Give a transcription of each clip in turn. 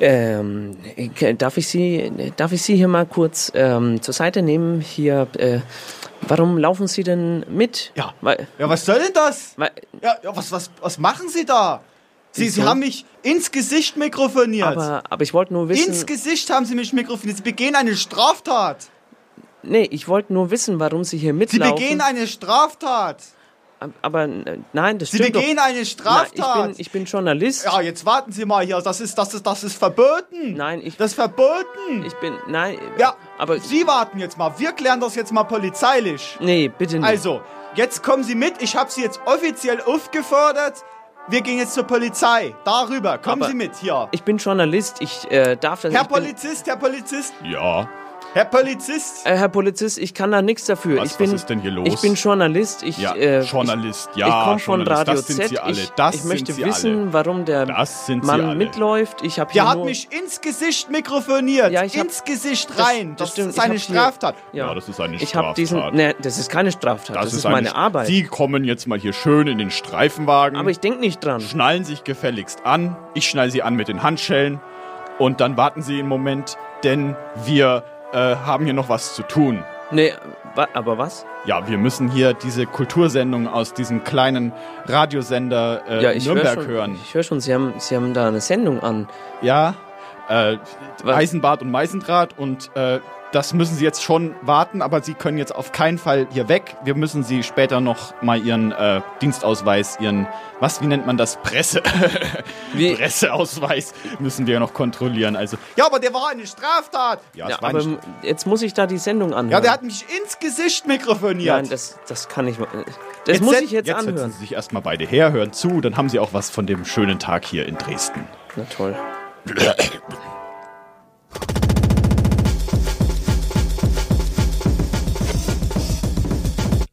Ähm, ich- darf ich Sie, darf ich Sie hier mal kurz ähm, zur Seite nehmen? Hier, äh, warum laufen Sie denn mit? Ja. Weil, Ja, was soll denn das? weil, Ja, ja was, was, was machen Sie da? Sie, Sie haben mich ins Gesicht mikrofoniert. aber, aber ich wollte nur wissen. ins Gesicht haben Sie mich mikrofoniert. Sie begehen eine Straftat. nee, ich wollte nur wissen, warum Sie hier Sie mitlaufen. begehen eine Straftat. Aber äh, nein, das Sie stimmt begehen doch. eine Nein, ich, Straftat. bin, ich bin Journalist. ja, jetzt warten Sie mal hier. Das ist, das ist, das ist verboten. Nein, ich, Das ist verboten. ich bin, nein, ja, aber Sie warten jetzt mal. Wir klären das jetzt mal polizeilich. nee, bitte nicht. Also, jetzt kommen Sie mit. Ich habe Sie jetzt offiziell aufgefordert. Wir gehen jetzt zur Polizei. Darüber. Kommen Aber- Sie mit hier. ich bin Journalist, ich äh, darf das. Herr Polizist, Herr Polizist, Ja, Herr Polizist. äh, Herr Polizist, ich kann da nichts dafür. Was- ich bin, was ist denn hier los? Ich bin Journalist. Ich, ja, äh, Journalist, ja, ich komme von Radio das sind Z. Sie alle, ich das ich möchte Sie wissen, alle. warum der Das Mann mitläuft. Ich hier Der hat mich ins Gesicht mikrofoniert. Ja, ich hab- ins Gesicht das- rein. das Das, stimmt, ist eine hab hier- Straftat. Ja, das ist eine Ich habe diesen. Straftat. Ne, das ist keine Straftat. Das, ist, meine eine- Arbeit. Sie kommen jetzt mal hier schön in den Streifenwagen, Aber ich denke nicht dran. schnallen sich gefälligst an. Ich schnall Sie an mit den Handschellen und dann warten Sie einen Moment, denn wir äh, haben hier noch was zu tun. Nee, wa aber was? Ja, wir müssen hier diese Kultursendung aus diesem kleinen Radiosender äh, ja, Nürnberg schon. hören. Ich höre schon, Sie haben, Sie haben da eine Sendung an. Ja, äh? Eisenbad und Meisendraht und äh, das müssen Sie jetzt schon warten, aber Sie können jetzt auf keinen Fall hier weg. Wir müssen Sie später noch mal Ihren äh, Dienstausweis, Ihren, was, wie nennt man das? Presse, Wie? Presseausweis müssen wir noch kontrollieren. Also, Ja, aber der war eine Straftat. ja, Ja, aber nicht, jetzt muss ich da die Sendung anhören. Ja, der hat mich ins Gesicht mikrofoniert. Nein, das, das kann ich. Das muss ich jetzt, jetzt anhören. setzen Sie sich erstmal beide her, hören zu, dann haben Sie auch was von dem schönen Tag hier in Dresden. Na toll.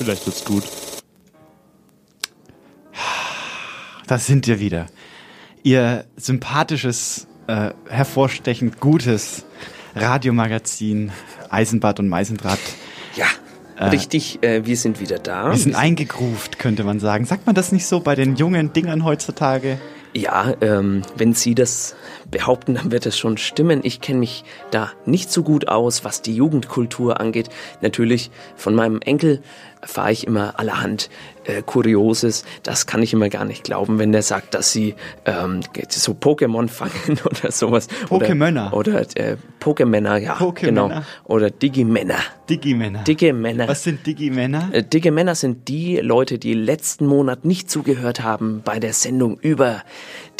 Vielleicht wird's gut. Da sind wir wieder. Ihr sympathisches, äh, hervorstechend gutes Radiomagazin Eisenbad und Meisendraht. Ja, richtig, äh, wir sind wieder da. Wir sind eingegruft, könnte man sagen. Sagt man das nicht so bei den jungen Dingern heutzutage? Ja, ähm, wenn Sie das behaupten, dann wird es schon stimmen. Ich kenne mich da nicht so gut aus, was die Jugendkultur angeht. Natürlich von meinem Enkel erfahre ich immer allerhand äh, Kurioses. Das kann ich immer gar nicht glauben, wenn der sagt, dass sie ähm, so Pokémon fangen oder sowas. Pokémönner. Oder, oder äh, Pokémänner, ja, Pokémänner. genau. Oder Digimänner. Digi-Männer. Dicke Männer. Was sind Digi-Männer? Äh, Dicke Männer sind die Leute, die letzten Monat nicht zugehört haben bei der Sendung über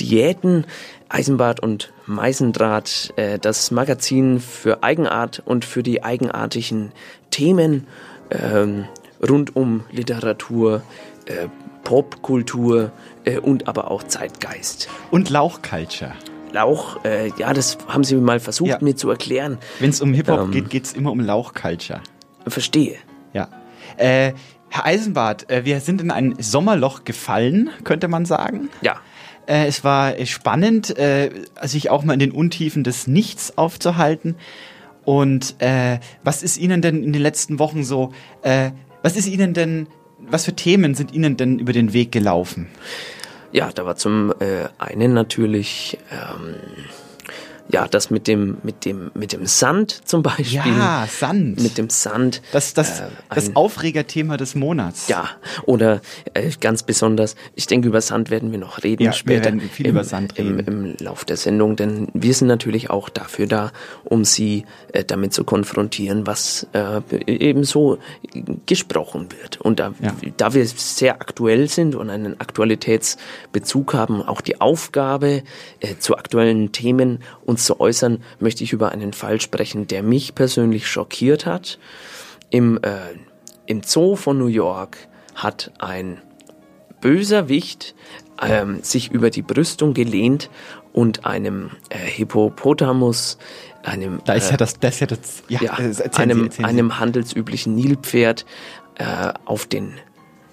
Diäten, Eisenbad und Meisendraht, äh, das Magazin für Eigenart und für die eigenartigen Themen ähm, rund um Literatur, äh, Popkultur äh, und aber auch Zeitgeist. Und Lauchculture. Lauch, äh, ja, das haben sie mal versucht Ja. mir zu erklären. Wenn es um Hip-Hop Ähm. geht, geht es immer um Lauchculture. Verstehe. Ja. Äh, Herr Eisenbart, äh, wir sind in ein Sommerloch gefallen, könnte man sagen. Ja. Äh, es war spannend, sich auch mal in den Untiefen des Nichts aufzuhalten. Und äh, was ist Ihnen denn in den letzten Wochen so, äh, was ist Ihnen denn, was für Themen sind Ihnen denn über den Weg gelaufen? Ja, da war zum äh, einen natürlich ähm, ja, das mit dem, mit dem, mit dem Sand zum Beispiel. Ja, Sand. Mit dem Sand. Das, das, äh, das Aufregerthema des Monats. Ja, oder äh, ganz besonders, ich denke, über Sand werden wir noch reden Ja, wir später. werden viel im, über Sand Im, reden. Im Lauf der Sendung, denn wir sind natürlich auch dafür da, um Sie äh, damit zu konfrontieren, was äh, eben so gesprochen wird. Und da, Ja. da wir sehr aktuell sind und einen Aktualitätsbezug haben, auch die Aufgabe, äh, zu aktuellen Themen uns zu äußern, möchte ich über einen Fall sprechen, der mich persönlich schockiert hat. Im, äh, im Zoo von New York hat ein Böserwicht ähm, sich über die Brüstung gelehnt und einem äh, Hippopotamus, einem Da ist äh, ja das, das ist ja das, ja, ja, äh, erzählen einem, Sie, erzählen Sie. einem handelsüblichen Nilpferd äh, auf den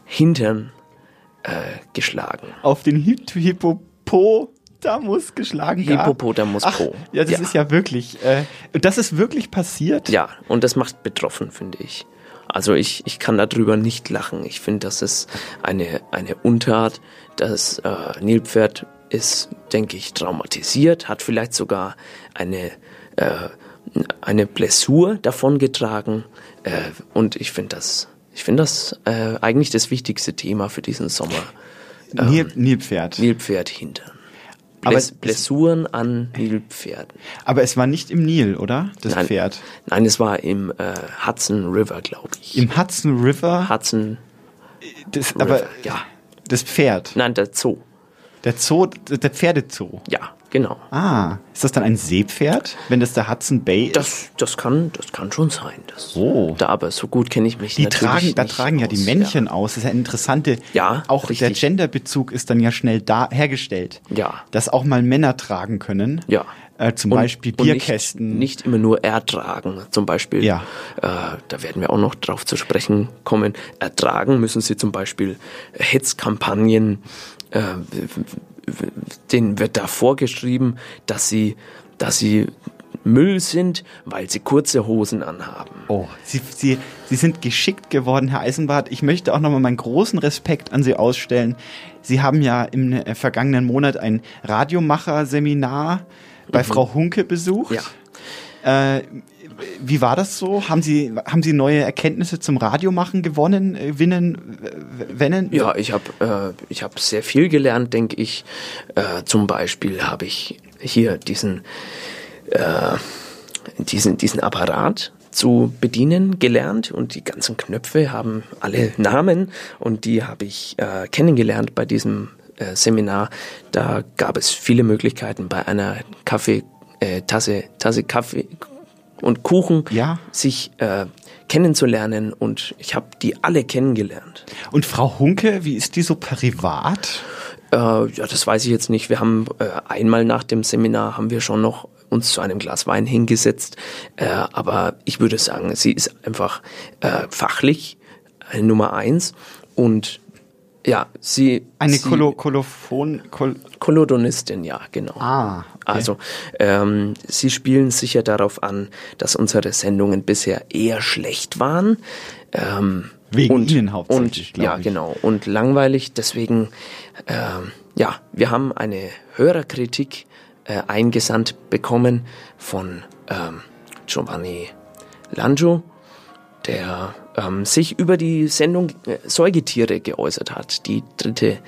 Hintern äh, geschlagen. auf den Hip- Hippopotamus geschlagen gab. Hippopotamus Ach, Po. Ja, das Ja. ist ja wirklich, äh, das ist wirklich passiert? Ja, und das macht betroffen, finde ich. Also ich, ich kann darüber nicht lachen. Ich finde, das ist eine, eine Untat. Das äh, Nilpferd ist, denke ich, traumatisiert, hat vielleicht sogar eine, äh, eine Blessur davongetragen. Äh, und ich finde das, ich finde das äh, eigentlich das wichtigste Thema für diesen Sommer. Nil, Nilpferd. Nilpferd hintern. Aber Bless, es- Blessuren an Nilpferden. Aber es war nicht im Nil, oder? Das Nein, Pferd. Nein, es war im äh, Hudson River, glaube ich. Im Hudson River. Hudson Das, River, aber ja. das Pferd. Nein, der Zoo. Der Zoo, der Pferdezoo. Ja, genau. Ah, ist das dann ein Seepferd, wenn das der Hudson Bay ist? Das, das, kann, das kann schon sein. Das, Oh. Da, aber so gut kenne ich mich Die natürlich tragen, da nicht tragen ja die Männchen aus. Das ist ja eine interessante. Ja, Auch der richtig. Genderbezug ist dann ja schnell da hergestellt. Ja. Dass auch mal Männer tragen können. Ja. Äh, zum Und- Beispiel Bierkästen. Nicht, nicht immer nur ertragen. Zum Beispiel, Ja. äh, da werden wir auch noch drauf zu sprechen kommen. Ertragen müssen sie zum Beispiel Hetzkampagnen, äh, denen wird da vorgeschrieben, dass sie, dass sie Müll sind, weil sie kurze Hosen anhaben. Oh, Sie, Sie, Sie sind geschickt geworden, Herr Eisenbart. Ich möchte auch nochmal meinen großen Respekt an Sie ausstellen. Sie haben ja im äh, vergangenen Monat ein Radiomacher-Seminar bei Frau Hunke besucht. Mhm. Ja. Äh, wie war das so? Haben Sie, haben Sie neue Erkenntnisse zum Radiomachen gewonnen, äh, winnen, wennen? Ja, ich habe äh, hab sehr viel gelernt, denke ich. Äh, zum Beispiel habe ich hier diesen, äh, diesen, diesen Apparat zu bedienen gelernt und die ganzen Knöpfe haben alle Namen und die habe ich äh, kennengelernt bei diesem äh, Seminar. Da gab es viele Möglichkeiten bei einer Kaffee, äh, Tasse, Tasse Kaffee und Kuchen Ja. sich äh, kennenzulernen und ich habe die alle kennengelernt. Und Frau Hunke, wie ist die so privat? Äh, ja, das weiß ich jetzt nicht. Wir haben äh, einmal nach dem Seminar haben wir schon noch uns zu einem Glas Wein hingesetzt. Äh, aber ich würde sagen, sie ist einfach äh, fachlich äh, Nummer eins und ja, sie Eine sie, Kolo Kolophon... Kol Kolodonistin, ja, genau. ah, okay. Also, ähm, Sie spielen sicher darauf an, dass unsere Sendungen bisher eher schlecht waren. Ähm, Wegen und, Ihnen hauptsächlich, Und, ja, ich. genau. Und langweilig. Deswegen, ähm, ja, wir haben eine Hörerkritik äh, eingesandt bekommen von ähm, Giovanni Lanjo, der ähm, sich über die Sendung äh, Säugetiere geäußert hat. Die dritte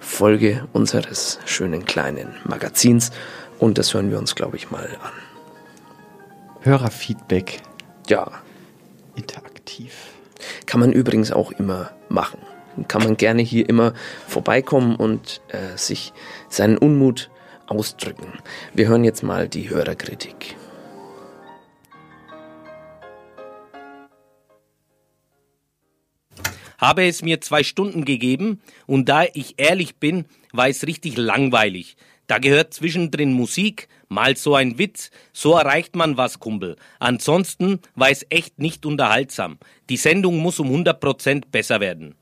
Folge unseres schönen kleinen Magazins. Und das hören wir uns, glaube ich, mal an. Hörerfeedback. Ja, Interaktiv. kann man übrigens auch immer machen. Kann man gerne hier immer vorbeikommen und äh, sich seinen Unmut ausdrücken. Wir hören jetzt mal die Hörerkritik. Habe es mir zwei Stunden gegeben und da ich ehrlich bin, war es richtig langweilig. Da gehört zwischendrin Musik, mal so ein Witz, so erreicht man was, Kumpel. Ansonsten war es echt nicht unterhaltsam. Die Sendung muss um 100% besser werden.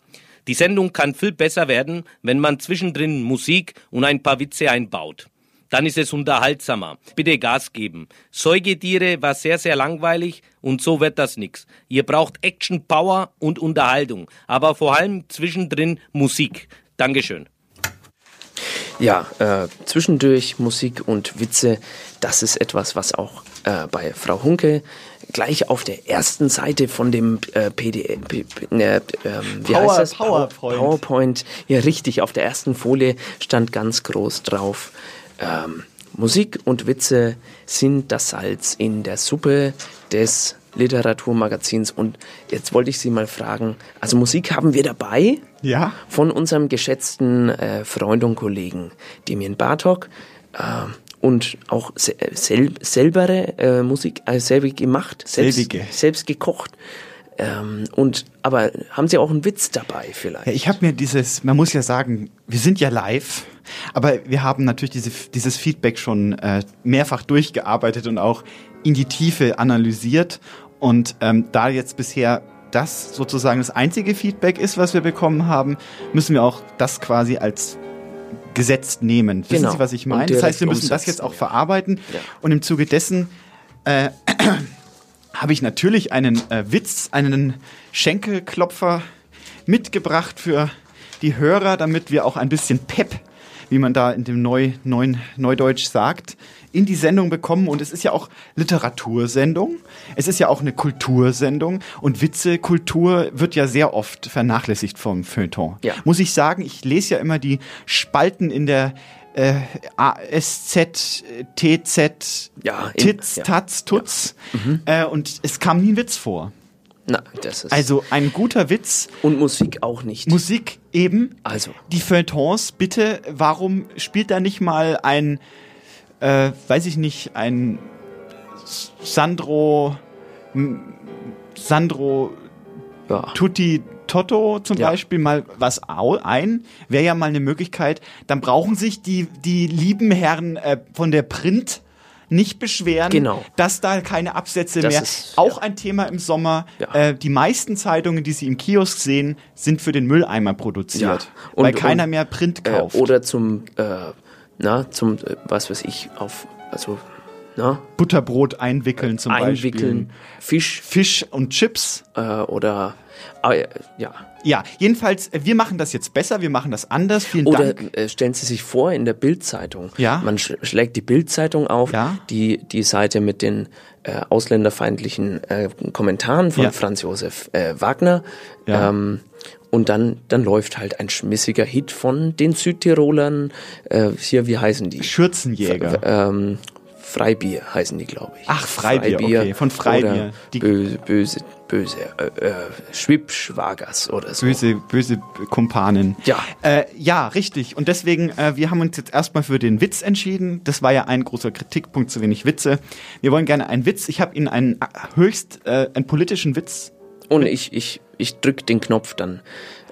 Die Sendung kann viel besser werden, wenn man zwischendrin Musik und ein paar Witze einbaut. Dann ist es unterhaltsamer. Bitte Gas geben. Säugetiere war sehr, sehr langweilig und so wird das nix. Ihr braucht Action, Power und Unterhaltung, aber vor allem zwischendrin Musik. Dankeschön. Ja, äh, zwischendurch Musik und Witze, das ist etwas, was auch äh, bei Frau Hunke gleich auf der ersten Seite von dem äh, PDF, P- P- äh, ähm, wie Power- heißt das? PowerPoint. PowerPoint, ja richtig, auf der ersten Folie stand ganz groß drauf, ähm, Musik und Witze sind das Salz in der Suppe des Literaturmagazins. Und jetzt wollte ich Sie mal fragen, also Musik haben wir dabei Ja. von unserem geschätzten äh, Freund und Kollegen Demian Bartok äh, und auch se sel selbere äh, Musik äh, selber gemacht, selbst, Selbige. selbst gekocht. Ähm, und aber haben Sie auch einen Witz dabei vielleicht? Ja, ich habe mir dieses, man muss ja sagen, wir sind ja live, aber wir haben natürlich diese, dieses Feedback schon äh, mehrfach durchgearbeitet und auch in die Tiefe analysiert. Und ähm, da jetzt bisher das sozusagen das einzige Feedback ist, was wir bekommen haben, müssen wir auch das quasi als gesetzt nehmen. Wissen Genau. Sie, was ich meine? Das heißt, wir müssen das umsetzen, jetzt auch verarbeiten. Ja. Und im Zuge dessen äh, habe ich natürlich einen äh, Witz, einen Schenkelklopfer mitgebracht für die Hörer, damit wir auch ein bisschen Pep, wie man da in dem Neu, neuen Neudeutsch sagt, in die Sendung bekommen. Und es ist ja auch Literatursendung. Es ist ja auch eine Kultursendung. Und Witze, Kultur wird ja sehr oft vernachlässigt vom Feuilleton. Ja. Muss ich sagen, ich lese ja immer die Spalten in der äh, ASZ, TZ, Ja, Titz, ja. Taz, Tutz. Äh, und es kam nie ein Witz vor. Na, das ist Also ein guter Witz, und Musik auch nicht. Musik eben. Also. Die Feuilletons, bitte, warum spielt da nicht mal ein, äh, weiß ich nicht, ein Sandro, Sandro ja. Tutti Toto zum Ja. Beispiel mal was ein, wäre ja mal eine Möglichkeit. Dann brauchen sich die, die lieben Herren äh, von der Print nicht beschweren, Genau. dass da keine Absätze Das mehr. ist- Auch ja. ein Thema im Sommer. Ja. Äh, die meisten Zeitungen, die Sie im Kiosk sehen, sind für den Mülleimer produziert, Ja. Und- weil keiner und, mehr Print äh, kauft. oder zum, äh, na, zum, äh, was weiß ich, auf, also, na, Butterbrot einwickeln zum einwickeln, Beispiel. Fisch Fisch und Chips. äh, oder, äh, ja. Ja, jedenfalls, äh, wir machen das jetzt besser, wir machen das anders. Vielen Oder Dank. äh, stellen Sie sich vor, in der Bildzeitung. Ja. Man sch schlägt die Bildzeitung auf, Ja. die, die Seite mit den äh, ausländerfeindlichen äh, Kommentaren von Ja. Franz Josef äh, Wagner. Ja. Ähm, und dann, dann läuft halt ein schmissiger Hit von den Südtirolern. Äh, hier, wie heißen die? Schürzenjäger. Ähm, Freibier heißen die, glaube ich. Ach, Freibier, okay, von Freibier. Die- böse, böse, böse, äh, äh, Schwibschwagers oder so. Böse, böse Kumpanen. Ja. Äh, ja, richtig. Und deswegen, äh, wir haben uns jetzt erstmal für den Witz entschieden. Das war ja ein großer Kritikpunkt, zu wenig Witze. Wir wollen gerne einen Witz. Ich habe Ihnen einen äh, höchst, äh, einen politischen Witz, Und ich, ich, ich drück den Knopf dann.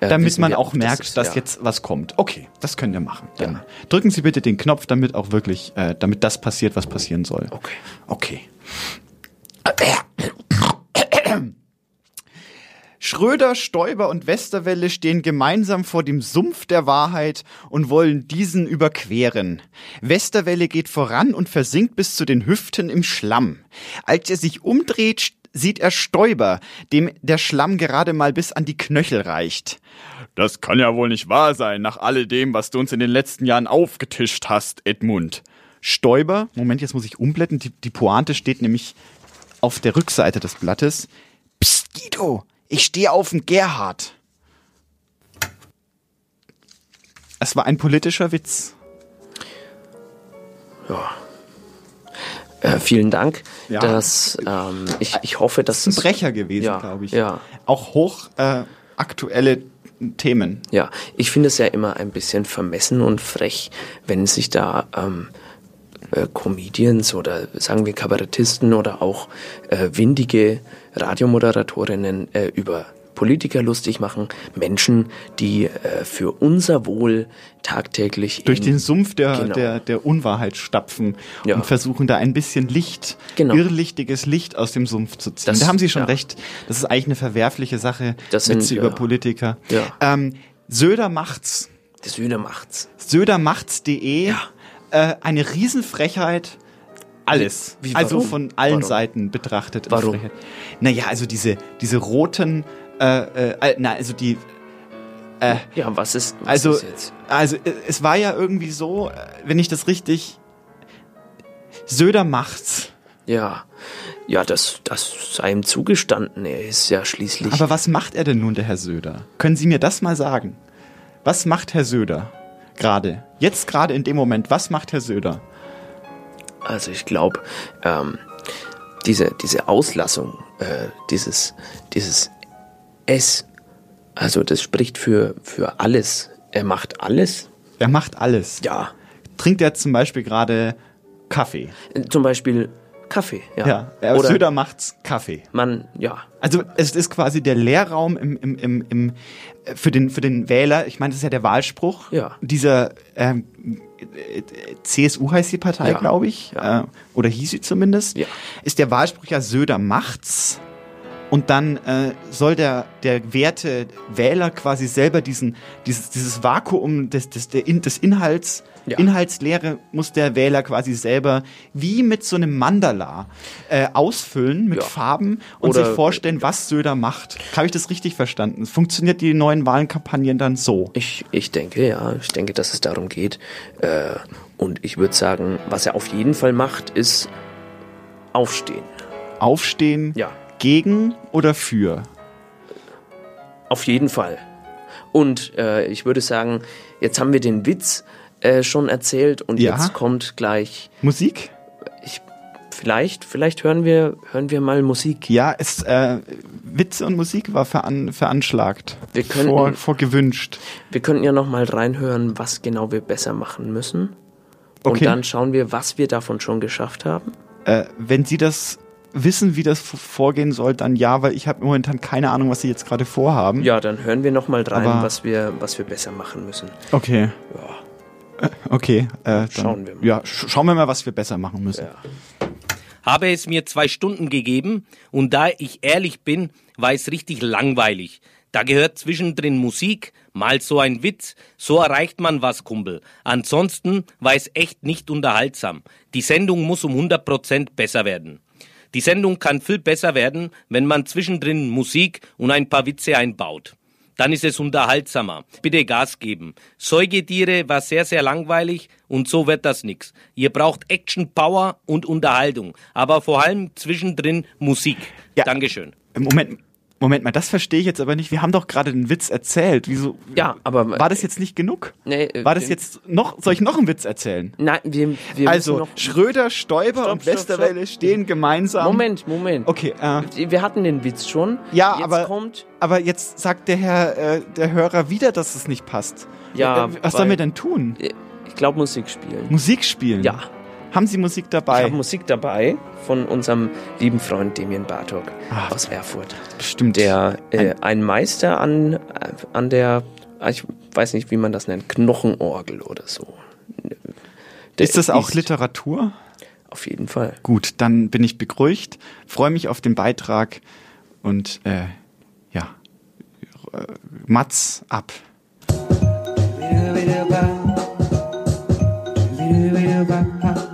Äh, damit man wir auch merkt, ist, dass ja. jetzt was kommt. Okay, das können wir machen. Dann Ja. drücken Sie bitte den Knopf, damit auch wirklich, äh, damit das passiert, was passieren soll. Okay. Okay. Schröder, Stoiber und Westerwelle stehen gemeinsam vor dem Sumpf der Wahrheit und wollen diesen überqueren. Westerwelle geht voran und versinkt bis zu den Hüften im Schlamm. Als er sich umdreht, sieht er Stoiber, dem der Schlamm gerade mal bis an die Knöchel reicht. Das kann ja wohl nicht wahr sein, nach alledem, was du uns in den letzten Jahren aufgetischt hast, Edmund. Stoiber, Moment, jetzt muss ich umblättern, die, die Pointe steht nämlich auf der Rückseite des Blattes. Psst, Guido, ich stehe auf den Gerhard. Es war ein politischer Witz. Äh, vielen Dank. Ja. Dass, ähm, ich, ich hoffe, dass Ein es Brecher gewesen, Ja, glaube ich. ja. Auch hoch äh, aktuelle Themen. Ja, ich finde es ja immer ein bisschen vermessen und frech, wenn sich da ähm, äh, Comedians oder sagen wir Kabarettisten oder auch äh, windige Radiomoderatorinnen äh, über Politiker lustig machen, Menschen, die äh, für unser Wohl tagtäglich Durch den Sumpf der, Genau. der, der Unwahrheit stapfen Ja. und versuchen da ein bisschen Licht, Genau. irrlichtiges Licht aus dem Sumpf zu ziehen. Das- da haben Sie schon ja. recht. Das ist eigentlich eine verwerfliche Sache, Das sind, Witze ja. über Politiker. Ähm, Söder macht's. Der Sühne macht's. Södermachts.de, Ja. äh, eine Riesenfrechheit. Alles. Wie- wie- also von allen Warum? Seiten betrachtet. Warum? Naja, also diese, diese roten, äh, äh, na, also die Äh, Ja, was ist, was also, ist jetzt? also äh, es war ja irgendwie so, äh, wenn ich das richtig. Söder macht's. Ja, ja, das, das sei ihm zugestanden. Er ist ja schließlich. Aber was macht er denn nun, der Herr Söder? Können Sie mir das mal sagen? Was macht Herr Söder gerade? Jetzt gerade in dem Moment, was macht Herr Söder? Also ich glaube, ähm, diese, diese Auslassung, äh, dieses, dieses S, also das spricht für, für alles. Er macht alles. Er macht alles. Ja. Trinkt er zum Beispiel gerade Kaffee? Zum Beispiel Kaffee, ja. Ja, Oder Söder macht's Kaffee. man, ja. Also es ist quasi der Leerraum im, im, im, im, für, den, für den Wähler, ich meine, das ist ja der Wahlspruch Ja. dieser ähm, äh, CSU heißt die Partei, Ja. glaube ich, Ja. äh, oder hieß sie zumindest, Ja. ist der Wahlspruch ja Söder macht's und dann äh, soll der, der werte Wähler quasi selber diesen, dieses, dieses Vakuum des, des, des Inhalts, Ja. Inhaltslehre muss der Wähler quasi selber wie mit so einem Mandala äh, ausfüllen mit Ja. Farben und Oder- sich vorstellen, was Söder macht. Habe ich das richtig verstanden? Funktioniert die neuen Wahlenkampagnen dann so? Ich, ich denke, ja, ich denke, dass es darum geht. Äh, und ich würde sagen, was er auf jeden Fall macht, ist aufstehen. Aufstehen Ja, gegen oder für? auf jeden Fall. Und äh, ich würde sagen, jetzt haben wir den Witz äh, schon erzählt und Ja. jetzt kommt gleich, Musik? ich, vielleicht, vielleicht hören wir, hören wir mal Musik. Ja, es, äh, Witze und Musik war veran, veranschlagt. Wir könnten- vor, vor gewünscht. Wir könnten ja noch mal reinhören, was genau wir besser machen müssen. Und Okay. dann schauen wir, was wir davon schon geschafft haben. Äh, wenn Sie das wissen, wie das vorgehen soll, dann ja, weil ich habe momentan keine Ahnung, was Sie jetzt gerade vorhaben. Ja, dann hören wir noch mal rein, Aber- was wir, was wir besser machen müssen. Okay. Ja. Äh, Okay. Äh, dann, Schauen wir mal. Ja, sch schauen wir mal, was wir besser machen müssen. Ja. habe es mir zwei Stunden gegeben und da ich ehrlich bin, war es richtig langweilig. Da gehört zwischendrin Musik, mal so ein Witz, so erreicht man was, Kumpel. Ansonsten war es echt nicht unterhaltsam. Die Sendung muss um 100% besser werden. Die Sendung kann viel besser werden, wenn man zwischendrin Musik und ein paar Witze einbaut. Dann ist es unterhaltsamer. Bitte Gas geben. Säugetiere war sehr, sehr langweilig und so wird das nix. Ihr braucht Action, Power und Unterhaltung, aber vor allem zwischendrin Musik. Ja. Dankeschön. Moment, Moment mal, das verstehe ich jetzt aber nicht. Wir haben doch gerade den Witz erzählt. Wieso? Ja, aber War das jetzt nicht genug? Nee, äh, War das jetzt noch? Soll ich noch einen Witz erzählen? Nein, wir, wir also noch. Schröder, Stoiber Stopp, und stopp, Westerwelle stopp. stehen gemeinsam. Moment, Moment. Okay, äh, Wir hatten den Witz schon. Ja, Jetzt aber- kommt. aber jetzt sagt der Herr, äh, der Hörer wieder, dass es nicht passt. Ja, Äh, was sollen wir denn tun? Ich glaube, Musik spielen. Musik spielen? Ja. Haben Sie Musik Ich dabei? habe Musik dabei von unserem lieben Freund Damien Bartok Ah, aus Erfurt. Bestimmt. Der äh, ein Meister an, äh, an der, ah, ich weiß nicht, wie man das nennt, Knochenorgel oder so. Der ist das auch Literatur? Auf jeden Fall. Gut, dann bin ich beruhigt, freue mich auf den Beitrag und äh, ja, Mats ab. Alles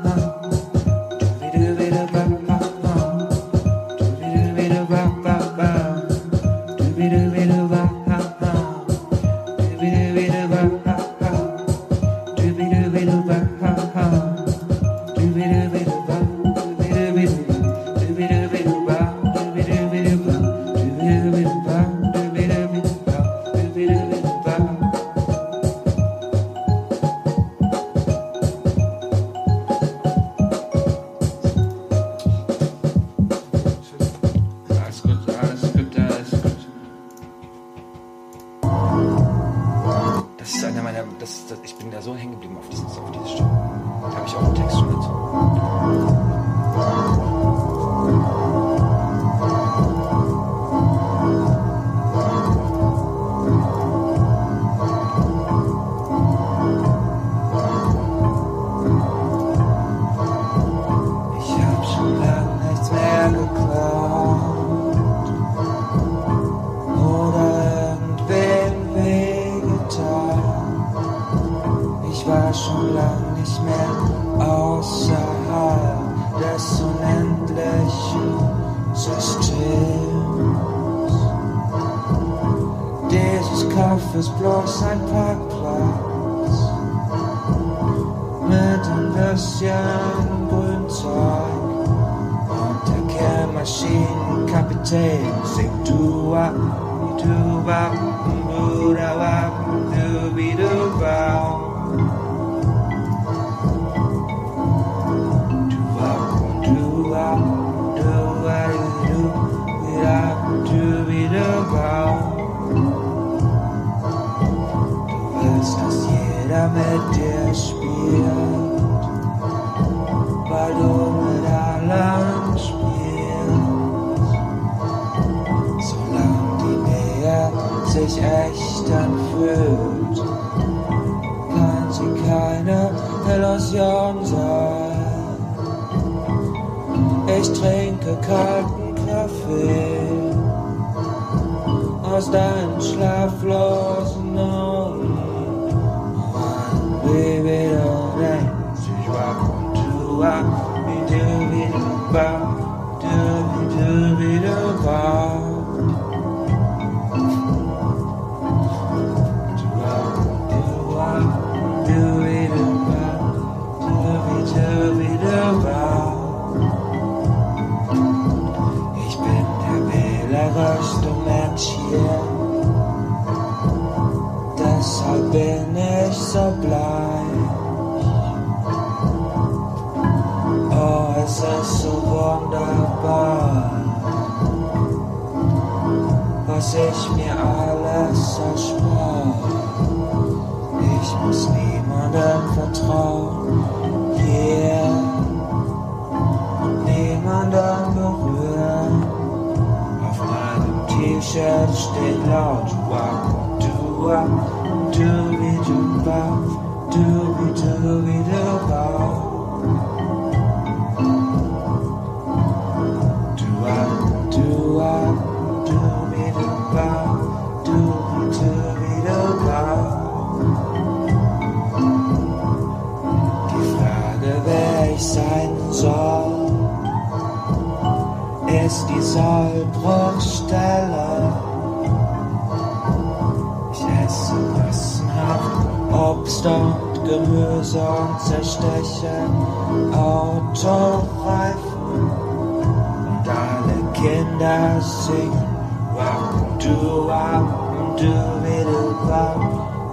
do I do it about?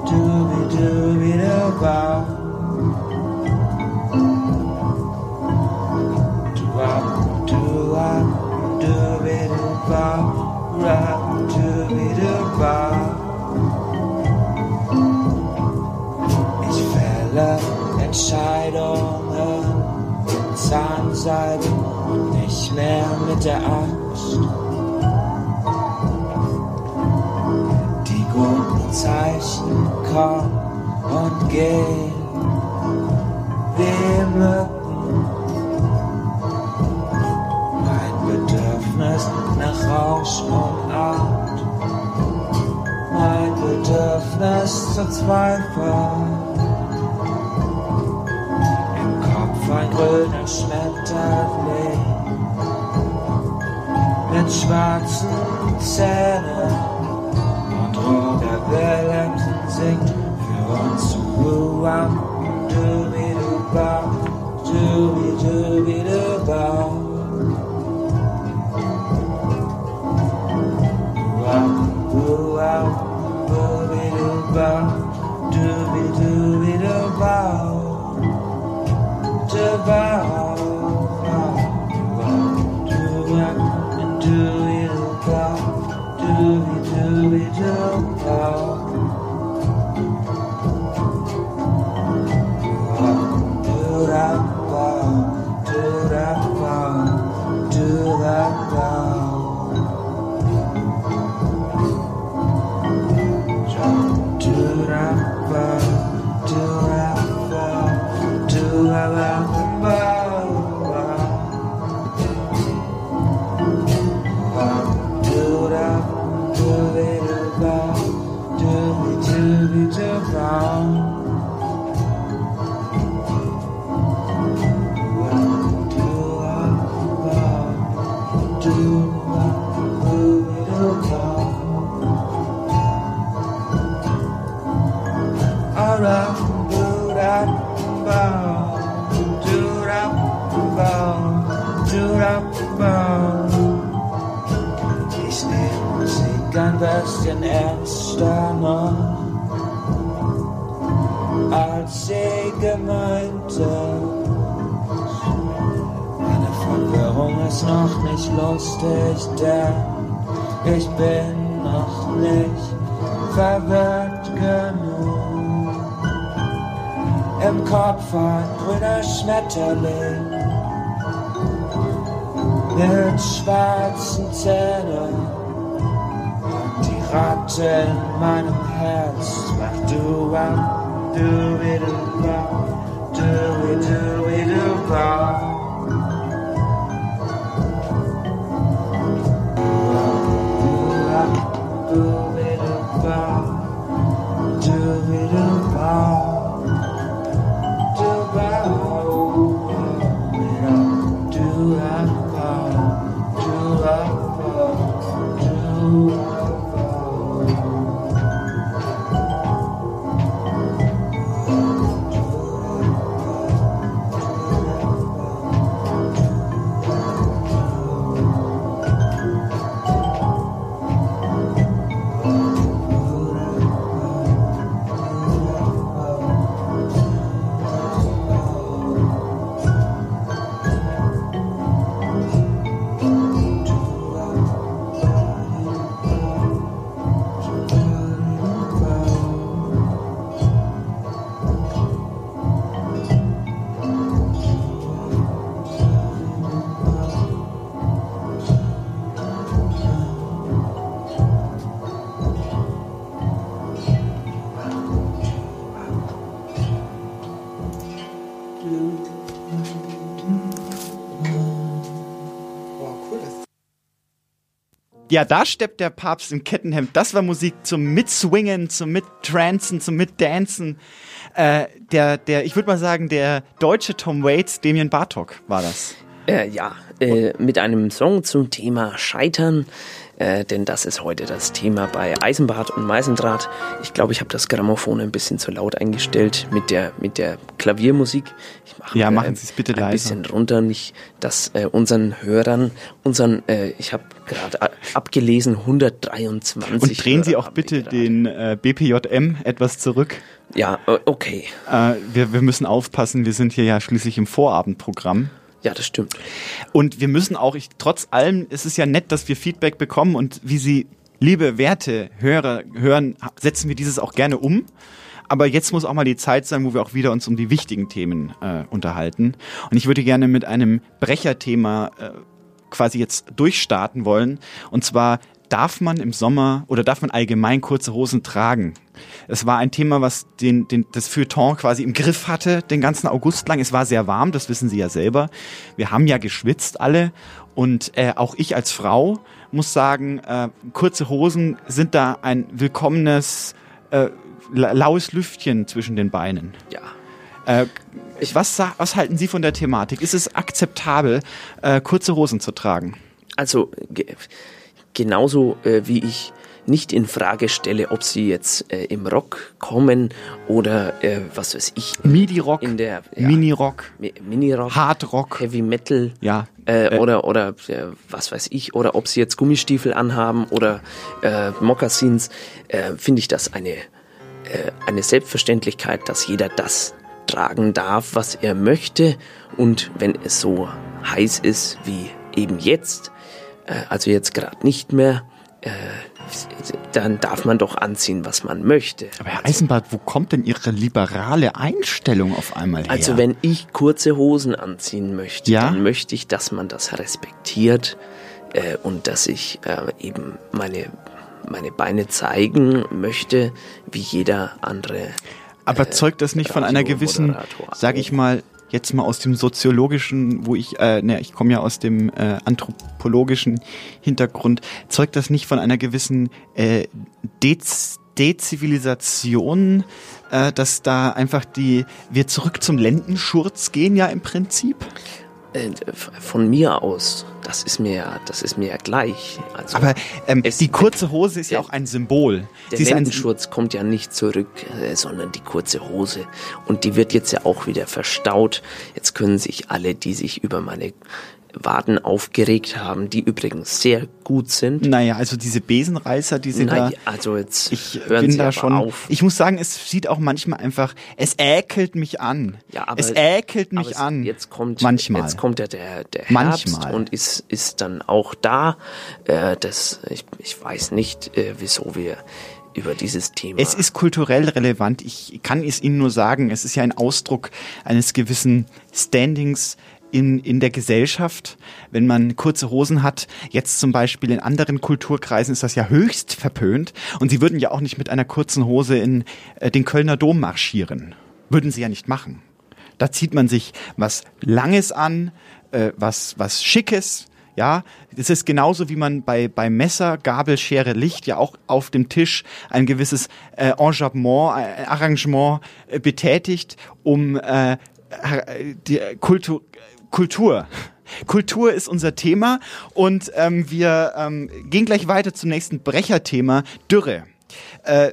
Do it do it about? Do I do I do it about? Right do it about? It's fella and Scheidungen, Zahnseide, nicht mehr mit der Acht. Zeichen, komm und geh. Wir Mücken, mein Bedürfnis nach Rausch und Art, mein Bedürfnis zu zweifeln. Im Kopf ein grüner Schmetterling mit schwarzen Zähnen. their lamps and sing. If you want to woo, I'm dooby doo bow, dooby dooby doo bow. Boo out, booby doo bow, dooby dooby doo bow, doo bow. Grüner Ja, da steppt der Papst im Kettenhemd. Das war Musik zum Mitswingen, zum Mittrancen, zum Mitdancen. Äh, der, der, ich würde mal sagen, der deutsche Tom Waits, Damien Bartok war das. Äh, ja, äh, mit einem Song zum Thema Scheitern, äh, denn das ist heute das Thema bei Eisenbart und Meisendraht. Ich glaube, ich habe das Grammophon ein bisschen zu laut eingestellt mit der, mit der Klaviermusik. Ich mache Ja, äh, machen Sie es bitte ein leiser. bisschen runter, nicht, dass äh, unseren Hörern, unseren, äh, ich habe gerade a- abgelesen, 123 Und drehen Sie Hörer auch haben bitte den äh, BPJM etwas zurück. Ja, äh, okay. Äh, wir, wir müssen aufpassen, wir sind hier ja schließlich im Vorabendprogramm. Ja, das stimmt. Und wir müssen auch, ich, trotz allem ist es ja nett, dass wir Feedback bekommen und wie Sie, liebe Werte, Hörer, hören, setzen wir dieses auch gerne um. Aber jetzt muss auch mal die Zeit sein, wo wir auch wieder uns um die wichtigen Themen äh, unterhalten. Und ich würde gerne mit einem Brecherthema äh, quasi jetzt durchstarten wollen. Und zwar darf man im Sommer oder darf man allgemein kurze Hosen tragen? Es war ein Thema, was den, den, das Feuilleton quasi im Griff hatte, den ganzen August lang. Es war sehr warm, das wissen Sie ja selber. Wir haben ja geschwitzt alle. Und äh, auch ich als Frau muss sagen, äh, kurze Hosen sind da ein willkommenes äh, la- laues Lüftchen zwischen den Beinen. Ja. Äh, was, was halten Sie von der Thematik? Ist es akzeptabel, äh, kurze Hosen zu tragen? Also genauso äh, wie ich nicht in Frage stelle, ob sie jetzt äh, im Rock kommen oder äh, was weiß ich. Midi-Rock, in der ja, Mini-Rock, Mi Mini-Rock, Hard-Rock, Heavy Metal, ja, äh, Äh, oder oder äh, was weiß ich oder ob sie jetzt Gummistiefel anhaben oder äh, Mokassins, äh, finde ich das eine äh, eine Selbstverständlichkeit, dass jeder das tragen darf, was er möchte. Und wenn es so heiß ist wie eben jetzt, äh, also jetzt gerade nicht mehr, äh, dann darf man doch anziehen, was man möchte. Aber Herr Eisenbart, wo kommt denn Ihre liberale Einstellung auf einmal her? Also wenn ich kurze Hosen anziehen möchte, Ja? dann möchte ich, dass man das respektiert äh, und dass ich äh, eben meine, meine Beine zeigen möchte, wie jeder andere. Aber zeugt das nicht von einer gewissen, sage ich mal, jetzt mal aus dem soziologischen, wo ich, äh, ne, ich komme ja aus dem äh, anthropologischen Hintergrund, zeugt das nicht von einer gewissen äh, Dez Dezivilisation, äh, dass da einfach die, wir zurück zum Lendenschurz gehen ja im Prinzip? Äh, von mir aus, das ist mir ja, das ist mir ja gleich. Also Aber ähm, die kurze Hose ist ja auch ein Symbol. der Sie Lendenschurz kommt ja nicht zurück, äh, sondern die kurze Hose. Und die wird jetzt ja auch wieder verstaut. Jetzt können sich alle, die sich über meine Waden aufgeregt haben, die übrigens sehr gut sind. naja, also diese Besenreißer, die sie da. Nein, also jetzt Ich hören bin Sie da schon. auf. Ich muss sagen, es sieht auch manchmal einfach. Es äkelt mich an. Ja, aber es äkelt mich es- an. Jetzt kommt, manchmal. Jetzt kommt ja der, der Herbst Manchmal. und ist, ist dann auch da. Äh, das, ich, ich weiß nicht, äh, wieso wir über dieses Thema. Es ist kulturell relevant. Ich kann es Ihnen nur sagen, es ist ja ein Ausdruck eines gewissen Standings in, in der Gesellschaft. Wenn man kurze Hosen hat, jetzt zum Beispiel in anderen Kulturkreisen ist das ja höchst verpönt. Und Sie würden ja auch nicht mit einer kurzen Hose in äh, den Kölner Dom marschieren. Würden Sie ja nicht machen. Da zieht man sich was Langes an, äh, was, was Schickes. Ja, das ist genauso wie man bei, bei Messer, Gabel, Schere, Licht ja auch auf dem Tisch ein gewisses äh, Engagement, äh, Arrangement äh, betätigt, um äh, die Kultur, Kultur. Kultur ist unser Thema und ähm, wir ähm, gehen gleich weiter zum nächsten Brecherthema, Dürre. Äh,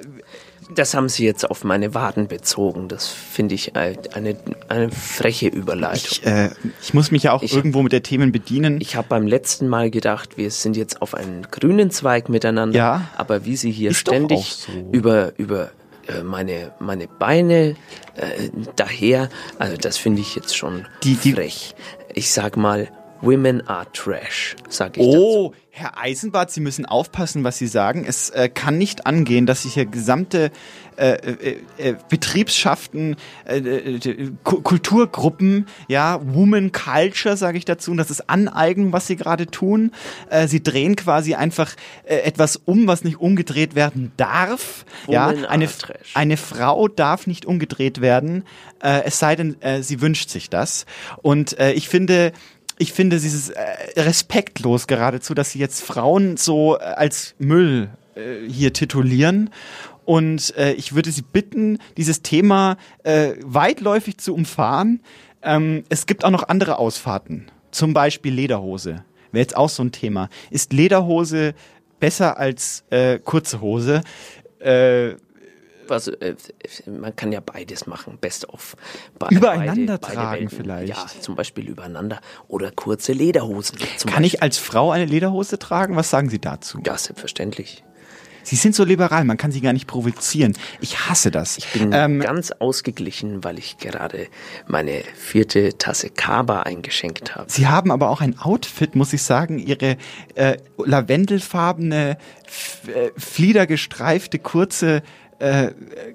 das haben Sie jetzt auf meine Waden bezogen. Das finde ich eine, eine freche Überleitung. ich, äh, ich muss mich ja auch Ich- irgendwo mit der Themen bedienen. Ich habe beim letzten Mal gedacht, wir sind jetzt auf einen grünen Zweig miteinander. Ja. Aber wie Sie hier Ist ständig so. über, über meine, meine Beine äh, daher, also das finde ich jetzt schon Die- die- frech. Ich sag mal, Women are trash, sag ich dazu. Oh, Herr Eisenbart, Sie müssen aufpassen, was Sie sagen. Es äh, kann nicht angehen, dass sich hier gesamte äh, äh, äh, Betriebsschaften, äh, äh, Ku- Kulturgruppen, ja, Woman Culture, sage ich dazu, und das ist Aneignung, was Sie gerade tun. Sie drehen quasi einfach etwas um, was nicht umgedreht werden darf. ja, Woman eine, eine Frau darf nicht umgedreht werden, es sei denn, sie wünscht sich das. Und ich finde, ich finde dieses äh, respektlos geradezu, dass sie jetzt Frauen so äh, als Müll äh, hier titulieren. Und äh, ich würde Sie bitten, dieses Thema äh, weitläufig zu umfahren. Ähm, es gibt auch noch andere Ausfahrten, zum Beispiel Lederhose. Wäre jetzt auch so ein Thema. Ist Lederhose besser als äh, kurze Hose? Äh, Also, man kann ja beides machen, best of. Be Übereinander beide- beide tragen Welten. vielleicht. Ja, zum Beispiel übereinander. Oder kurze Lederhosen. Kann ich als Frau eine Lederhose tragen? Was sagen Sie dazu? Ja, selbstverständlich. Sie sind so liberal, man kann Sie gar nicht provozieren. Ich hasse das. Ich bin Ähm, ganz ausgeglichen, weil ich gerade meine vierte Tasse Kaba eingeschenkt habe. Sie haben aber auch ein Outfit, muss ich sagen. Ihre äh, lavendelfarbene, äh, fliedergestreifte, kurze, äh,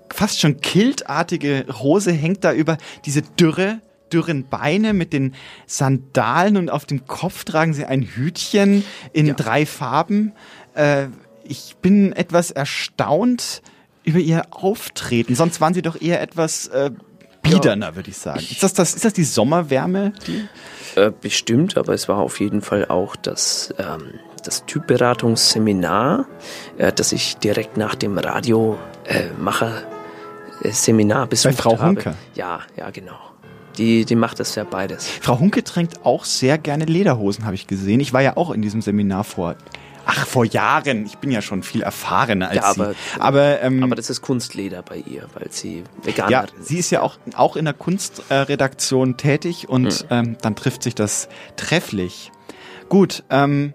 fast schon kiltartige Hose hängt da über diese dürre, dürren Beine mit den Sandalen und auf dem Kopf tragen Sie ein Hütchen in drei Farben. Äh, ich bin etwas erstaunt über Ihr Auftreten. Sonst waren Sie doch eher etwas äh, biederner, würde ich sagen. ist, das das, ist das die Sommerwärme? Äh, bestimmt, aber es war auf jeden Fall auch das, ähm, das Typberatungsseminar, äh, das ich direkt nach dem Radiomacher äh, Seminar besucht Frau habe. Hunke? Ja, ja, genau. Die, die macht das ja beides. Frau Hunke trägt auch sehr gerne Lederhosen, habe ich gesehen. Ich war ja auch in diesem Seminar vor. Ach, vor Jahren. Ich bin ja schon viel erfahrener als Ja, aber, Sie. Aber, ähm, aber das ist Kunstleder bei ihr, weil sie Veganerin ja, sie ist ja auch, auch in der Kunstredaktion tätig und Mhm. ähm, dann trifft sich das trefflich. Gut, ähm,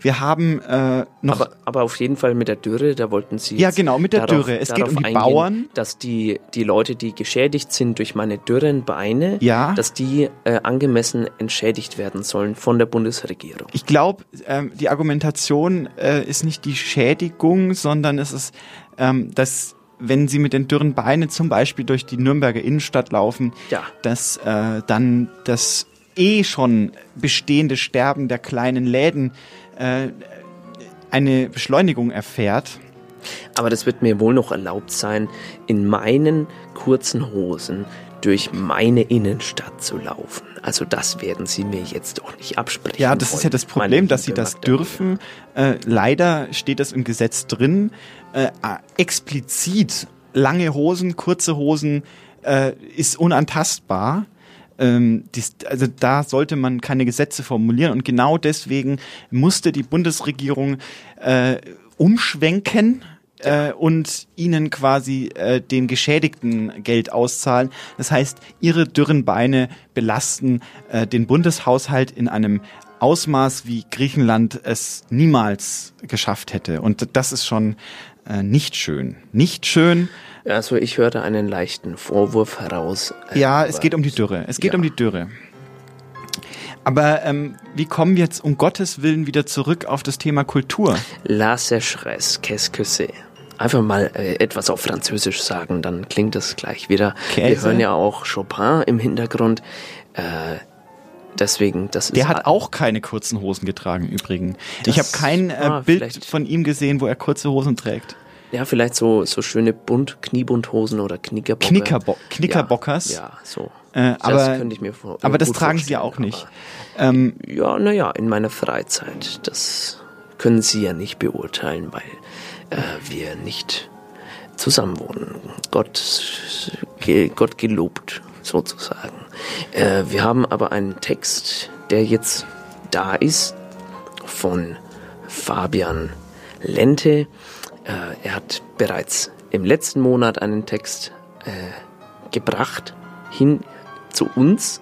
wir haben äh, noch. Aber, aber auf jeden Fall mit der Dürre, da wollten Sie. Ja, genau, mit der darauf- Dürre. Es geht um die eingehen, Bauern. Dass die, die Leute, die geschädigt sind durch meine dürren Beine, Ja. dass die äh, angemessen entschädigt werden sollen von der Bundesregierung. Ich glaube, ähm, die Argumentation äh, ist nicht die Schädigung, sondern es ist, ähm, dass wenn sie mit den dürren Beinen zum Beispiel durch die Nürnberger Innenstadt laufen, Ja. dass äh, dann das eh schon bestehende Sterben der kleinen Läden äh, eine Beschleunigung erfährt. Aber das wird mir wohl noch erlaubt sein, in meinen kurzen Hosen durch meine Innenstadt zu laufen. Also das werden Sie mir jetzt doch nicht absprechen. Ja, das ist ja wollen, das Problem, dass sie das dürfen. Äh, leider steht das im Gesetz drin. Äh, äh, explizit lange Hosen, kurze Hosen äh, ist unantastbar. Ähm, dies, also da sollte man keine Gesetze formulieren und genau deswegen musste die Bundesregierung äh, umschwenken äh, und ihnen quasi äh, den Geschädigten Geld auszahlen. Das heißt, ihre dürren Beine belasten äh, den Bundeshaushalt in einem Ausmaß, wie Griechenland es niemals geschafft hätte. Und das ist schon äh, nicht schön. Nicht schön. Also ich hörte einen leichten Vorwurf heraus. äh, Ja, es geht um die Dürre. Es geht Ja. um die Dürre. Aber ähm, wie kommen wir jetzt um Gottes Willen wieder zurück auf das Thema Kultur? La sécheresse, qu'est-ce que c'est? Einfach mal äh, etwas auf Französisch sagen, dann klingt das gleich wieder. Wir Käse? hören ja auch Chopin im Hintergrund. Äh, deswegen, das ist Der hat auch keine kurzen Hosen getragen, übrigens. Ich habe kein äh, Bild von ihm gesehen, wo er kurze Hosen trägt. Ja vielleicht so so schöne bunt Kniebundhosen oder Knickerbocker. Knickerbo Knickerbockers. Ja, so. Äh, Das aber, könnte ich mir vor- aber das tragen sie ja auch nicht. Ähm, Ja, naja, in meiner Freizeit. Das können Sie ja nicht beurteilen, weil äh, wir nicht zusammen wohnen. Gott, ge, Gott gelobt, sozusagen. Äh, wir haben aber einen Text, der jetzt da ist, von Fabian Lente. Äh, er hat bereits im letzten Monat einen Text äh, gebracht hin zu uns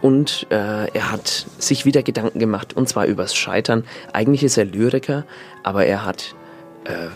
und äh, er hat sich wieder Gedanken gemacht und zwar übers Scheitern. Eigentlich ist er Lyriker, aber er hat äh,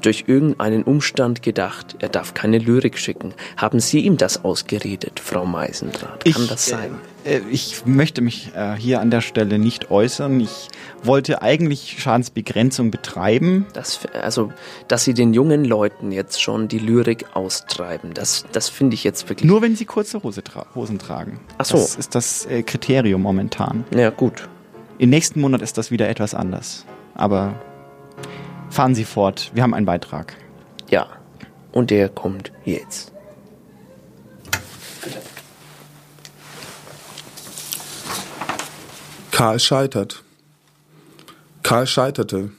durch irgendeinen Umstand gedacht, er darf keine Lyrik schicken. Haben Sie ihm das ausgeredet, Frau Meisendrath? Kann Ich, das sein? Äh, ich möchte mich äh, hier an der Stelle nicht äußern. Ich wollte eigentlich Schadensbegrenzung betreiben. Das, also, dass Sie den jungen Leuten jetzt schon die Lyrik austreiben, das, das finde ich jetzt wirklich. Nur wenn sie kurze Hose tra Hosen tragen. Ach so. Das ist das äh, Kriterium momentan. Ja, gut. Im nächsten Monat ist das wieder etwas anders. Aber fahren Sie fort. Wir haben einen Beitrag. Ja. Und der kommt jetzt. Karl scheitert. Karl scheiterte.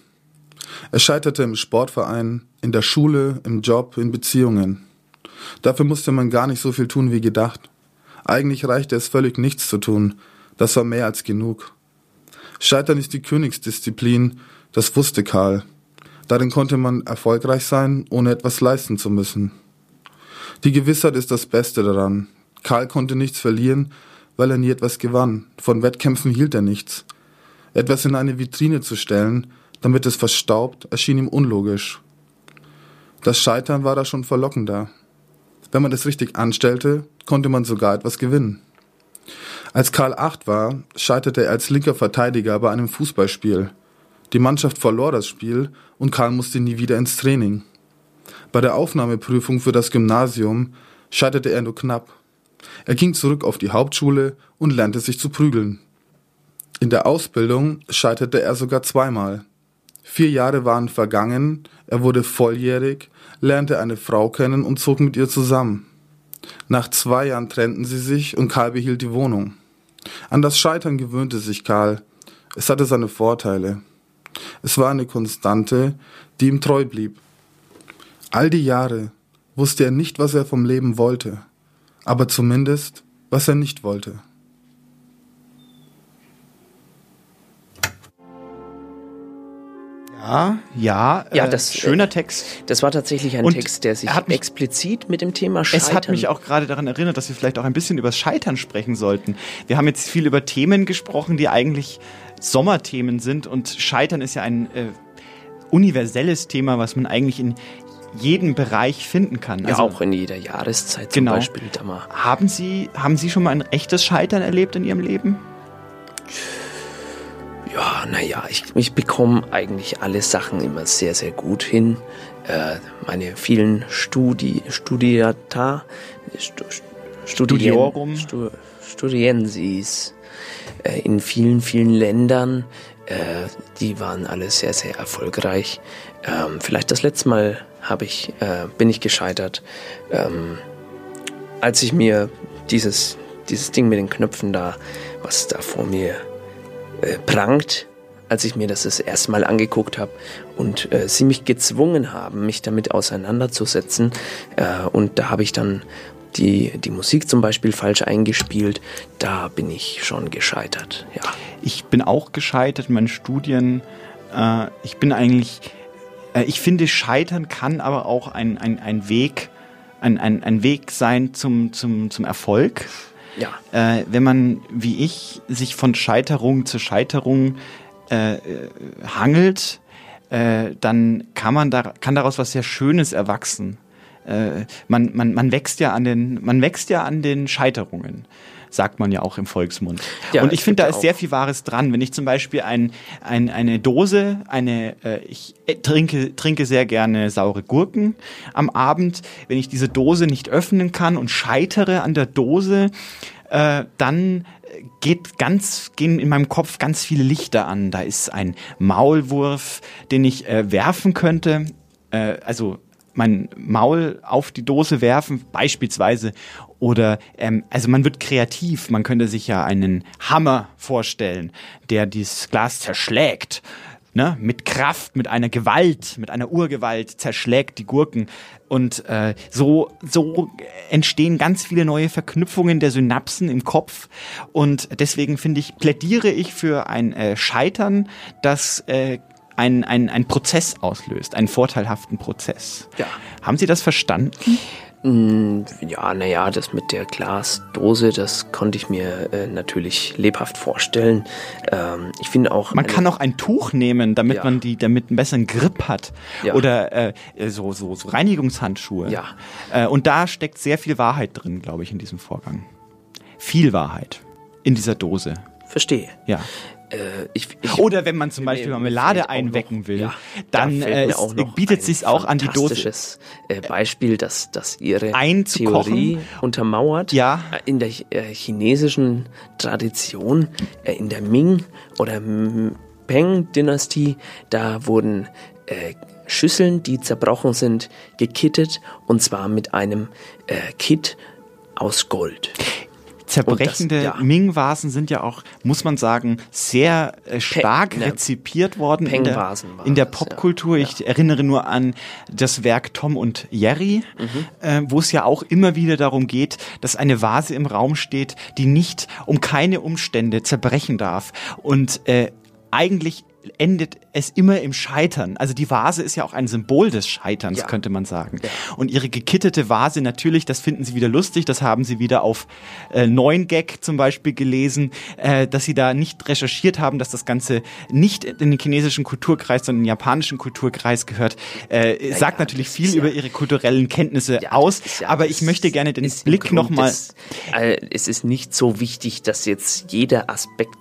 Er scheiterte im Sportverein, in der Schule, im Job, in Beziehungen. Dafür musste man gar nicht so viel tun wie gedacht. Eigentlich reichte es völlig nichts zu tun. Das war mehr als genug. Scheitern ist die Königsdisziplin, das wusste Karl. Darin konnte man erfolgreich sein, ohne etwas leisten zu müssen. Die Gewissheit ist das Beste daran. Karl konnte nichts verlieren, weil er nie etwas gewann. Von Wettkämpfen hielt er nichts. Etwas in eine Vitrine zu stellen, damit es verstaubt, erschien ihm unlogisch. Das Scheitern war da schon verlockender. Wenn man es richtig anstellte, konnte man sogar etwas gewinnen. Als Karl acht war, scheiterte er als linker Verteidiger bei einem Fußballspiel. Die Mannschaft verlor das Spiel und Karl musste nie wieder ins Training. Bei der Aufnahmeprüfung für das Gymnasium scheiterte er nur knapp. Er ging zurück auf die Hauptschule und lernte sich zu prügeln. In der Ausbildung scheiterte er sogar zweimal. Vier Jahre waren vergangen, er wurde volljährig, lernte eine Frau kennen und zog mit ihr zusammen. Nach zwei Jahren trennten sie sich und Karl behielt die Wohnung. An das Scheitern gewöhnte sich Karl. Es hatte seine Vorteile. Es war eine Konstante, die ihm treu blieb. All die Jahre wusste er nicht, was er vom Leben wollte, aber zumindest, was er nicht wollte. Ja, ja, Ja, äh, das, schöner äh, Text. Das war tatsächlich ein Und Text, der sich hat mich- explizit mit dem Thema Scheitern. Es hat mich auch gerade daran erinnert, dass wir vielleicht auch ein bisschen über das Scheitern sprechen sollten. Wir haben jetzt viel über Themen gesprochen, die eigentlich Sommerthemen sind und Scheitern ist ja ein äh, universelles Thema, was man eigentlich in jedem Bereich finden kann. ja, auch in jeder Jahreszeit zum Genau. Beispiel. Da mal Haben Sie, haben Sie schon mal ein echtes Scheitern erlebt in Ihrem Leben? Ja, naja, ich, ich bekomme eigentlich alle Sachen immer sehr, sehr gut hin. Äh, meine vielen Studi, Studiata, Stu, Studien, Studiorum. Stu, Studiensis äh, in vielen, vielen Ländern, äh, die waren alle sehr, sehr erfolgreich. Ähm, vielleicht das letzte Mal habe ich, äh, bin ich gescheitert, ähm, als ich mir dieses, dieses Ding mit den Knöpfen da, was da vor mir äh, prangt, als ich mir das das erste Mal angeguckt habe und äh, sie mich gezwungen haben, mich damit auseinanderzusetzen. Äh, und da habe ich dann die, die Musik zum Beispiel falsch eingespielt. Da bin ich schon gescheitert, ja. Ich bin auch gescheitert in meinen Studien. Äh, ich bin eigentlich, ich finde, Scheitern kann aber auch ein, ein, ein Weg, ein, ein, ein Weg sein zum, zum, zum Erfolg. Ja. Äh, wenn man, wie ich, sich von Scheiterung zu Scheiterung äh, äh, hangelt, äh, dann kann man da, kann daraus was sehr Schönes erwachsen. Äh, man, man, man wächst ja an den, man wächst ja an den Scheiterungen sagt man ja auch im Volksmund. Ja, und ich finde, da ist sehr viel Wahres dran. Wenn ich zum Beispiel ein, ein, eine Dose, eine, äh, ich äh, trinke, trinke sehr gerne saure Gurken am Abend, wenn ich diese Dose nicht öffnen kann und scheitere an der Dose, äh, dann geht ganz, gehen in meinem Kopf ganz viele Lichter an. Da ist ein Maulwurf, den ich äh, werfen könnte, äh, also mein Maul auf die Dose werfen, beispielsweise. Oder, ähm, also man wird kreativ. Man könnte sich ja einen Hammer vorstellen, der dieses Glas zerschlägt. Ne? Mit Kraft, mit einer Gewalt, mit einer Urgewalt zerschlägt die Gurken. Und äh, so, so entstehen ganz viele neue Verknüpfungen der Synapsen im Kopf. Und deswegen finde ich, plädiere ich für ein äh, Scheitern, das äh, ein, ein, ein Prozess auslöst, einen vorteilhaften Prozess. Ja. Haben Sie das verstanden? Mm, Ja, naja, das mit der Glasdose, das konnte ich mir äh, natürlich lebhaft vorstellen. Ähm, ich finde auch. Man kann auch ein Tuch nehmen, damit Ja. man die, damit einen besseren Grip hat. Ja. Oder äh, so, so, so Reinigungshandschuhe. Ja. Äh, und da steckt sehr viel Wahrheit drin, glaube ich, in diesem Vorgang. Viel Wahrheit in dieser Dose. Verstehe. Ja. Äh, ich, ich, Oder wenn man zum Beispiel Marmelade einwecken noch- will, ja, dann äh, noch bietet sich auch an die Dose. äh, Beispiel, dass, dass ihre. Theorie untermauert. Ja. Äh, In der äh, chinesischen Tradition, äh, in der Ming- oder Peng-Dynastie, da wurden Schüsseln, die zerbrochen sind, gekittet und zwar mit einem Kit aus Gold. Zerbrechende das- ja. Ming-Vasen sind ja auch, muss man sagen, sehr äh, stark ne, rezipiert worden in der, in der Popkultur. ja. Ich erinnere nur an das Werk Tom und Jerry, Mhm. äh, wo es ja auch immer wieder darum geht, dass eine Vase im Raum steht, die nicht um keine Umstände zerbrechen darf. Und äh, eigentlich endet es immer im Scheitern. Also die Vase ist ja auch ein Symbol des Scheiterns, Ja. könnte man sagen. Und ihre gekittete Vase, natürlich, das finden sie wieder lustig, das haben sie wieder auf äh, 9gag zum Beispiel gelesen, äh, dass sie da nicht recherchiert haben, dass das Ganze nicht in den chinesischen Kulturkreis, sondern in den japanischen Kulturkreis gehört. Äh, sagt ja, natürlich das viel ist ja- über ihre kulturellen Kenntnisse aus, ja- aber ich möchte gerne den Blick nochmal... Äh, es ist nicht so wichtig, dass jetzt jeder Aspekt.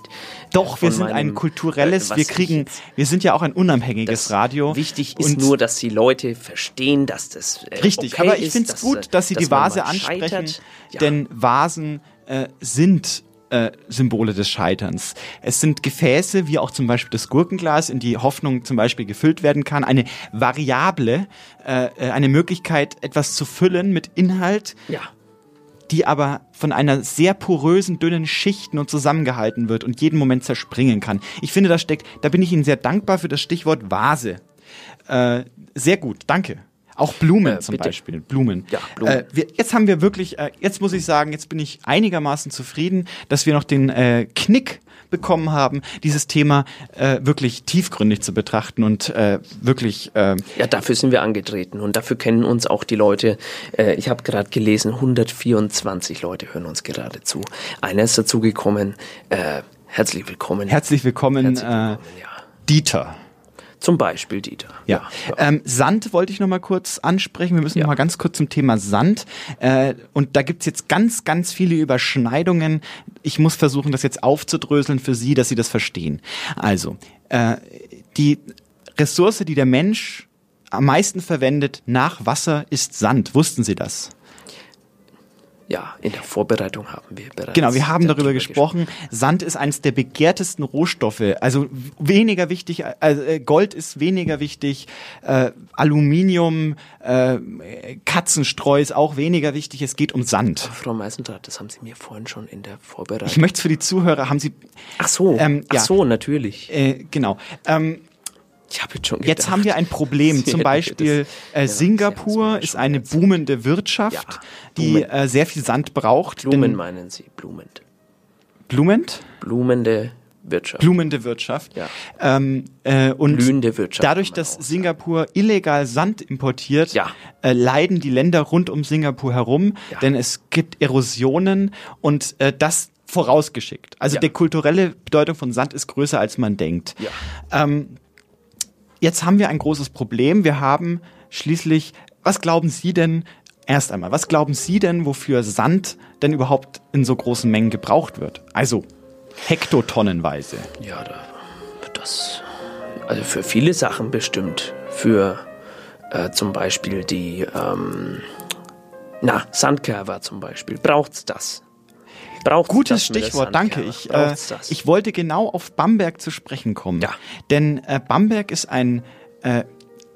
Doch, wir sind ein meinem, kulturelles, äh, was wir kriegen, wir sind ja auch ein unabhängiges Radio. Wichtig ist nur, dass die Leute verstehen, dass das. Äh, Richtig, okay aber ich finde es dass, gut, äh, dass Sie die man Vase ansprechen. Ja. denn Vasen äh, sind äh, Symbole des Scheiterns. Es sind Gefäße, wie auch zum Beispiel das Gurkenglas, in die Hoffnung zum Beispiel gefüllt werden kann. Eine Variable, äh, äh, eine Möglichkeit, etwas zu füllen mit Inhalt, ja. Die aber von einer sehr porösen, dünnen Schicht nur zusammengehalten wird und jeden Moment zerspringen kann. Ich finde, da steckt, da bin ich Ihnen sehr dankbar für das Stichwort Vase. Äh, sehr gut, danke. Auch Blumen Äh, zum bitte. Beispiel. Blumen. Ja, Blumen. Äh, wir, jetzt haben wir wirklich, äh, jetzt muss ich sagen, jetzt bin ich einigermaßen zufrieden, dass wir noch den äh, Knick bekommen haben, dieses Thema äh, wirklich tiefgründig zu betrachten und äh, wirklich äh, Ja, dafür sind wir angetreten und dafür kennen uns auch die Leute. Ich habe gerade gelesen, 124 Leute hören uns gerade zu. Einer ist dazugekommen. Herzlich willkommen. herzlich willkommen, Herzlich willkommen, ja. Dieter. Zum Beispiel Dieter. Ja. Ähm, Sand wollte ich noch mal kurz ansprechen. Wir müssen noch mal ganz kurz zum Thema Sand. Äh, und da gibt's jetzt ganz, ganz viele Überschneidungen. Ich muss versuchen, das jetzt aufzudröseln für Sie, dass Sie das verstehen. Also, äh, die Ressource, die der Mensch am meisten verwendet nach Wasser, ist Sand. Wussten Sie das? Ja, in der Vorbereitung haben wir bereits. Genau, wir haben darüber darüber gesprochen. Sand ist eines der begehrtesten Rohstoffe. Also weniger wichtig, also äh, Gold ist weniger wichtig, äh, Aluminium, äh, Katzenstreu ist auch weniger wichtig. Es geht um Sand. Frau Meisendrath, das haben Sie mir vorhin schon in der Vorbereitung. Ich möchte es für die Zuhörer, haben Sie... Ach so, Ähm, ach ja. so, natürlich. Äh, genau. Ähm, Ich habe jetzt schon Jetzt gedacht. haben wir ein Problem. Zum Beispiel äh, Singapur ist eine boomende Wirtschaft, die Blumen. äh, sehr viel Sand braucht. Blumen meinen Sie, blumend. Blument? Blumende Wirtschaft. Blumende Wirtschaft. Ja. Ähm, äh, und Blühende Wirtschaft. dadurch, dass Singapur illegal Sand importiert, Ja. äh, leiden die Länder rund um Singapur herum, denn es gibt Erosionen und äh, das vorausgeschickt. Also Ja. die kulturelle Bedeutung von Sand ist größer, als man denkt. Ja. Ähm, jetzt haben wir ein großes Problem. Wir haben schließlich, was glauben Sie denn, erst einmal, was glauben Sie denn, wofür Sand denn überhaupt in so großen Mengen gebraucht wird? Also hektotonnenweise. Ja, da, das. Also für viele Sachen bestimmt. Für äh, zum Beispiel die. Ähm, na, Sandkerber zum Beispiel. Braucht's das? Braucht's Gutes Stichwort, danke. Ich, äh, ich wollte genau auf Bamberg zu sprechen kommen. Ja. Denn äh, Bamberg ist ein, äh,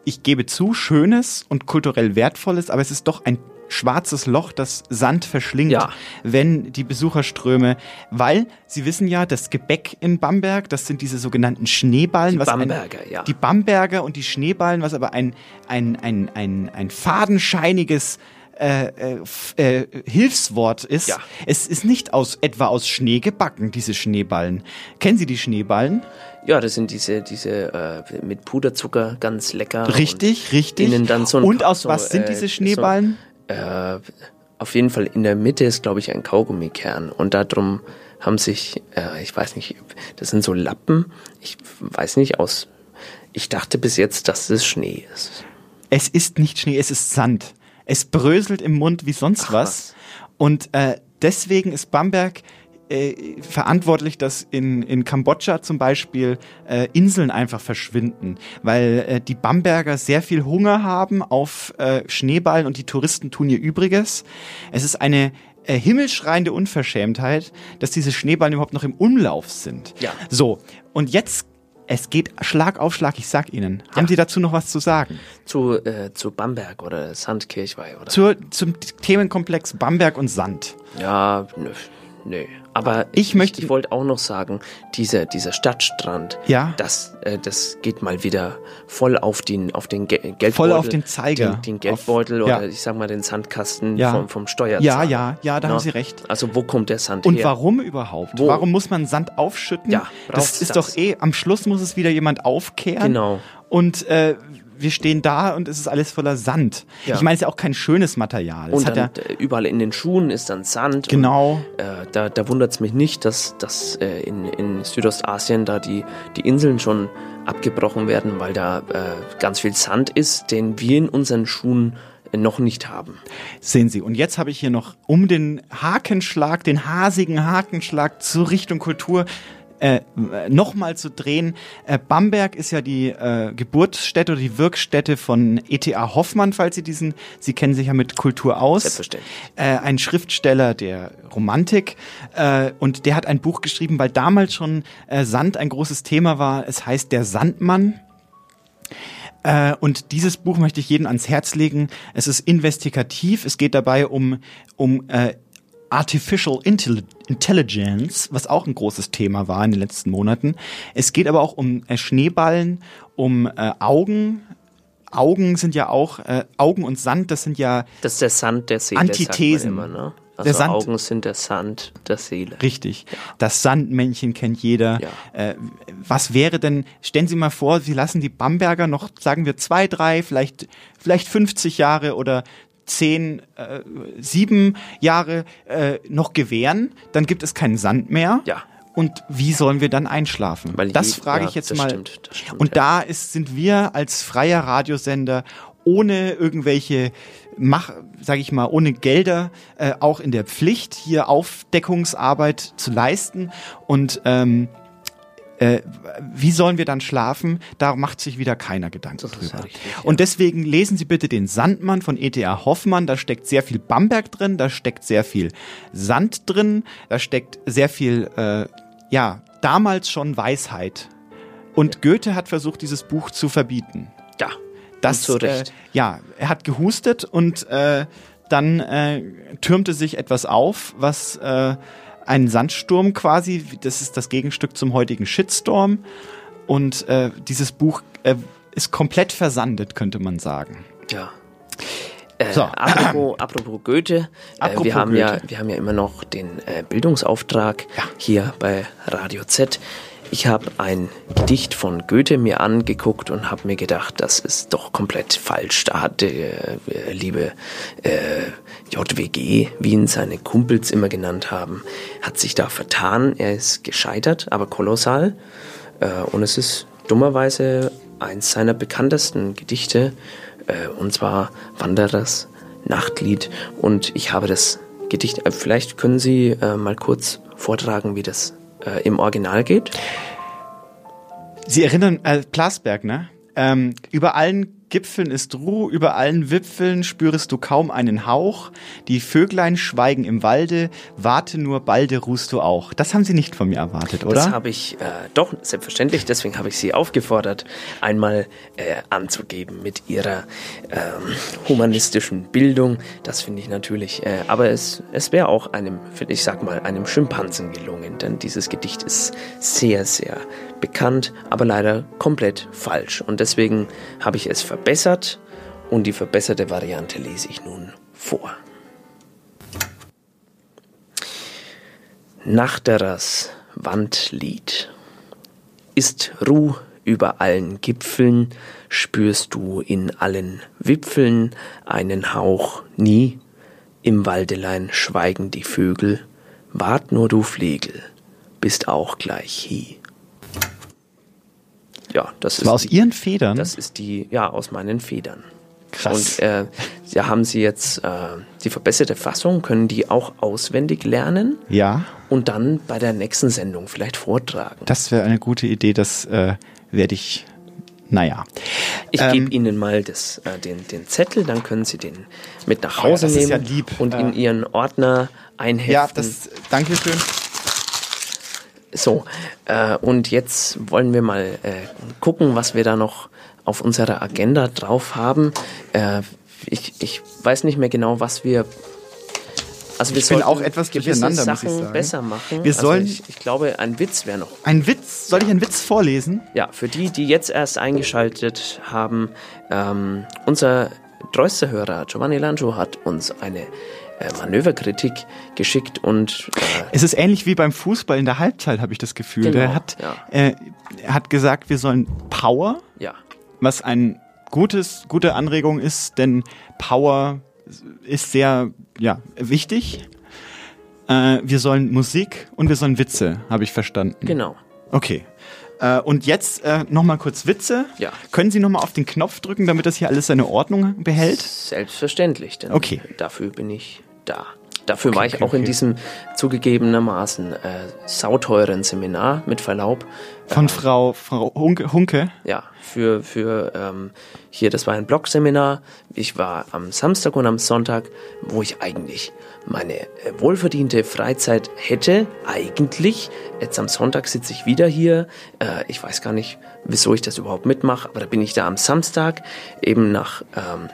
ich gebe zu, schönes und kulturell wertvolles, aber es ist doch ein schwarzes Loch, das Sand verschlingt, Ja. wenn die Besucherströme, weil Sie wissen ja, das Gebäck in Bamberg, das sind diese sogenannten Schneeballen. Die was Bamberger, ein, ja. Die Bamberger und die Schneeballen, was aber ein, ein, ein, ein, ein fadenscheiniges äh, äh, äh, Hilfswort ist. Ja. Es ist nicht aus etwa aus Schnee gebacken, diese Schneeballen. Kennen Sie die Schneeballen? Ja, das sind diese, diese äh, mit Puderzucker ganz lecker. Richtig, richtig. Innen dann so ein Und aus so, was sind äh, diese Schneeballen? So, äh, auf jeden Fall in der Mitte ist, glaube ich, ein Kaugummikern. Und darum haben sich, ich weiß nicht, das sind so Lappen. Ich weiß nicht aus. Ich dachte bis jetzt, dass es Schnee ist. Es ist nicht Schnee, es ist Sand. Es bröselt im Mund wie sonst was. Und äh, deswegen ist Bamberg äh, verantwortlich, dass in, in Kambodscha zum Beispiel äh, Inseln einfach verschwinden, weil äh, die Bamberger sehr viel Hunger haben auf äh, Schneeballen und die Touristen tun ihr Übriges. Es ist eine äh, himmelschreiende Unverschämtheit, dass diese Schneeballen überhaupt noch im Umlauf sind. Ja. So, und jetzt, es geht Schlag auf Schlag, ich sag Ihnen. Haben Sie dazu noch was zu sagen? Zu, äh, zu Bamberg oder Sandkirchweih oder. Zur, zum Themenkomplex Bamberg und Sand. Ja, nö, nö. Aber ich, möchte, ich, wollte auch noch sagen, dieser, dieser Stadtstrand, Ja. das, äh, das geht mal wieder voll auf den, auf den Ge Geldbeutel. Voll auf den Zeiger. Den, den Geldbeutel Auf- ja. oder ich sag mal den Sandkasten Ja. vom, vom Steuerzahler. Ja, ja, ja, da Na, haben Sie recht. Also wo kommt der Sand Und her? warum überhaupt? Wo? Warum muss man Sand aufschütten? Ja, das ist das? doch eh, am Schluss muss es wieder jemand aufkehren. Genau. Und äh, wir stehen da und es ist alles voller Sand. Ja. Ich meine, es ist ja auch kein schönes Material. Und hat dann ja, äh, überall in den Schuhen ist dann Sand. Genau. Und, äh, da da wundert es mich nicht, dass, dass äh, in, in Südostasien da die, die Inseln schon abgebrochen werden, weil da äh, ganz viel Sand ist, den wir in unseren Schuhen äh, noch nicht haben. Sehen Sie, und jetzt habe ich hier noch um den Hakenschlag, den hasigen Hakenschlag zur Richtung Kultur äh, nochmal zu drehen. Äh, Bamberg ist ja die äh, Geburtsstätte oder die Wirkstätte von E.T.A. Hoffmann, falls Sie diesen, Sie kennen sich ja mit Kultur aus. Selbstverständlich. Äh, ein Schriftsteller der Romantik äh, und der hat ein Buch geschrieben, weil damals schon äh, Sand ein großes Thema war. Es heißt Der Sandmann. Äh, und dieses Buch möchte ich jedem ans Herz legen. Es ist investigativ. Es geht dabei um, um äh, Artificial Intelli Intelligence, was auch ein großes Thema war in den letzten Monaten. Es geht aber auch um äh, Schneeballen, um äh, Augen. Augen sind ja auch, äh, Augen und Sand, das sind ja Das ist der Sand der Seele, Antithesen. immer, ne? Also Der Sand- Augen sind der Sand der Seele. Richtig. Das Sandmännchen kennt jeder. Äh, was wäre denn, stellen Sie mal vor, Sie lassen die Bamberger noch, sagen wir, zwei, drei, vielleicht, vielleicht 50 Jahre oder zehn, äh, sieben Jahre äh, noch gewähren, dann gibt es keinen Sand mehr. Ja. Und wie sollen wir dann einschlafen? Weil das je- frage ja, ich jetzt das mal. stimmt, das stimmt, Und da ist, sind wir als freier Radiosender ohne irgendwelche Mach, sage ich mal, ohne Gelder äh, auch in der Pflicht, hier Aufdeckungsarbeit zu leisten. Und ähm, äh, wie sollen wir dann schlafen? Da macht sich wieder keiner Gedanken drüber. Und deswegen lesen Sie bitte den Sandmann von E.T.A. Hoffmann. Da steckt sehr viel Bamberg drin, da steckt sehr viel Sand drin, da steckt sehr viel, äh, ja, damals schon Weisheit. Und Goethe hat versucht, dieses Buch zu verbieten. Ja. Das, zu Recht. Äh, ja, er hat gehustet und äh, dann äh, türmte sich etwas auf, was äh, ein Sandsturm quasi, das ist das Gegenstück zum heutigen Shitstorm. und äh, dieses Buch äh, ist komplett versandet, könnte man sagen. Ja. Äh, So. apropos, apropos Goethe, äh, Apropos wir, haben Ja, Goethe. wir haben ja immer noch den äh, Bildungsauftrag hier bei Radio Z. Ich habe ein Gedicht von Goethe mir angeguckt und habe mir gedacht, das ist doch komplett falsch. Da hat der äh, liebe äh, JWG, wie ihn seine Kumpels immer genannt haben, hat sich da vertan. Er ist gescheitert, aber kolossal. Äh, und es ist dummerweise eins seiner bekanntesten Gedichte, äh, und zwar Wanderers Nachtlied. Und ich habe das Gedicht, äh, vielleicht können Sie äh, mal kurz vortragen, wie das äh, im Original geht. Sie erinnern, äh, Plasberg, ne? Ähm, über allen Gipfeln ist Ruhe, über allen Wipfeln spürest du kaum einen Hauch. Die Vöglein schweigen im Walde, warte nur, balde ruhst du auch. Das haben Sie nicht von mir erwartet, oder? Das habe ich äh, doch selbstverständlich, deswegen habe ich Sie aufgefordert, einmal äh, anzugeben mit Ihrer ähm, humanistischen Bildung. Das finde ich natürlich, äh, aber es, es wäre auch einem, ich sag mal, einem Schimpansen gelungen, denn dieses Gedicht ist sehr, sehr bekannt, aber leider komplett falsch. Und deswegen habe ich es verbessert und die verbesserte Variante lese ich nun vor. Nachterers Wandlied. Ist Ruh über allen Gipfeln, spürst du in allen Wipfeln einen Hauch nie. Im Waldelein schweigen die Vögel, wart nur du Flegel, bist auch gleich hie. Ja, das ist war aus Ihren Federn? Das ist die, ja, aus meinen Federn. Krass. Und äh, ja, haben Sie jetzt äh, die verbesserte Fassung, können die auch auswendig lernen Ja, und dann bei der nächsten Sendung vielleicht vortragen. das wäre eine gute Idee, das äh, werde ich, naja. Ich Ähm, gebe Ihnen mal das, äh, den, den Zettel, dann können Sie den mit nach Oh Hause das ist nehmen ja lieb. und in Ihren Ordner einheften. Ja, das, danke schön. So, äh, und jetzt wollen wir mal äh, gucken, was wir da noch auf unserer Agenda drauf haben. Äh, ich, ich weiß nicht mehr genau, was wir. Also wir Ich bin auch etwas durcheinander, muss ich Sachen sagen. besser machen. Wir also sollen- ich, ich glaube, ein Witz wäre noch. Ein Witz, soll ich einen Witz vorlesen? Ja, für die, die jetzt erst eingeschaltet haben, ähm, unser treuster Hörer Giovanni Lancho hat uns eine Manöverkritik geschickt und äh, Es ist ähnlich wie beim Fußball in der Halbzeit, habe ich das Gefühl. Genau, Der hat, ja. äh, er hat gesagt, wir sollen Power, ja, was ein gutes, gute Anregung ist, denn Power ist sehr ja, wichtig. Äh, wir sollen Musik und wir sollen Witze, habe ich verstanden. genau. Okay. Äh, und jetzt äh, nochmal kurz Witze. Ja. Können Sie nochmal auf den Knopf drücken, damit das hier alles seine Ordnung behält? Selbstverständlich, denn Okay. dafür bin ich da. Dafür Okay, war ich okay, auch in okay. diesem zugegebenermaßen äh, sauteuren Seminar mit Verlaub. Von Frau, Frau Hunke. Ja, für, für ähm, hier, das war ein Blogseminar. Ich war am Samstag und am Sonntag, wo ich eigentlich meine äh, wohlverdiente Freizeit hätte. Eigentlich. Jetzt am Sonntag sitze ich wieder hier. Äh, ich weiß gar nicht, wieso ich das überhaupt mitmache, aber da bin ich da am Samstag eben nach ähm,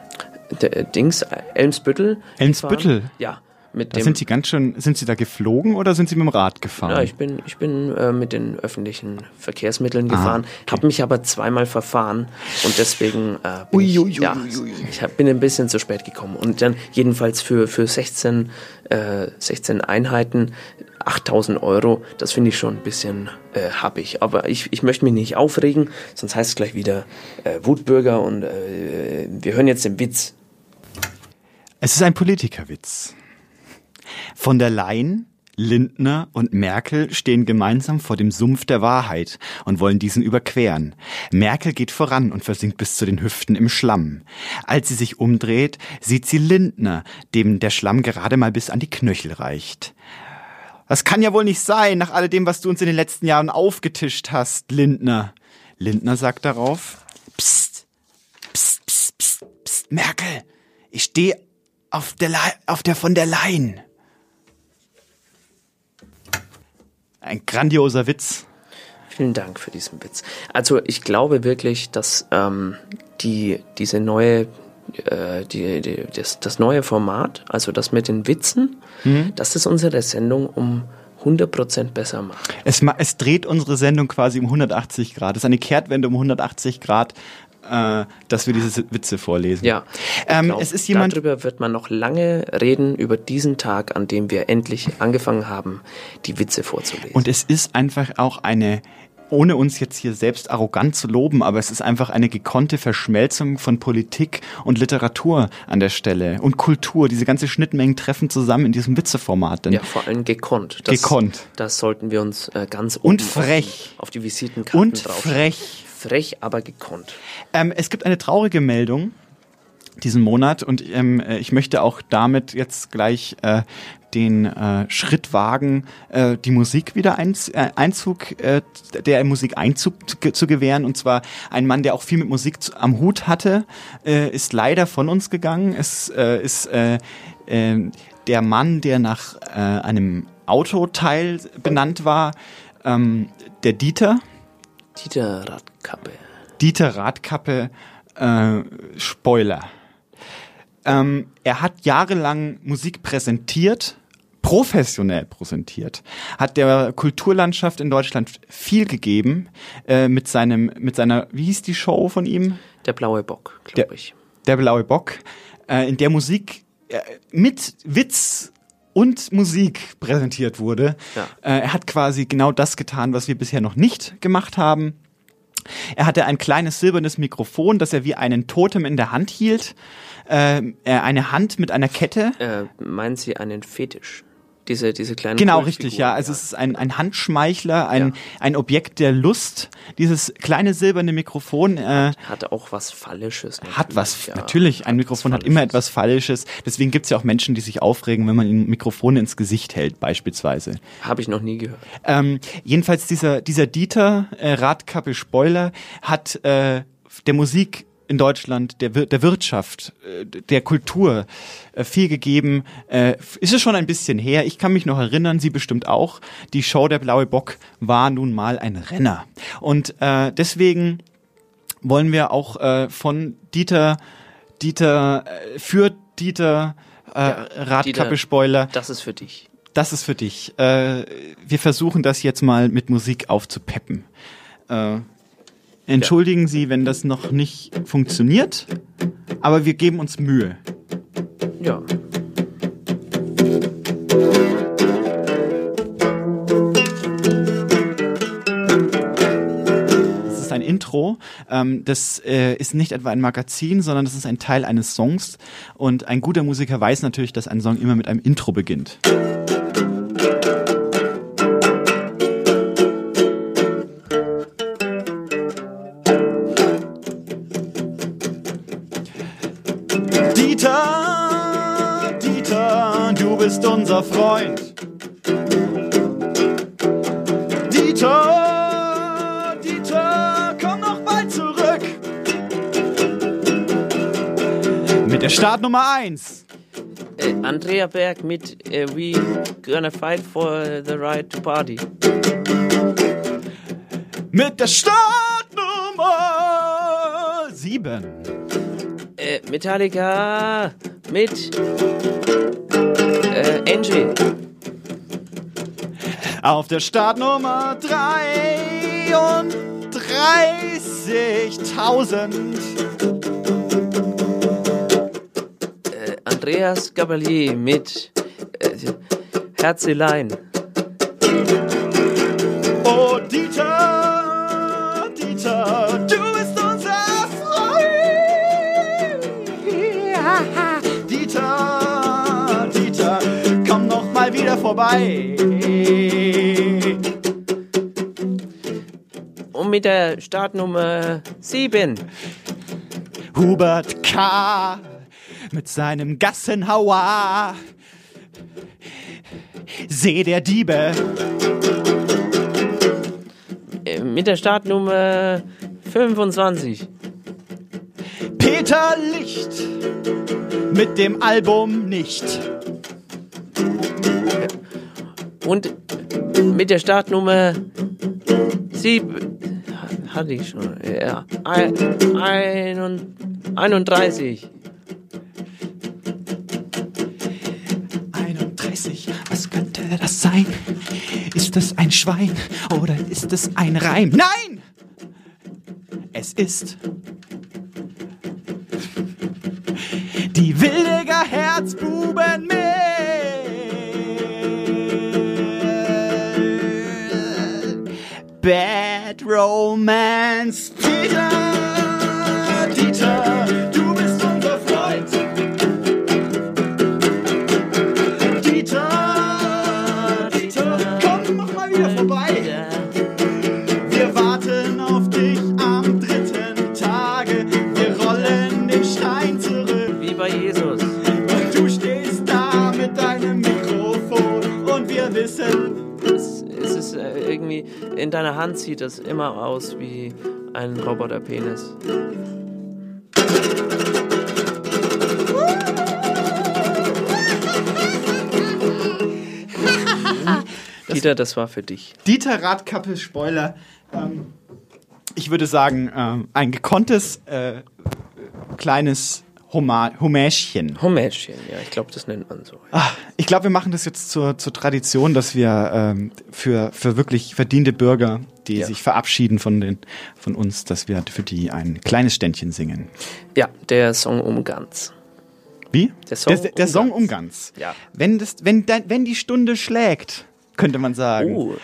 Dings, äh, Elmsbüttel. Elmsbüttel? Ja. Mit Da sind Sie ganz schön, sind Sie da geflogen oder sind Sie mit dem Rad gefahren? ja, ich bin, ich bin äh, mit den öffentlichen Verkehrsmitteln gefahren, okay. habe mich aber zweimal verfahren und deswegen äh, bin, Ui, ich, ui, ui, ja, ui, ui. ich hab, bin ein bisschen zu spät gekommen. Und dann jedenfalls für, für 16, äh, 16 Einheiten 8000 Euro, das finde ich schon ein bisschen äh, happig. Aber ich, ich möchte mich nicht aufregen, sonst heißt es gleich wieder äh, Wutbürger und äh, wir hören jetzt den Witz. Es ist ein Politikerwitz. Von der Leyen, Lindner und Merkel stehen gemeinsam vor dem Sumpf der Wahrheit und wollen diesen überqueren. Merkel geht voran und versinkt bis zu den Hüften im Schlamm. Als sie sich umdreht, sieht sie Lindner, dem der Schlamm gerade mal bis an die Knöchel reicht. Das kann ja wohl nicht sein, nach alledem, was du uns in den letzten Jahren aufgetischt hast, Lindner. Lindner sagt darauf, Psst, psst, psst, psst, psst, Merkel, ich stehe auf der, Le auf der von der Leyen. Ein grandioser Witz. Vielen Dank für diesen Witz. Also ich glaube wirklich, dass ähm, die, diese neue, äh, die, die, das, das neue Format, also das mit den Witzen, Mhm. dass das unsere Sendung um 100% besser machen. Es, es dreht unsere Sendung quasi um 180 Grad. Es ist eine Kehrtwende um 180 Grad, äh, dass wir diese Witze vorlesen. Ja. Ähm, glaub, es ist jemand. Darüber wird man noch lange reden, über diesen Tag, an dem wir endlich angefangen haben, die Witze vorzulesen. Und es ist einfach auch eine, ohne uns jetzt hier selbst arrogant zu loben, aber es ist einfach eine gekonnte Verschmelzung von Politik und Literatur an der Stelle und Kultur. Diese ganze Schnittmengen treffen zusammen in diesem Witzeformat. Denn ja, vor allem gekonnt. Das, Gekonnt. Das sollten wir uns äh, ganz Und frech. Auf, die, Visitenkarten Und draufschreiben. frech. Frech, aber gekonnt. Ähm, es gibt eine traurige Meldung diesen Monat und ähm, äh, ich möchte auch damit jetzt gleich äh, den äh, Schritt wagen, äh, die Musik wieder einz, äh, Einzug, äh, der Musik Einzug zu, gewähren. Und zwar ein Mann, der auch viel mit Musik zu, am Hut hatte, äh, ist leider von uns gegangen. Es äh, ist äh, äh, der Mann, der nach äh, einem Autoteil benannt war, ähm, der Dieter. Dieter Radkappe. Dieter Radkappe, äh, Spoiler. Ähm, er hat jahrelang Musik präsentiert, professionell präsentiert, hat der Kulturlandschaft in Deutschland viel gegeben äh, mit seinem, mit seiner, wie hieß die Show von ihm? Der blaue Bock, glaube ich. der blaue Bock, äh, in der Musik äh, mit Witz und Musik präsentiert wurde. Ja. Äh, er hat quasi genau das getan, was wir bisher noch nicht gemacht haben. Er hatte ein kleines silbernes Mikrofon, das er wie einen Totem in der Hand hielt. Äh, eine Hand mit einer Kette. Äh, meinen Sie einen Fetisch? Diese, diese kleinen Genau, richtig, ja. Also es ist ein, ein Handschmeichler, ein, ein Objekt der Lust. Dieses kleine silberne Mikrofon äh, Hat auch was Phallisches. hat was, ja. natürlich, ein Mikrofon hat immer etwas Phallisches. Deswegen gibt es ja auch Menschen, die sich aufregen, wenn man ihnen Mikrofone ins Gesicht hält, beispielsweise. Habe ich noch nie gehört. Ähm, jedenfalls dieser, dieser Dieter, äh, Radkappe Spoiler, hat äh, der Musik in Deutschland, der, der Wirtschaft, äh, der Kultur äh, viel gegeben. Äh, ist es schon ein bisschen her. Ich kann mich noch erinnern, Sie bestimmt auch. Die Show Der Blaue Bock war nun mal ein Renner. Und äh, deswegen wollen wir auch äh, von Dieter, Dieter, für Dieter äh, Radkappe Dieter, Spoiler. Das ist für dich. Das ist für dich. Äh, wir versuchen das jetzt mal mit Musik aufzupeppen. Äh, entschuldigen Sie, wenn das noch nicht funktioniert, aber wir geben uns Mühe. Ja. Das ist ein Intro. Ähm, das äh, ist nicht etwa ein Magazin, sondern das ist ein Teil eines Songs. Und ein guter Musiker weiß natürlich, dass ein Song immer mit einem Intro beginnt. Bist unser Freund. Dieter, Dieter, komm noch bald zurück. Mit der Startnummer 1. Äh, Andrea Berg mit äh, We Gonna Fight for the Right to Party. Mit der Startnummer 7. Äh, Metallica mit äh, Angie. Auf der Startnummer 33.000. Äh, Andreas Gabalier mit äh, Herzelein. Wieder vorbei. Und mit der Startnummer 7. Hubert K. mit seinem Gassenhauer. Seh der Diebe. Äh, mit der Startnummer 25. Peter Licht mit dem Album nicht. Und mit der Startnummer 7. Hatte ich schon. Ja. Ein, ein und, 31. 31, was könnte das sein? Ist es ein Schwein oder ist es ein Reim? Nein! Es ist die Williger Herzbuben mit Bad Romance. Dieter, Dieter, in deiner Hand sieht es immer aus wie ein Roboterpenis. Dieter, das war für dich. Dieter Radkappe Spoiler. Ähm, ich würde sagen, ähm, ein gekonntes äh, kleines Homa Homäschchen. Homäschchen, ja, ich glaube, das nennt man so. Ah, ich glaube, wir machen das jetzt zur, zur Tradition, dass wir ähm, für, für wirklich verdiente Bürger, die Ja. sich verabschieden von, den, von uns, dass wir für die ein kleines Ständchen singen. Ja, der Song um ganz. Wie? Der Song der, der um Song ganz. um ganz. Ja. Wenn, das, wenn, wenn die Stunde schlägt, könnte man sagen. Oh,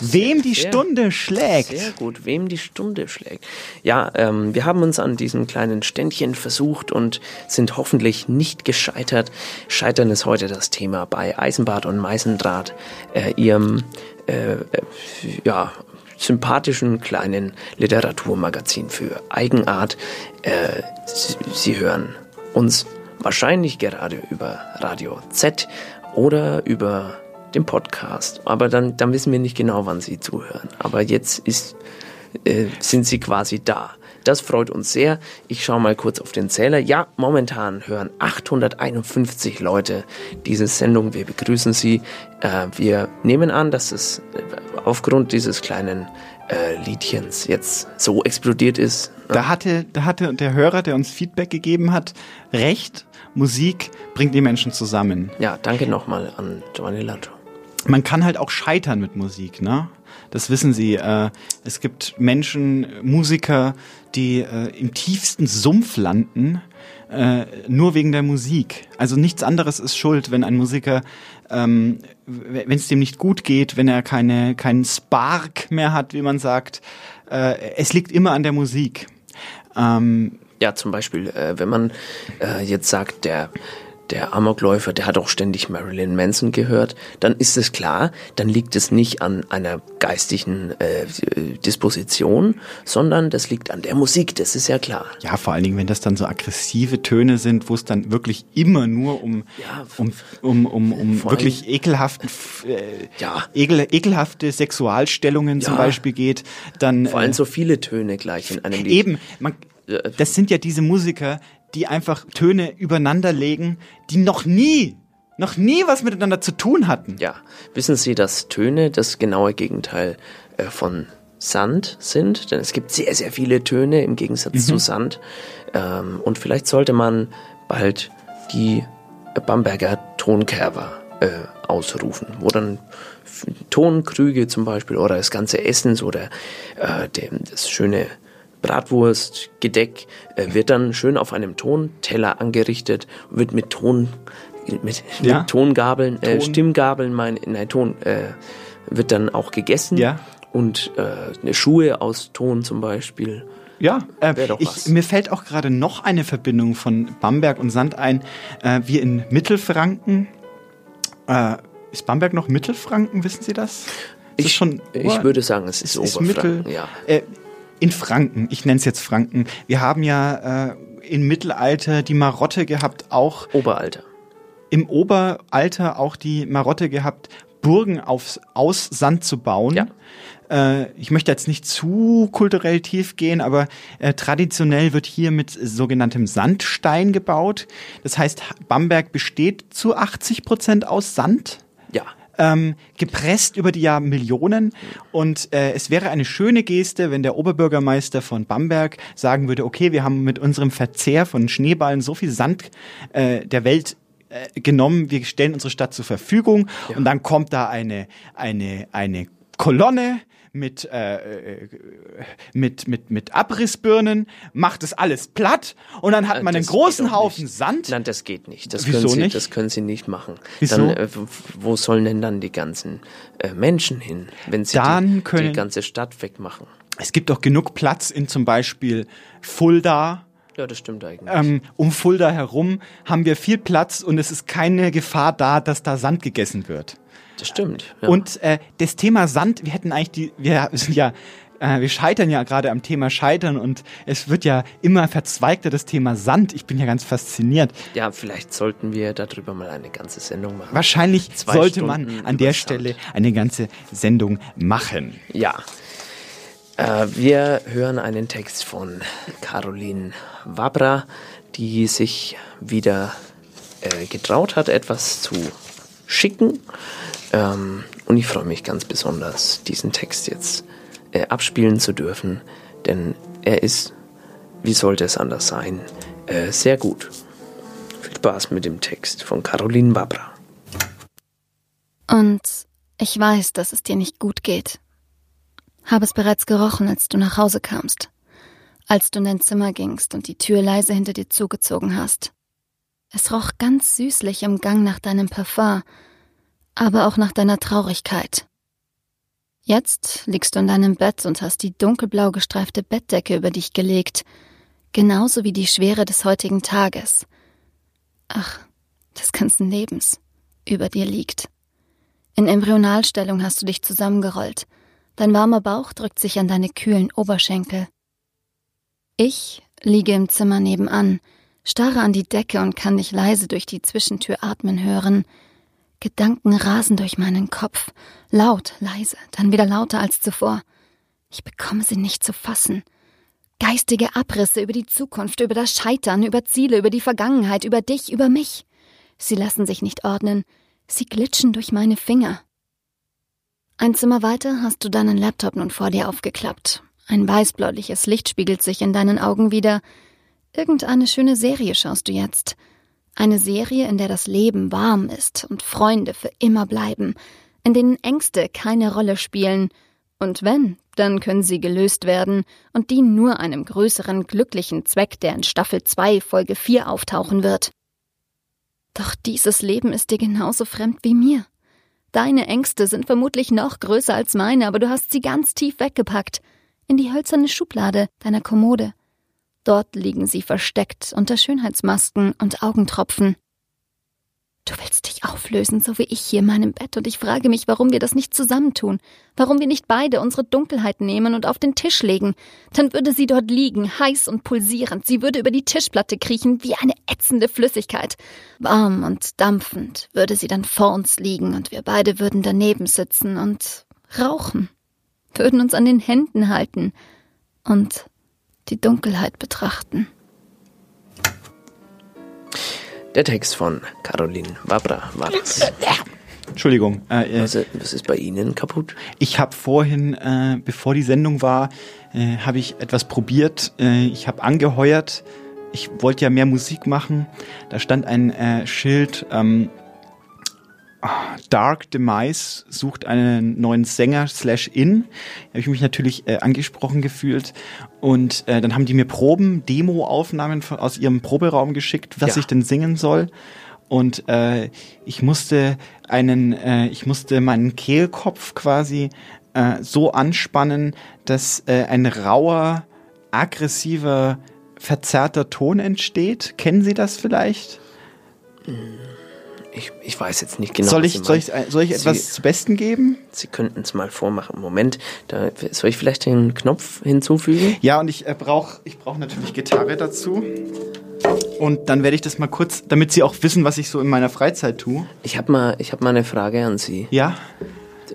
Wem die sehr- Stunde schlägt. Sehr gut, wem die Stunde schlägt. Ja, ähm, wir haben uns an diesem kleinen Ständchen versucht und sind hoffentlich nicht gescheitert. Scheitern ist heute das Thema bei Eisenbart und Meißendraht, äh, ihrem äh, ja, sympathischen kleinen Literaturmagazin für Eigenart. Äh, Sie, Sie hören uns wahrscheinlich gerade über Radio Z oder über den Podcast. Aber dann, dann wissen wir nicht genau, wann Sie zuhören. Aber jetzt ist, äh, sind Sie quasi da. Das freut uns sehr. Ich schaue mal kurz auf den Zähler. Ja, momentan hören 851 Leute diese Sendung. Wir begrüßen Sie. Äh, wir nehmen an, dass es äh, aufgrund dieses kleinen äh, Liedchens jetzt so explodiert ist. Da hatte, da hatte der Hörer, der uns Feedback gegeben hat, recht. Musik bringt die Menschen zusammen. Ja, danke nochmal an Giovanni Latto. Man kann halt auch scheitern mit Musik, ne? Das wissen Sie. Äh, es gibt Menschen, Musiker, die äh, im tiefsten Sumpf landen, äh, nur wegen der Musik. Also nichts anderes ist schuld, wenn ein Musiker, ähm, wenn es dem nicht gut geht, wenn er keine keinen Spark mehr hat, wie man sagt. Äh, es liegt immer an der Musik. Ähm, Ja, zum Beispiel, äh, wenn man äh, jetzt sagt, der, der Amokläufer, der hat auch ständig Marilyn Manson gehört, dann ist es klar, dann liegt es nicht an einer geistigen äh, Disposition, sondern das liegt an der Musik, das ist ja klar. Ja, vor allen Dingen, wenn das dann so aggressive Töne sind, wo es dann wirklich immer nur um, Ja, um, um, um, um wirklich ekelhaften, äh, Ja. ekel, ekelhafte Sexualstellungen zum Ja. Beispiel geht, dann Vor allem äh, so viele Töne gleich in einem Lied. eben, man, das sind ja diese Musiker, die einfach Töne übereinander legen, die noch nie, noch nie was miteinander zu tun hatten. Ja, wissen Sie, dass Töne das genaue Gegenteil äh, von Sand sind? Denn es gibt sehr, sehr viele Töne im Gegensatz zu Sand. Ähm, und vielleicht sollte man bald die Bamberger Tonkerber äh, ausrufen, wo dann Tonkrüge zum Beispiel oder das ganze Essen oder äh, dem, das schöne Bratwurstgedeck äh, wird dann schön auf einem Tonteller angerichtet, wird mit Ton mit, Ja. mit Tongabeln, äh, Ton. Stimmgabeln, mein, nein, Ton, äh, wird dann auch gegessen. Ja. Und äh, eine Schuhe aus Ton zum Beispiel. Ja, äh, ich, was. mir fällt auch gerade noch eine Verbindung von Bamberg und Sand ein. Äh, wir in Mittelfranken. Äh, ist Bamberg noch Mittelfranken, wissen Sie das? Ist Ich, schon, ich würde sagen, es ist, ist Oberfranken. Mittel, ja. In Franken, ich nenne es jetzt Franken. Wir haben ja äh, im Mittelalter die Marotte gehabt, auch Oberalter. im Oberalter auch die Marotte gehabt, Burgen aufs, aus Sand zu bauen. Ja. Äh, ich möchte jetzt nicht zu kulturell tief gehen, aber äh, traditionell wird hier mit sogenanntem Sandstein gebaut. Das heißt, Bamberg besteht zu 80 Prozent aus Sand. Ähm, gepresst über die Jahr Millionen. Und äh, es wäre eine schöne Geste, wenn der Oberbürgermeister von Bamberg sagen würde, okay, wir haben mit unserem Verzehr von Schneeballen so viel Sand äh, der Welt äh, genommen, wir stellen unsere Stadt zur Verfügung und dann kommt da eine, eine, eine Kolonne, mit, äh, äh, mit, mit, mit Abrissbirnen, macht es alles platt und dann hat Äh, man einen das großen geht doch Haufen nicht. Sand. Nein, das geht nicht. Das Wieso können Sie, nicht? Das können Sie nicht machen. Wieso? Dann, äh, wo sollen denn dann die ganzen äh, Menschen hin, wenn Sie Dann die, können- die ganze Stadt wegmachen? Es gibt doch genug Platz in zum Beispiel Fulda. Ja, das stimmt eigentlich. Ähm, um Fulda herum haben wir viel Platz und es ist keine Gefahr da, dass da Sand gegessen wird. Das stimmt. Ja. Und äh, das Thema Sand, wir hätten eigentlich die, wir sind ja, äh, wir scheitern ja gerade am Thema Scheitern und es wird ja immer verzweigter das Thema Sand. Ich bin ja ganz fasziniert. ja, vielleicht sollten wir darüber mal eine ganze Sendung machen. Wahrscheinlich Zwei sollte Stunden man an der. Stelle eine ganze Sendung machen. Ja. Äh, wir hören einen Text von Caroline Wabra, die sich wieder äh, getraut hat, etwas zu schicken. Ähm, und ich freue mich ganz besonders, diesen Text jetzt äh, abspielen zu dürfen, denn er ist, wie sollte es anders sein, äh, sehr gut. Viel Spaß mit dem Text von Caroline Wabra. Und ich weiß, dass es dir nicht gut geht. Habe es bereits gerochen, als du nach Hause kamst. Als du in dein Zimmer gingst und die Tür leise hinter dir zugezogen hast. Es roch ganz süßlich im Gang nach deinem Parfum, aber auch nach deiner Traurigkeit. Jetzt liegst du in deinem Bett und hast die dunkelblau gestreifte Bettdecke über dich gelegt, genauso wie die Schwere des heutigen Tages. Ach, des ganzen Lebens über dir liegt. In Embryonalstellung hast du dich zusammengerollt. Dein warmer Bauch drückt sich an deine kühlen Oberschenkel. Ich liege im Zimmer nebenan, starre an die Decke und kann dich leise durch die Zwischentür atmen hören. Gedanken rasen durch meinen Kopf, laut, leise, dann wieder lauter als zuvor. Ich bekomme sie nicht zu fassen. Geistige Abrisse über die Zukunft, über das Scheitern, über Ziele, über die Vergangenheit, über dich, über mich. Sie lassen sich nicht ordnen, sie glitschen durch meine Finger. Ein Zimmer weiter hast du deinen Laptop nun vor dir aufgeklappt. Ein weißbläuliches Licht spiegelt sich in deinen Augen wieder. Irgendeine schöne Serie schaust du jetzt. Eine Serie, in der das Leben warm ist und Freunde für immer bleiben, in denen Ängste keine Rolle spielen. Und wenn, dann können sie gelöst werden und dienen nur einem größeren glücklichen Zweck, der in Staffel 2 Folge 4 auftauchen wird. Doch dieses Leben ist dir genauso fremd wie mir. Deine Ängste sind vermutlich noch größer als meine, aber du hast sie ganz tief weggepackt. In die hölzerne Schublade deiner Kommode. Dort liegen sie versteckt unter Schönheitsmasken und Augentropfen. Du willst dich auflösen, so wie ich hier in meinem Bett, und ich frage mich, warum wir das nicht zusammentun, warum wir nicht beide unsere Dunkelheit nehmen und auf den Tisch legen. Dann würde sie dort liegen, heiß und pulsierend, sie würde über die Tischplatte kriechen wie eine ätzende Flüssigkeit. Warm und dampfend würde sie dann vor uns liegen, und wir beide würden daneben sitzen und rauchen, würden uns an den Händen halten und die Dunkelheit betrachten. Der Text von Caroline Wabra war das. Entschuldigung. Äh, was, was ist bei Ihnen kaputt? Ich habe vorhin, äh, bevor die Sendung war, äh, habe ich etwas probiert. Äh, ich habe angeheuert. Ich wollte ja mehr Musik machen. Da stand ein äh, Schild. Ähm, Dark Demise sucht einen neuen Sänger slash in. Da habe ich mich natürlich äh, angesprochen gefühlt. Und äh, dann haben die mir Proben, Demo-Aufnahmen aus ihrem Proberaum geschickt, was Ja. ich denn singen soll. Und äh, ich musste einen, äh, ich musste meinen Kehlkopf quasi äh, so anspannen, dass äh, ein rauer, aggressiver, verzerrter Ton entsteht. Kennen Sie das vielleicht? Ich, ich weiß jetzt nicht genau. soll, ich, soll, ich, meinen. soll ich etwas Sie, zu Besten geben? Sie könnten es mal vormachen. Moment, da, soll ich vielleicht den Knopf hinzufügen? Ja, und ich äh, brauche ich brauch natürlich Gitarre dazu. Und dann werde ich das mal kurz, damit Sie auch wissen, was ich so in meiner Freizeit tue. Ich habe mal, ich hab mal eine Frage an Sie. Ja?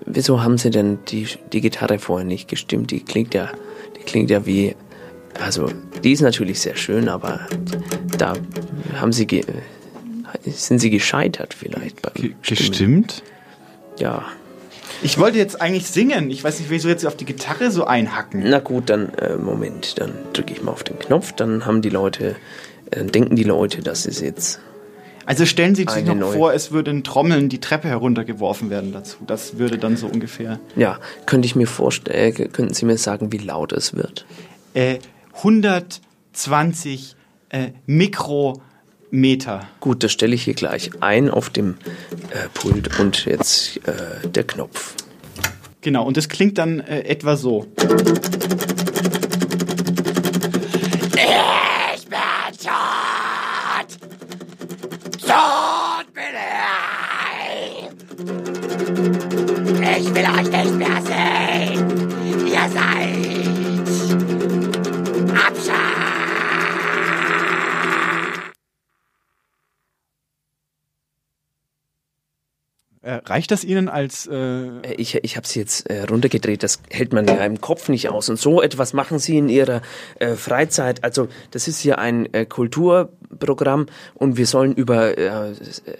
Wieso haben Sie denn die, die Gitarre vorher nicht gestimmt? Die klingt ja, die klingt ja wie, also die ist natürlich sehr schön, aber da haben Sie, ge, sind Sie gescheitert vielleicht beim Stimmen? Gestimmt? Ja. Ich wollte jetzt eigentlich singen. Ich weiß nicht, wieso jetzt auf die Gitarre so einhacken. Na gut, dann äh, Moment, dann drücke ich mal auf den Knopf, dann haben die Leute, äh, denken die Leute, dass es jetzt Also stellen Sie sich noch neue. vor, es würden Trommeln die Treppe heruntergeworfen werden dazu. Das würde dann so ungefähr Ja, könnte ich mir vorstellen, äh, könnten Sie mir sagen, wie laut es wird? äh, 120 äh, Mikrometer. Gut, das stelle ich hier gleich ein auf dem äh, Pult und jetzt äh, der Knopf. Genau, und das klingt dann äh, etwa so. Ich bin tot! Tot bin ich! Ich will euch nicht mehr sehen! Ihr seid Äh, reicht das Ihnen als äh, Äh, Ich, ich habe es jetzt äh, runtergedreht, das hält man ja im Kopf nicht aus. Und so etwas machen Sie in Ihrer äh, Freizeit. Also das ist hier ein äh, Kulturprogramm und wir sollen über äh,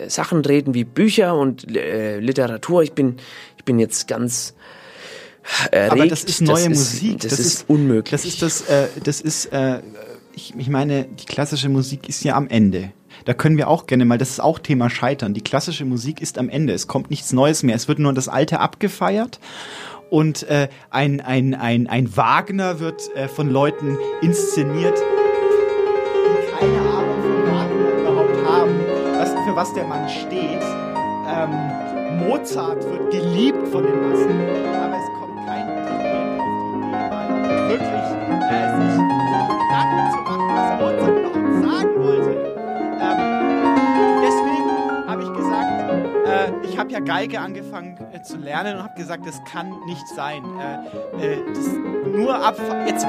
Sachen reden wie Bücher und äh, Literatur. Ich bin, ich bin jetzt ganz erregt. Aber das ist neue Musik. Das, ist, unmöglich. Das ist das, äh, das ist, äh, ich, ich meine, die klassische Musik ist ja am Ende. Da können wir auch gerne mal, das ist auch Thema Scheitern. Die klassische Musik ist am Ende. Es kommt nichts Neues mehr. Es wird nur das Alte abgefeiert. Und äh, ein, ein, ein, ein Wagner wird äh, von Leuten inszeniert, die keine Ahnung von Wagner überhaupt haben, was, für was der Mann steht. Ähm, Mozart wird geliebt von den Massen, aber es kommt kein Dirigent auf die Idee, mal wirklich äh, sich Gedanken zu machen, was Mozart überhaupt sagen wollte. Ähm, deswegen habe ich gesagt, äh, ich habe ja Geige angefangen äh, zu lernen und habe gesagt, das kann nicht sein. Äh, äh, nur ab jetzt.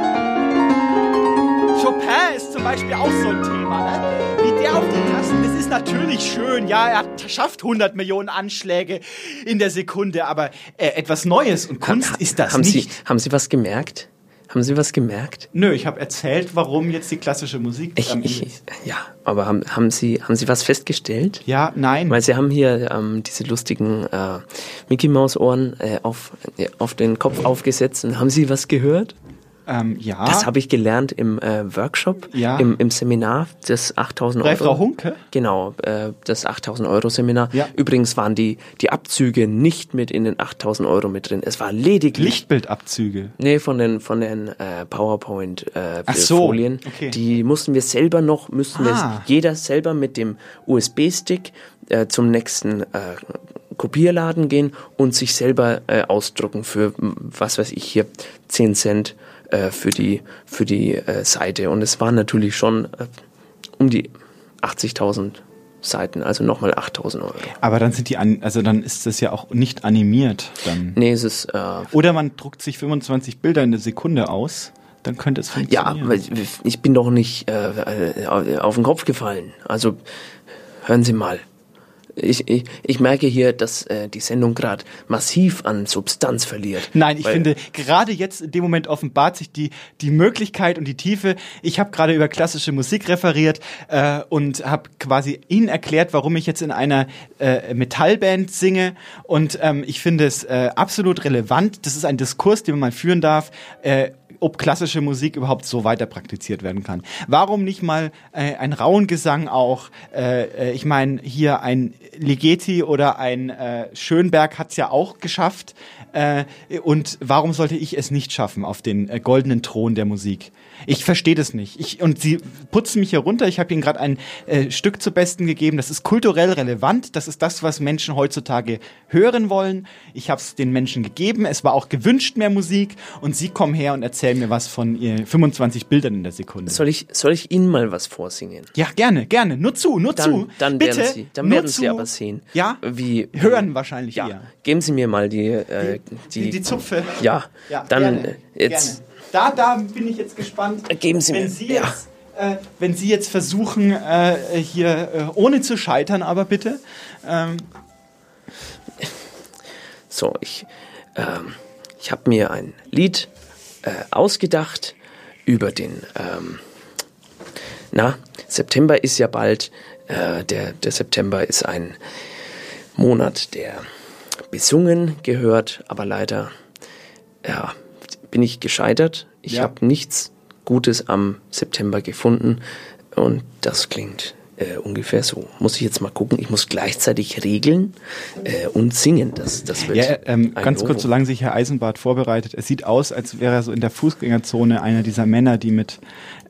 Chopin ist zum Beispiel auch so ein Thema, ne? Wie der auf die Tasten, das ist natürlich schön, ja, er hat, schafft 100 Millionen Anschläge in der Sekunde, aber äh, etwas Neues und Kunst ist das haben nicht. Sie, haben Sie was gemerkt? Haben Sie was gemerkt? Nö, ich habe erzählt, warum jetzt die klassische Musik Ich, ich, ja, aber haben, haben, Sie, haben Sie was festgestellt? Ja, nein. Weil Sie haben hier ähm, diese lustigen äh, Mickey Maus Ohren äh, auf, äh, auf den Kopf aufgesetzt. Und haben Sie was gehört? Ähm, ja. Das habe ich gelernt im äh, Workshop, Ja. im, im Seminar des 8000 Bei Euro. Frau Hunke? Genau, äh, das 8000 Euro Seminar. Ja. Übrigens waren die, die Abzüge nicht mit in den 8000 Euro mit drin. Es war lediglich Lichtbildabzüge. Nee, von den von den äh, PowerPoint äh, Ach so, Folien. okay. Die mussten wir selber noch, müssten Ah. wir jeder selber mit dem USB-Stick äh, zum nächsten äh, Kopierladen gehen und sich selber äh, ausdrucken für was weiß ich hier 10 Cent äh, für die für die äh, Seite. Und es waren natürlich schon äh, um die 80.000 Seiten, also nochmal 8.000 Euro. Aber dann sind die an, also dann ist das ja auch nicht animiert dann. Nee, es ist äh, Oder man druckt sich 25 Bilder in der Sekunde aus, dann könnte es Ja, funktionieren. weil ich bin doch nicht äh, äh, auf den Kopf gefallen. Also hören Sie mal. Ich, ich, ich merke hier, dass äh, die Sendung gerade massiv an Substanz verliert. Nein, ich finde, gerade jetzt in dem Moment offenbart sich die, die Möglichkeit und die Tiefe. Ich habe gerade über klassische Musik referiert äh, und habe quasi Ihnen erklärt, warum ich jetzt in einer äh, Metallband singe. Und ähm, ich finde es äh, absolut relevant. Das ist ein Diskurs, den man mal führen darf. Äh, ob klassische Musik überhaupt so weiter praktiziert werden kann. Warum nicht mal äh, ein Rauengesang auch? Äh, äh, ich meine, hier ein Ligeti oder ein äh, Schönberg hat's ja auch geschafft. Äh, und warum sollte ich es nicht schaffen auf den äh, goldenen Thron der Musik? Ich verstehe das nicht. Ich, und sie putzen mich hier runter. Ich habe ihnen gerade ein äh, Stück zu Besten gegeben. Das ist kulturell relevant. Das ist das, was Menschen heutzutage hören wollen. Ich habe es den Menschen gegeben. Es war auch gewünscht mehr Musik. Und sie kommen her und erzählen mir was von ihr 25 Bildern in der Sekunde. Soll ich, soll ich Ihnen mal was vorsingen? Ja, gerne, gerne. Nur zu, nur Dann, zu. dann Bitte, werden Sie, dann werden zu. Sie aber sehen. Ja? Wie, Hören wahrscheinlich ja. eher. Geben Sie mir mal die, äh, die, Die, die Zupfe. ja, Ja, dann gerne, jetzt. Gerne. Da, da bin ich jetzt gespannt. Geben Sie wenn mir, Sie ja. jetzt, äh, wenn Sie jetzt versuchen, äh, hier äh, ohne zu scheitern, aber bitte. Ähm, So, ich, ähm, ich habe mir ein Lied äh, ausgedacht über den, ähm, na, September ist ja bald, äh, der, der September ist ein Monat, der besungen gehört, aber leider, ja, bin ich gescheitert. Ich Ja. habe nichts Gutes am September gefunden und das klingt Äh, ungefähr so. Muss ich jetzt mal gucken. Ich muss gleichzeitig regeln äh, und singen. Das, das wird Ja, ähm, ein ganz kurz, solange sich Herr Eisenbart vorbereitet. Es sieht aus, als wäre er so in der Fußgängerzone einer dieser Männer, die mit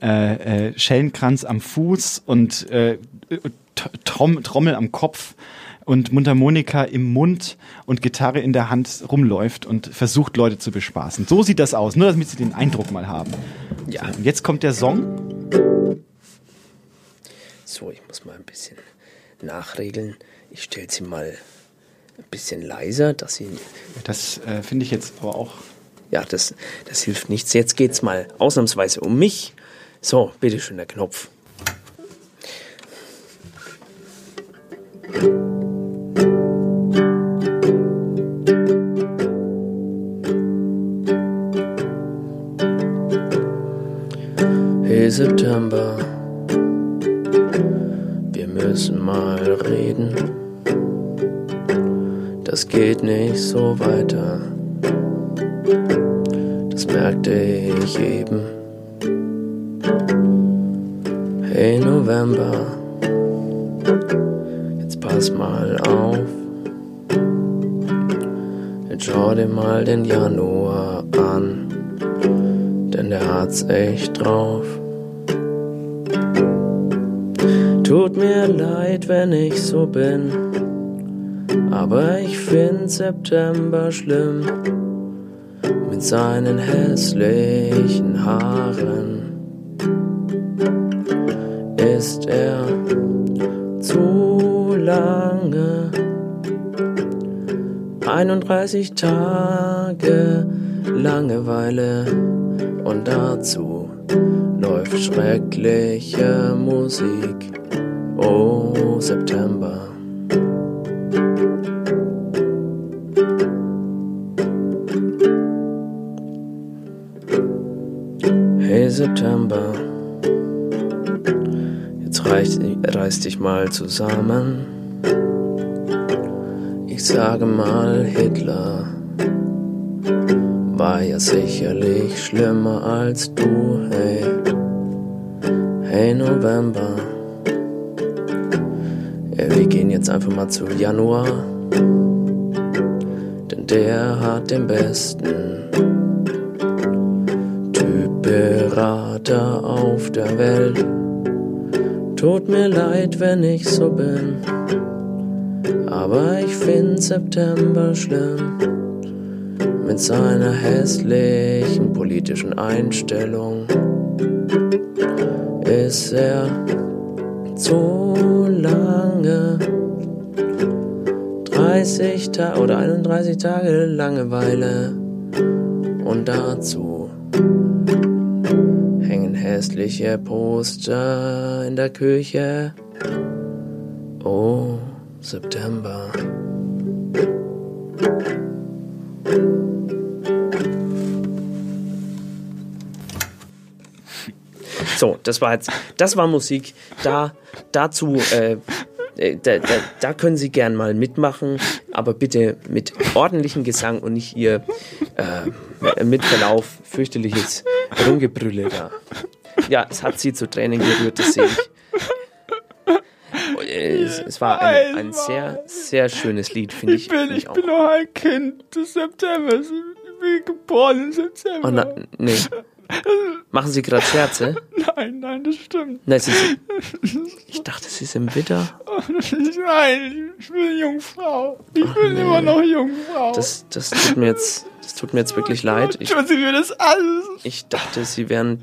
äh, äh, Schellenkranz am Fuß und äh, Trommel am Kopf und Mundharmonika im Mund und Gitarre in der Hand rumläuft und versucht, Leute zu bespaßen. So sieht das aus, nur damit Sie den Eindruck mal haben. Ja. So, und jetzt kommt der Song. So, ich muss mal ein bisschen nachregeln. Ich stelle sie mal ein bisschen leiser, dass sie. Das äh, finde ich jetzt aber auch. Ja, das, das hilft nichts. Jetzt geht's mal ausnahmsweise um mich. So, bitteschön, der Knopf. September, wir müssen mal reden. Das geht nicht so weiter. Das merkte ich eben. Hey November, jetzt pass mal auf. Jetzt schau dir mal den Januar an, denn der hat's echt September schlimm mit seinen hässlichen Haaren. Ist er zu lange? 31 Tage Langeweile und dazu läuft schreckliche Musik. Oh, September. Reiß dich mal zusammen. Ich sage mal, Hitler war ja sicherlich schlimmer als du, hey. Hey November, ja, wir gehen jetzt einfach mal zu Januar, denn der hat den besten Typ-Berater auf der Welt. Tut mir leid, wenn ich so bin, aber ich find September schlimm mit seiner hässlichen politischen Einstellung. Ist er zu lange 30 Tage oder 31 Tage Langeweile und dazu hässliche Poster in der Küche. Oh, September. So, das war jetzt, das war Musik. Da, dazu, äh, äh, da, da, da können Sie gern mal mitmachen, aber bitte mit ordentlichem Gesang und nicht Ihr äh, mit Verlauf fürchterliches Rumgebrülle da. Ja, es hat Sie zu Tränen gerührt, das sehe ich. Es, es war ein, ein sehr, sehr schönes Lied, finde ich. Ich bin, ich bin noch ein Kind des Septembers. Ich bin geboren im September. Oh, na, nee. Machen Sie gerade Scherze? Nein, nein, das stimmt. Nein, Sie ich dachte, Sie sind Witter. Nein, ich bin Jungfrau. Ich bin immer noch Jungfrau. Das, das tut mir jetzt, das tut mir jetzt wirklich leid. Ich, Tun Sie mir das alles. ich dachte, Sie wären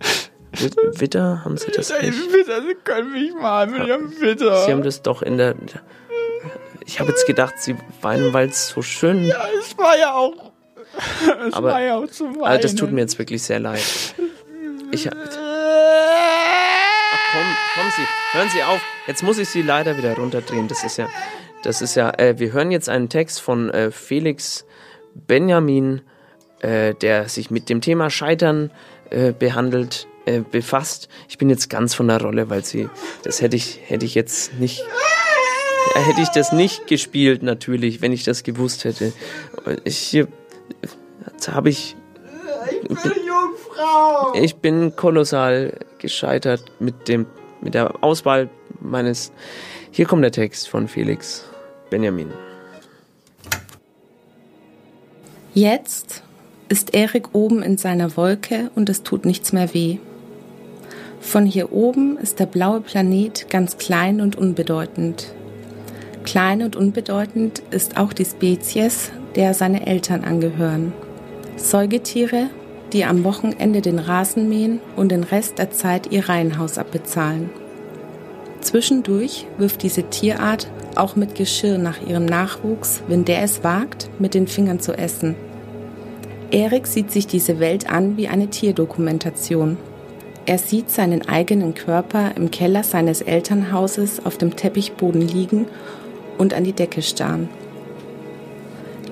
Witter. Haben Sie das nicht? bitte, Sie können mich mal mit Ihrem Witter. Sie haben das doch in der. Ich habe jetzt gedacht, Sie weinen, weil es so schön. Ja, es war ja auch. Es aber war ja auch zu weinen. also das tut mir jetzt wirklich sehr leid. Ich. Ach komm, kommen Sie, hören Sie auf. Jetzt muss ich Sie leider wieder runterdrehen. Das ist ja, das ist ja. Äh, wir hören jetzt einen Text von äh, Felix Benjamin, äh, der sich mit dem Thema Scheitern äh, behandelt, äh, befasst. Ich bin jetzt ganz von der Rolle, weil Sie, das hätte ich, hätte ich jetzt nicht. Äh, hätte ich das nicht gespielt, natürlich, wenn ich das gewusst hätte. Ich jetzt habe ich Ich bin Jungfrau. ich bin kolossal gescheitert mit dem mit der Auswahl meines. Hier kommt der Text von Felix Benjamin. Jetzt ist Erik oben in seiner Wolke und es tut nichts mehr weh. Von hier oben ist der blaue Planet ganz klein und unbedeutend. Klein und unbedeutend ist auch die Spezies, der seine Eltern angehören. Säugetiere, die am Wochenende den Rasen mähen und den Rest der Zeit ihr Reihenhaus abbezahlen. Zwischendurch wirft diese Tierart auch mit Geschirr nach ihrem Nachwuchs, wenn der es wagt, mit den Fingern zu essen. Erik sieht sich diese Welt an wie eine Tierdokumentation. Er sieht seinen eigenen Körper im Keller seines Elternhauses auf dem Teppichboden liegen und an die Decke starren.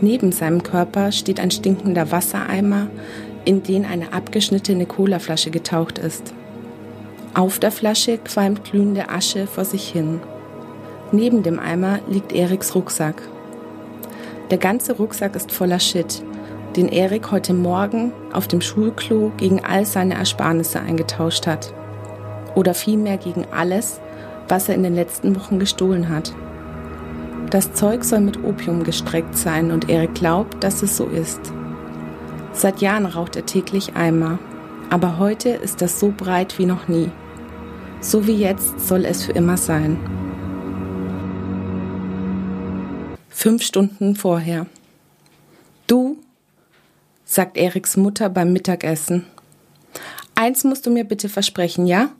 Neben seinem Körper steht ein stinkender Wassereimer, in den eine abgeschnittene Colaflasche getaucht ist. Auf der Flasche qualmt glühende Asche vor sich hin. Neben dem Eimer liegt Eriks Rucksack. Der ganze Rucksack ist voller Shit, den Erik heute Morgen auf dem Schulklo gegen all seine Ersparnisse eingetauscht hat. Oder vielmehr gegen alles, was er in den letzten Wochen gestohlen hat. Das Zeug soll mit Opium gestreckt sein und Erik glaubt, dass es so ist. Seit Jahren raucht er täglich Eimer, aber heute ist das so breit wie noch nie. So wie jetzt soll es für immer sein. Fünf Stunden vorher. Du sagt Eriks Mutter beim Mittagessen. Eins musst du mir bitte versprechen, ja?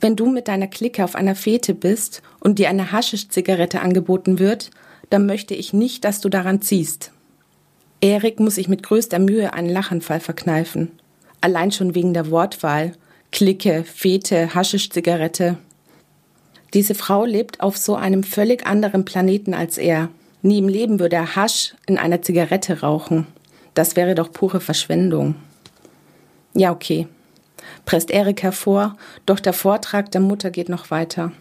Wenn du mit deiner Clique auf einer Fete bist und dir eine Haschisch-Zigarette angeboten wird, dann möchte ich nicht, dass du daran ziehst. Erik muss sich mit größter Mühe einen Lachanfall verkneifen. Allein schon wegen der Wortwahl. Clique, Fete, Haschisch-Zigarette. Diese Frau lebt auf so einem völlig anderen Planeten als er. Nie im Leben würde er Hasch in einer Zigarette rauchen. Das wäre doch pure Verschwendung. Ja, okay. Presst Erik hervor, doch der Vortrag der Mutter geht noch weiter.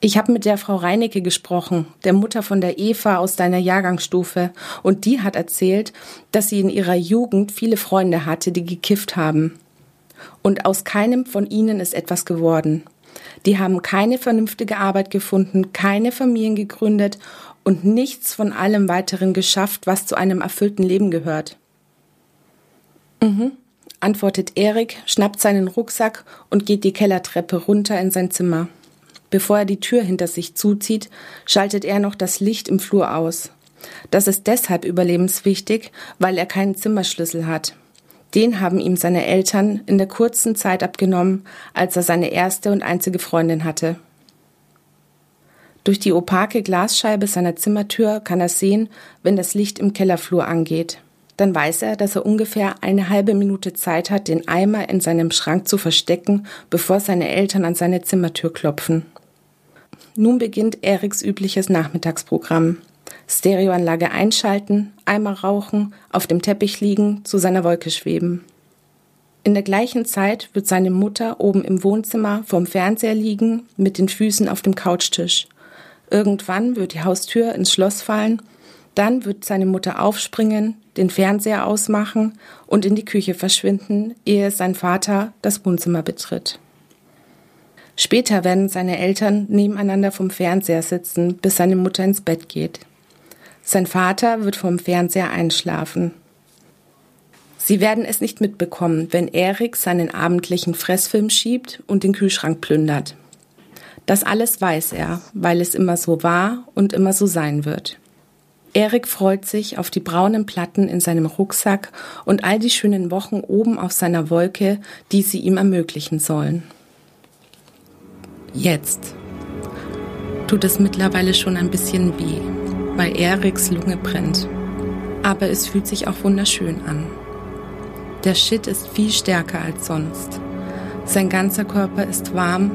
Ich habe mit der Frau Reinecke gesprochen, der Mutter von der Eva aus deiner Jahrgangsstufe, und die hat erzählt, dass sie in ihrer Jugend viele Freunde hatte, die gekifft haben. Und aus keinem von ihnen ist etwas geworden. Die haben keine vernünftige Arbeit gefunden, keine Familien gegründet und nichts von allem weiteren geschafft, was zu einem erfüllten Leben gehört. Mhm, antwortet Erik, schnappt seinen Rucksack und geht die Kellertreppe runter in sein Zimmer. Bevor er die Tür hinter sich zuzieht, schaltet er noch das Licht im Flur aus. Das ist deshalb überlebenswichtig, weil er keinen Zimmerschlüssel hat. Den haben ihm seine Eltern in der kurzen Zeit abgenommen, als er seine erste und einzige Freundin hatte. Durch die opake Glasscheibe seiner Zimmertür kann er sehen, wenn das Licht im Kellerflur angeht. Dann weiß er, dass er ungefähr eine halbe Minute Zeit hat, den Eimer in seinem Schrank zu verstecken, bevor seine Eltern an seine Zimmertür klopfen. Nun beginnt Eriks übliches Nachmittagsprogramm. Stereoanlage einschalten, Eimer rauchen, auf dem Teppich liegen, zu seiner Wolke schweben. In der gleichen Zeit wird seine Mutter oben im Wohnzimmer vorm Fernseher liegen, mit den Füßen auf dem Couchtisch. Irgendwann wird die Haustür ins Schloss fallen, dann wird seine Mutter aufspringen, den Fernseher ausmachen und in die Küche verschwinden, ehe sein Vater das Wohnzimmer betritt. Später werden seine Eltern nebeneinander vom Fernseher sitzen, bis seine Mutter ins Bett geht. Sein Vater wird vom Fernseher einschlafen. Sie werden es nicht mitbekommen, wenn Erik seinen abendlichen Fressfilm schiebt und den Kühlschrank plündert. Das alles weiß er, weil es immer so war und immer so sein wird. Erik freut sich auf die braunen Platten in seinem Rucksack und all die schönen Wochen oben auf seiner Wolke, die sie ihm ermöglichen sollen. Jetzt tut es mittlerweile schon ein bisschen weh, weil Eriks Lunge brennt. Aber es fühlt sich auch wunderschön an. Der Shit ist viel stärker als sonst. Sein ganzer Körper ist warm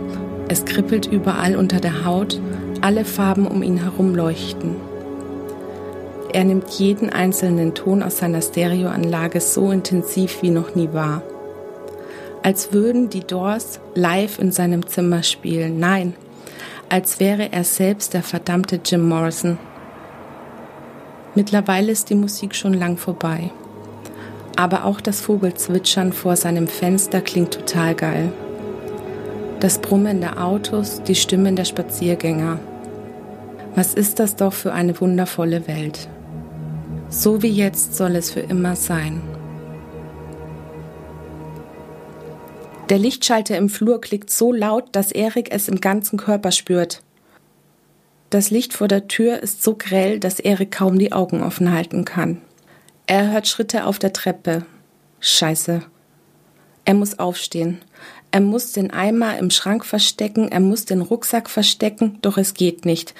es kribbelt überall unter der Haut, alle Farben um ihn herum leuchten. Er nimmt jeden einzelnen Ton aus seiner Stereoanlage so intensiv wie noch nie wahr. Als würden die Doors live in seinem Zimmer spielen. Nein, als wäre er selbst der verdammte Jim Morrison. Mittlerweile ist die Musik schon lang vorbei. Aber auch das Vogelzwitschern vor seinem Fenster klingt total geil. Das Brummen der Autos, die Stimmen der Spaziergänger. Was ist das doch für eine wundervolle Welt? So wie jetzt soll es für immer sein. Der Lichtschalter im Flur klickt so laut, dass Erik es im ganzen Körper spürt. Das Licht vor der Tür ist so grell, dass Erik kaum die Augen offen halten kann. Er hört Schritte auf der Treppe. Scheiße. Er muss aufstehen. Er muss den Eimer im Schrank verstecken, er muss den Rucksack verstecken, doch es geht nicht.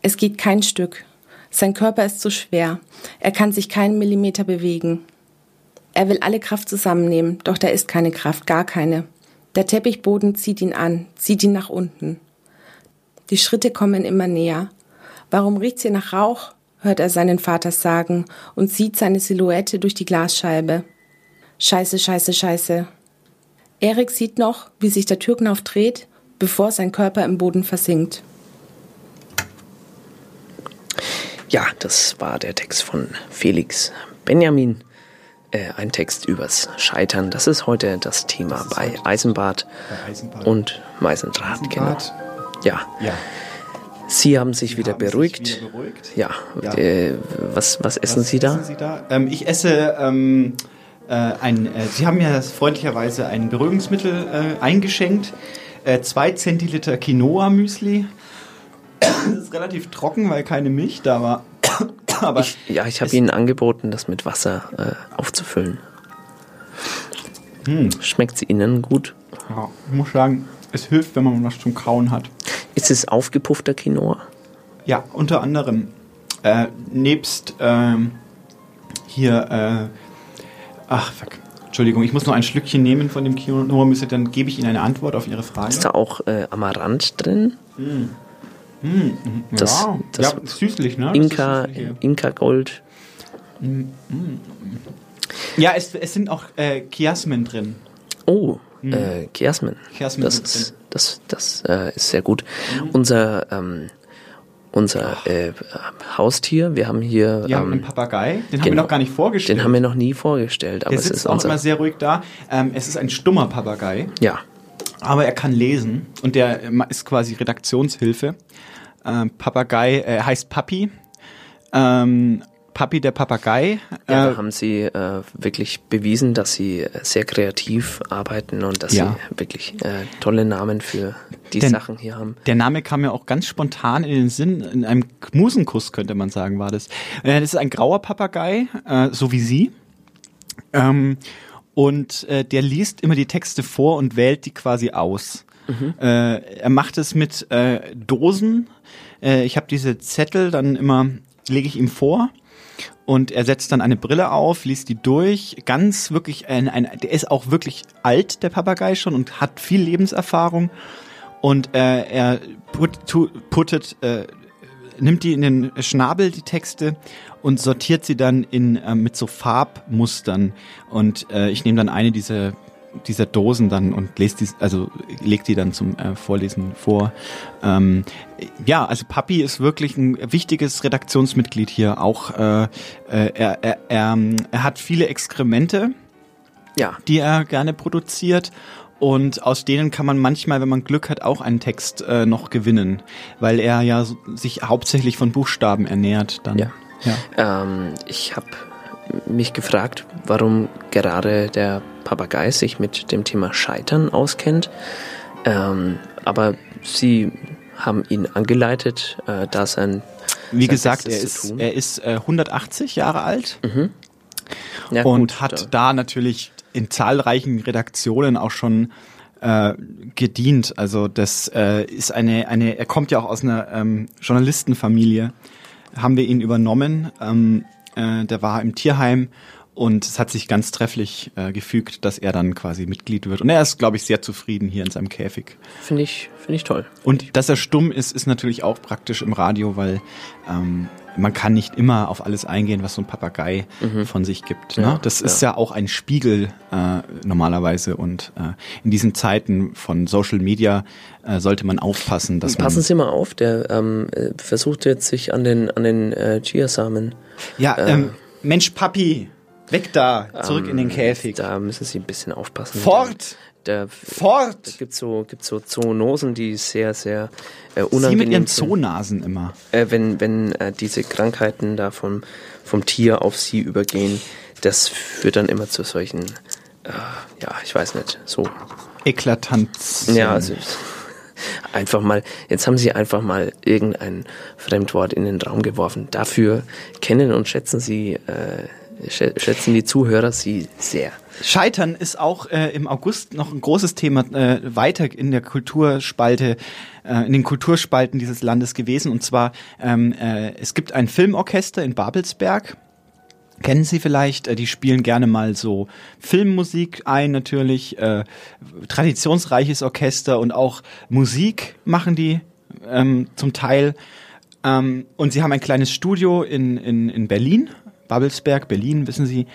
Es geht kein Stück. Sein Körper ist zu schwer. Er kann sich keinen Millimeter bewegen. Er will alle Kraft zusammennehmen, doch da ist keine Kraft, gar keine. Der Teppichboden zieht ihn an, zieht ihn nach unten. Die Schritte kommen immer näher. Warum riecht's hier nach Rauch? hört er seinen Vater sagen und sieht seine Silhouette durch die Glasscheibe. Scheiße, scheiße, scheiße. Erik sieht noch, wie sich der Türknauf dreht, bevor sein Körper im Boden versinkt. Ja, das war der Text von Felix Benjamin. Äh, ein Text übers Scheitern. Das ist heute das Thema das bei, Eisenbad bei Eisenbad und Meisendraht. Eisenbad. Genau. Ja. ja. Sie haben sich Sie wieder haben beruhigt. Sich wieder beruhigt. Ja. Ja. Äh, was, was essen Was Sie da? essen Sie da? Ähm, ich esse ähm, äh, ein, äh, Sie haben mir freundlicherweise ein Beruhigungsmittel äh, eingeschenkt. Äh, zwei Zentiliter Quinoa-Müsli. Das ist relativ trocken, weil keine Milch da war. Aber ich, ja, ich habe Ihnen angeboten, das mit Wasser äh, aufzufüllen. Hm. Schmeckt es Ihnen gut? Ja, ich muss sagen, es hilft, wenn man was zum Kauen hat. Ist es aufgepuffter Quinoa? Ja, unter anderem. Äh, nebst ähm, hier, äh, ach fuck, Entschuldigung, ich muss noch ein Schlückchen nehmen von dem Quinoa-Müsli, dann gebe ich Ihnen eine Antwort auf Ihre Frage. Ist da auch äh, Amaranth drin? Hm. Hm, Das- ja, das- ja, süßlich, ne? Inka, süßlich, Inka Gold. ja. Hm, hm. Ja, es, es sind auch äh, Chiasmen drin. Oh, Hm. äh, Chiasmen. Chiasmen Das ist, das, das äh, ist sehr gut. Mhm. Unser, ähm, unser äh, Haustier, wir haben hier. Wir haben ähm, einen Papagei, den haben genau. wir noch gar nicht vorgestellt. Den haben wir noch nie vorgestellt, aber Der es sitzt ist auch unser. immer sehr ruhig da. Ähm, es ist ein stummer Papagei. Ja. Aber er kann lesen und der ähm, ist quasi Redaktionshilfe. Ähm, Papagei äh, heißt Papi. Ähm, Papi der Papagei. Ja, Äh, da haben sie äh, wirklich bewiesen, dass sie äh, sehr kreativ arbeiten und dass Ja. sie wirklich äh, tolle Namen für die Denn- Sachen hier haben. Der Name kam mir auch ganz spontan in den Sinn. In einem Musenkuss könnte man sagen, war das. Äh, das ist ein grauer Papagei, äh, so wie Sie. Ähm, und äh, der liest immer die Texte vor und wählt die quasi aus. Mhm. Äh, er macht es mit äh, Dosen. Äh, ich habe diese Zettel dann immer, lege ich ihm vor. Und er setzt dann eine Brille auf, liest die durch. Ganz wirklich, ein, ein, der ist auch wirklich alt, der Papagei schon, und hat viel Lebenserfahrung. Und äh, er put, puttet, äh, nimmt die in den Schnabel, die Texte, und sortiert sie dann in, äh, mit so Farbmustern. Und äh, ich nehme dann eine dieser dieser Dosen dann und lese die, also leg die dann zum äh, Vorlesen vor. Ähm, ja, also Papi ist wirklich ein wichtiges Redaktionsmitglied hier. Auch äh, äh, er, er, er, er hat viele Exkremente, ja. die er gerne produziert. Und aus denen kann man manchmal, wenn man Glück hat, auch einen Text äh, noch gewinnen, weil er ja sich hauptsächlich von Buchstaben ernährt. Dann. Ja. Ähm, ich habe mich gefragt, warum gerade der Papagei sich mit dem Thema Scheitern auskennt. Ähm, aber Sie haben ihn angeleitet, äh, da sein. Wie sein gesagt, er ist, er ist äh, 180 Jahre alt Mhm. Ja, und gut, hat da natürlich in zahlreichen Redaktionen auch schon äh, gedient. Also das äh, ist eine, eine, er kommt ja auch aus einer ähm, Journalistenfamilie, haben wir ihn übernommen. Ähm, äh, der war im Tierheim und es hat sich ganz trefflich äh, gefügt, dass er dann quasi Mitglied wird. Und er ist, glaube ich, sehr zufrieden hier in seinem Käfig. Finde ich, finde ich toll. Und dass er stumm ist, ist natürlich auch praktisch im Radio, weil ähm, man kann nicht immer auf alles eingehen, was so ein Papagei Mhm. von sich gibt. Ja, ne? Das ist ja. ja auch ein Spiegel äh, normalerweise und äh, in diesen Zeiten von Social Media äh, sollte man aufpassen, dass Passen man Sie mal auf, der ähm, äh, versucht jetzt sich an den, an den äh, Chiasamen. ja äh, ähm, Mensch Papi Weg da, zurück Ähm, in den Käfig. Da müssen Sie ein bisschen aufpassen. Fort! Da, Fort! Da gibt so, gibt's so Zoonosen, die sehr, sehr äh, Sie unangenehm mit ihren sind. Zoonasen immer. Äh, wenn wenn äh, diese Krankheiten da vom, vom Tier auf Sie übergehen, das führt dann immer zu solchen, äh, ja, ich weiß nicht, so. Eklatanz. Ja, also einfach mal, jetzt haben Sie einfach mal irgendein Fremdwort in den Raum geworfen. Dafür kennen und schätzen Sie, äh, schätzen die Zuhörer Sie sehr. Scheitern ist auch äh, im August noch ein großes Thema äh, weiter in der Kulturspalte, äh, in den Kulturspalten dieses Landes gewesen. Und zwar, ähm, äh, es gibt ein Filmorchester in Babelsberg. Kennen Sie vielleicht, äh, die spielen gerne mal so Filmmusik ein natürlich, äh, traditionsreiches Orchester und auch Musik machen die ähm, zum Teil. Ähm, und sie haben ein kleines Studio in, in, in Berlin, Babelsberg, Berlin, wissen Sie,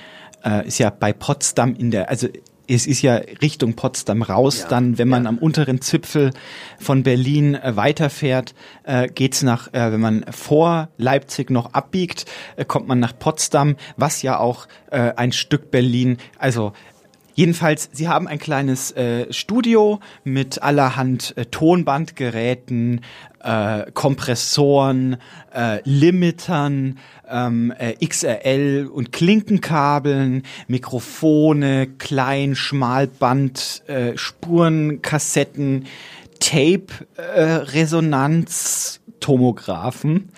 äh, ist ja bei Potsdam in der, also es ist ja Richtung Potsdam raus, dann, wenn man am unteren Zipfel von Berlin äh, weiterfährt, äh, geht's nach, äh, wenn man vor Leipzig noch abbiegt, äh, kommt man nach Potsdam, was ja auch äh, ein Stück Berlin, also Jedenfalls, sie haben ein kleines äh, Studio mit allerhand äh, Tonbandgeräten, äh, Kompressoren, äh, Limitern, ähm, äh, XRL und Klinkenkabeln, Mikrofone, Klein, Schmalband, äh, Spurenkassetten, Tape, äh, Tomographen.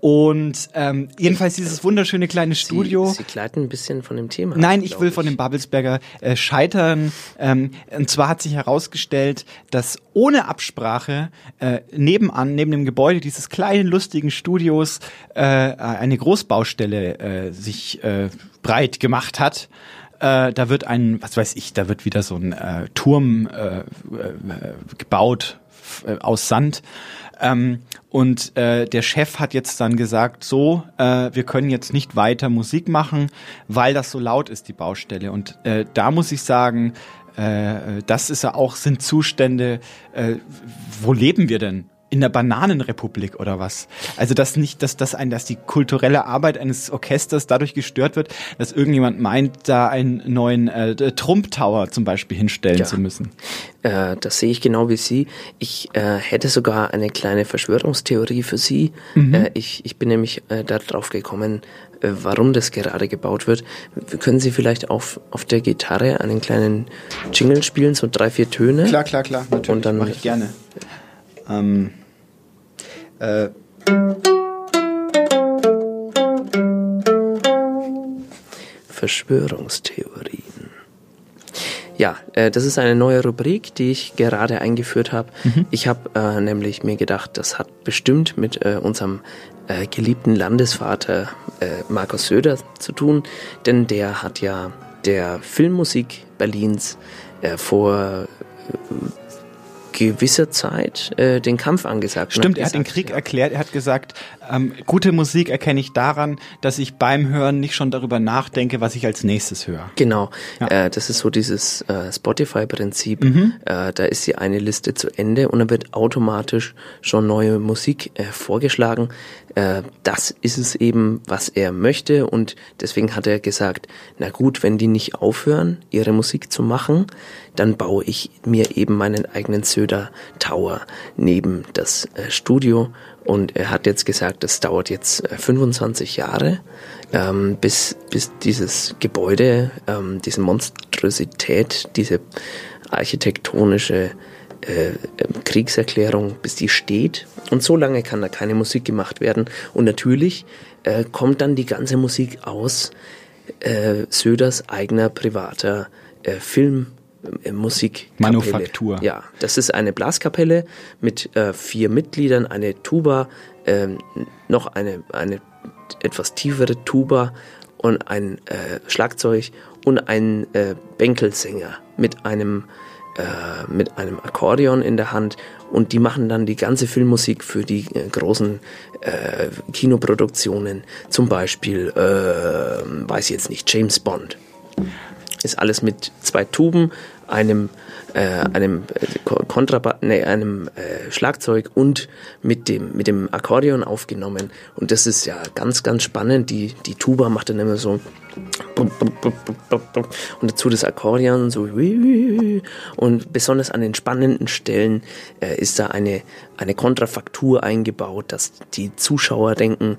Und ähm, jedenfalls dieses wunderschöne kleine Studio. Sie, Sie gleiten ein bisschen von dem Thema. Nein, ich will von dem Babelsberger äh, scheitern. Ähm, und zwar hat sich herausgestellt, dass ohne Absprache äh, nebenan, neben dem Gebäude dieses kleinen lustigen Studios, äh, eine Großbaustelle äh, sich äh, breit gemacht hat. Äh, da wird ein, was weiß ich, da wird wieder so ein äh, Turm äh, äh, gebaut äh, aus Sand. Ähm, und äh, der Chef hat jetzt dann gesagt, so, äh, wir können jetzt nicht weiter Musik machen, weil das so laut ist, die Baustelle. Und äh, da muss ich sagen, äh, das ist ja auch, sind Zustände, äh, wo leben wir denn? In der Bananenrepublik oder was? Also dass nicht, dass das ein, dass die kulturelle Arbeit eines Orchesters dadurch gestört wird, dass irgendjemand meint, da einen neuen äh, Trump Tower zum Beispiel hinstellen Ja. zu müssen. Äh, das sehe ich genau wie Sie. Ich äh, hätte sogar eine kleine Verschwörungstheorie für Sie. Mhm. Äh, ich, ich bin nämlich äh, darauf gekommen, äh, warum das gerade gebaut wird. Können Sie vielleicht auf, auf der Gitarre einen kleinen Jingle spielen, so drei, vier Töne? Klar, klar, klar, natürlich. Und dann mache ich gerne. Ähm, äh, Verschwörungstheorien. Ja, äh, das ist eine neue Rubrik, die ich gerade eingeführt habe. Mhm. Ich habe äh, nämlich mir gedacht, das hat bestimmt mit äh, unserem äh, geliebten Landesvater äh, Markus Söder zu tun, denn der hat ja der Filmmusik Berlins äh, vor gewisser Zeit äh, den Kampf angesagt. Stimmt, er hat den Krieg erklärt. Er hat gesagt, ähm, gute Musik erkenne ich daran, dass ich beim Hören nicht schon darüber nachdenke, was ich als nächstes höre. Genau, äh, das ist so dieses äh, Spotify-Prinzip. Mhm. Äh, da ist die eine Liste zu Ende und dann wird automatisch schon neue Musik äh, vorgeschlagen. Äh, das ist es eben, was er möchte und deswegen hat er gesagt, na gut, wenn die nicht aufhören, ihre Musik zu machen, dann baue ich mir eben meinen eigenen Söder Tower neben das äh, Studio und er hat jetzt gesagt, das dauert jetzt äh, 25 Jahre, ähm, bis, bis dieses Gebäude, ähm, diese Monstrosität, diese architektonische äh, ähm, Kriegserklärung, bis die steht. Und so lange kann da keine Musik gemacht werden. Und natürlich äh, kommt dann die ganze Musik aus äh, Söders eigener privater äh, Film. Äh, Musik Manufaktur. Ja, das ist eine Blaskapelle mit äh, vier Mitgliedern, eine Tuba, ähm, noch eine, eine etwas tiefere Tuba und ein äh, Schlagzeug und ein äh, Bänkelsänger mit einem äh, mit einem Akkordeon in der Hand und die machen dann die ganze Filmmusik für die äh, großen äh, Kinoproduktionen, zum Beispiel, äh, weiß ich jetzt nicht, James Bond. Ist alles mit zwei Tuben, einem äh, einem äh, Ko- Kontraba nee, einem äh, Schlagzeug und mit dem mit dem Akkordeon aufgenommen und das ist ja ganz ganz spannend. Die die Tuba macht dann immer so und dazu das Akkordeon so und besonders an den spannenden Stellen äh, ist da eine, eine Kontrafaktur eingebaut, dass die Zuschauer denken,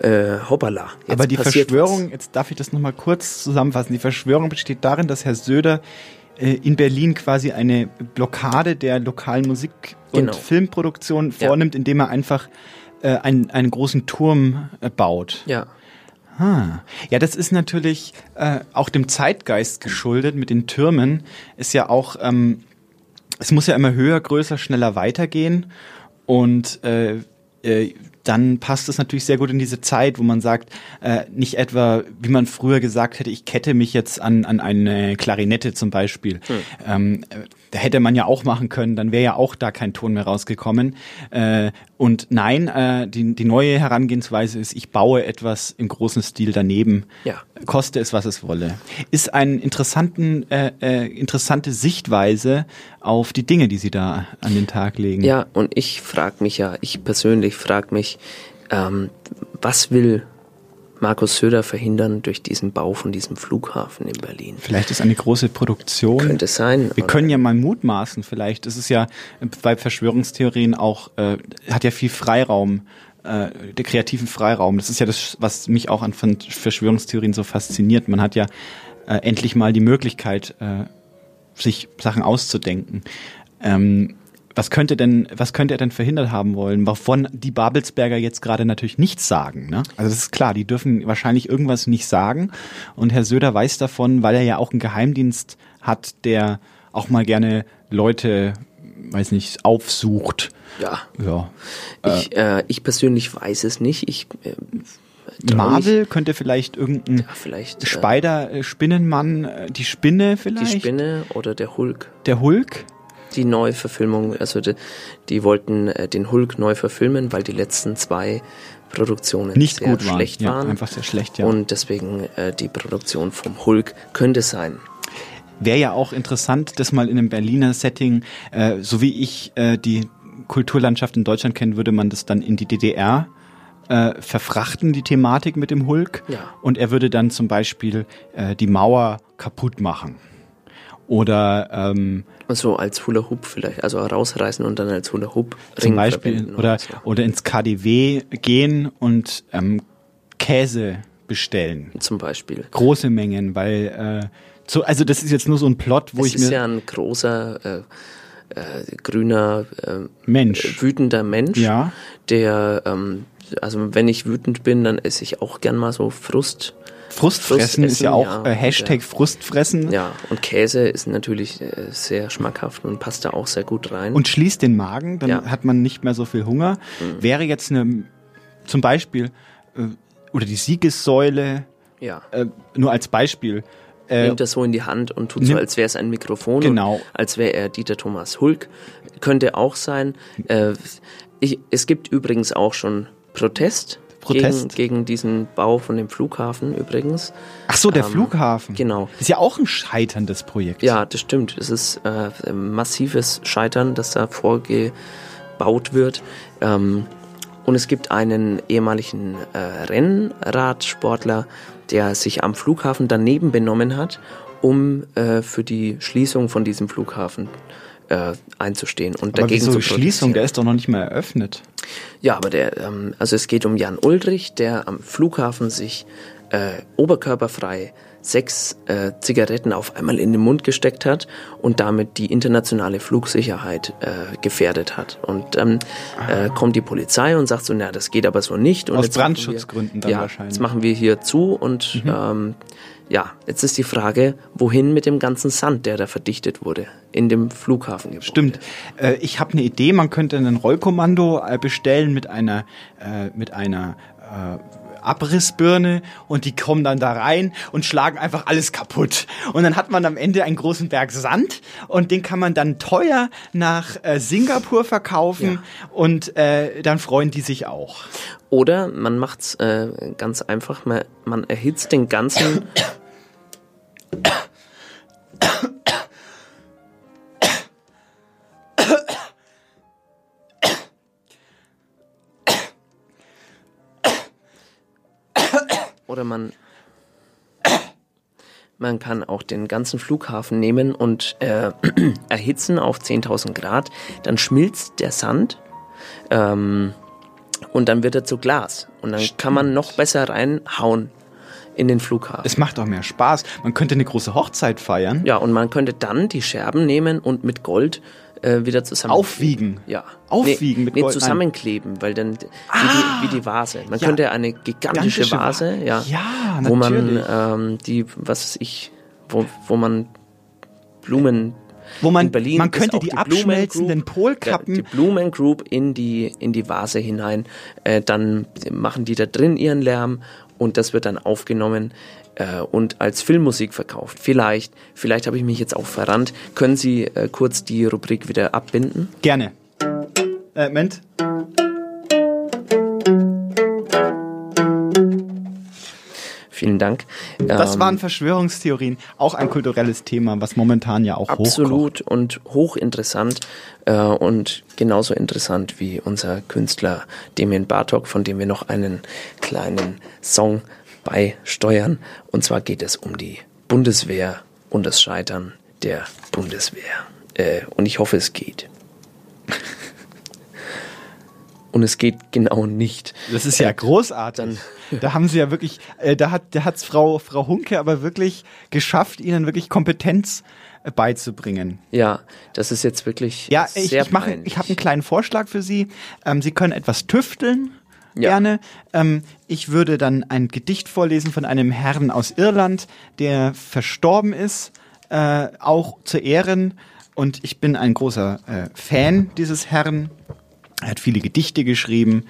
äh, hoppala. Aber die Verschwörung, jetzt darf ich das nochmal kurz zusammenfassen. Die Verschwörung besteht darin, dass Herr Söder in Berlin quasi eine Blockade der lokalen Musik- und Genau. Filmproduktion vornimmt, indem er einfach äh, einen, einen großen Turm äh, baut. Ja, Ah. Ja, das ist natürlich äh, auch dem Zeitgeist geschuldet mit den Türmen. Ist ja auch, ähm, es muss ja immer höher, größer, schneller weitergehen. Und äh, äh, dann passt es natürlich sehr gut in diese Zeit, wo man sagt, äh, nicht etwa, wie man früher gesagt hätte, ich kette mich jetzt an, an eine Klarinette zum Beispiel. Ähm, äh, da hätte man ja auch machen können, dann wäre ja auch da kein Ton mehr rausgekommen. Äh, und nein, äh, die, die neue Herangehensweise ist, ich baue etwas im großen Stil daneben, Ja. koste es, was es wolle. Ist eine interessanten, äh, äh, interessante Sichtweise auf die Dinge, die Sie da an den Tag legen. Ja, und ich frage mich ja, ich persönlich frage mich, ähm, was will Markus Söder verhindern durch diesen Bau von diesem Flughafen in Berlin? Vielleicht ist eine große Produktion. Könnte sein. Wir können ja mal mutmaßen, vielleicht. Es ist ja bei Verschwörungstheorien auch, äh, hat ja viel Freiraum, äh, der kreativen Freiraum. Das ist ja das, was mich auch an Ver- Verschwörungstheorien so fasziniert. Man hat ja äh, endlich mal die Möglichkeit, äh, sich Sachen auszudenken. Ähm, was könnte denn, was könnte er denn verhindert haben wollen, wovon die Babelsberger jetzt gerade natürlich nichts sagen? Ne? Also das ist klar, die dürfen wahrscheinlich irgendwas nicht sagen. Und Herr Söder weiß davon, weil er ja auch einen Geheimdienst hat, der auch mal gerne Leute, weiß nicht, aufsucht. Ja. Ja. Ich, äh, ich persönlich weiß es nicht. Ich äh, Marvel könnte vielleicht irgendein vielleicht, äh, Spider, äh, Spinnenmann, äh, die Spinne vielleicht, die Spinne oder der Hulk. der Hulk. Die Neuverfilmung, also die, die wollten äh, den Hulk neu verfilmen, weil die letzten zwei Produktionen Nicht sehr gut waren. schlecht Ja, waren. einfach sehr schlecht, ja. Und deswegen äh, die Produktion vom Hulk könnte sein. Wäre ja auch interessant, das mal in einem Berliner Setting, äh, so wie ich äh, die Kulturlandschaft in Deutschland kenne, würde man das dann in die DDR äh, verfrachten, die Thematik mit dem Hulk. Ja. Und er würde dann zum Beispiel äh, die Mauer kaputt machen. Oder ähm, So als Hula Hoop vielleicht, also rausreißen und dann als Hula Hoop zum Ring Beispiel verwenden oder, so. oder ins KDW gehen und ähm, Käse bestellen. Zum Beispiel. Große Mengen, weil äh, so, also das ist jetzt nur so ein Plot, wo es ich ist mir ja ein großer äh, äh, grüner äh, Mensch. wütender Mensch, Ja. der ähm, also wenn ich wütend bin, dann esse ich auch gern mal so Frust. Frustfressen ist ja auch ja, äh, Hashtag ja. Frustfressen Ja, und Käse ist natürlich äh, sehr schmackhaft und passt da auch sehr gut rein. und schließt den Magen, dann Ja. Mhm. hat man nicht mehr so viel Hunger. Wäre jetzt eine, zum Beispiel, äh, oder die Siegessäule, ja. äh, nur als Beispiel. Äh, nimmt das so in die Hand und tut so, als wäre es ein Mikrofon. Genau. Als wäre er Dieter Thomas Hulk. Könnte auch sein. Äh, ich, es gibt übrigens auch schon Protest. Protest? Gegen, gegen diesen Bau von dem Flughafen übrigens. ach so, der Ähm, Flughafen. Genau. Ist ja auch ein scheiterndes Projekt. Ja, das stimmt. Es ist äh, ein massives Scheitern, das da vorgebaut wird. Ähm, und es gibt einen ehemaligen äh, Rennradsportler, der sich am Flughafen daneben benommen hat, um äh, für die Schließung von diesem Flughafen äh, einzustehen und Aber dagegen wieso zu Schließung? Der ist doch noch nicht mal eröffnet. Ja, aber der, ähm, also es geht um Jan Ulrich, der am Flughafen sich äh, oberkörperfrei sechs äh, Zigaretten auf einmal in den Mund gesteckt hat und damit die internationale Flugsicherheit äh, gefährdet hat. Und dann äh, kommt die Polizei und sagt so, na, das geht aber so nicht. Und Aus Brandschutzgründen wir, dann ja, wahrscheinlich. Jetzt machen wir hier zu und ähm, ja, jetzt ist die Frage, wohin mit dem ganzen Sand, der da verdichtet wurde, in dem Flughafen. Stimmt. Äh, ich habe eine Idee, man könnte ein Rollkommando äh, bestellen mit einer, äh, mit einer äh, Abrissbirne und die kommen dann da rein und schlagen einfach alles kaputt. Und dann hat man am Ende einen großen Berg Sand und den kann man dann teuer nach äh, Singapur verkaufen und äh, dann freuen die sich auch. Oder man macht's äh, ganz einfach, man, man erhitzt den ganzen Oder man Man kann auch den ganzen Flughafen nehmen und äh, erhitzen auf 10.000 Grad. Dann schmilzt der Sand ähm, und dann wird er zu Glas. Und dann kann man noch besser reinhauen in den Flughafen. Es macht auch mehr Spaß. Man könnte eine große Hochzeit feiern. Ja, und man könnte dann die Scherben nehmen und mit Gold äh, wieder zusammen Aufwiegen. Ja. Aufwiegen nee, mit nee, Gold. Nein. zusammenkleben, weil dann wie, Ah, die, wie die Vase. Man ja. könnte eine gigantische Gigantische Va- Vase, ja, Ja, wo man ähm, die, was weiß ich, wo, wo man Blumen Wo man- in Berlin man könnte die Blumen abschmelzenden Polkappen- die Blumen Group in die in die Vase hinein, äh, dann machen die da drin ihren Lärm und das wird dann aufgenommen äh, und als Filmmusik verkauft. Vielleicht, vielleicht habe ich mich jetzt auch verrannt. Können Sie äh, kurz die Rubrik wieder abbinden? Gerne. Äh, Moment. Vielen Dank. Das Ähm, waren Verschwörungstheorien, auch ein kulturelles Thema, was momentan ja auch hochkommt. Absolut und hochinteressant äh, und genauso interessant wie unser Künstler Damien Bartok, von dem wir noch einen kleinen Song beisteuern. Und zwar geht es um die Bundeswehr und das Scheitern der Bundeswehr. Äh, und ich hoffe, es geht. und es geht genau nicht. Das ist ja großartig. da haben sie ja wirklich, äh, da hat da hat's Frau Frau Hunke aber wirklich geschafft, ihnen wirklich Kompetenz äh, beizubringen. Ja, das ist jetzt wirklich Ja, ich, sehr ich mache, ich habe einen kleinen Vorschlag für Sie. Ähm, Sie können etwas tüfteln. Ja. Gerne. Ähm, ich würde dann ein Gedicht vorlesen von einem Herrn aus Irland, der verstorben ist, äh, auch zu Ehren. Und ich bin ein großer äh, Fan dieses Herrn. Er hat viele Gedichte geschrieben.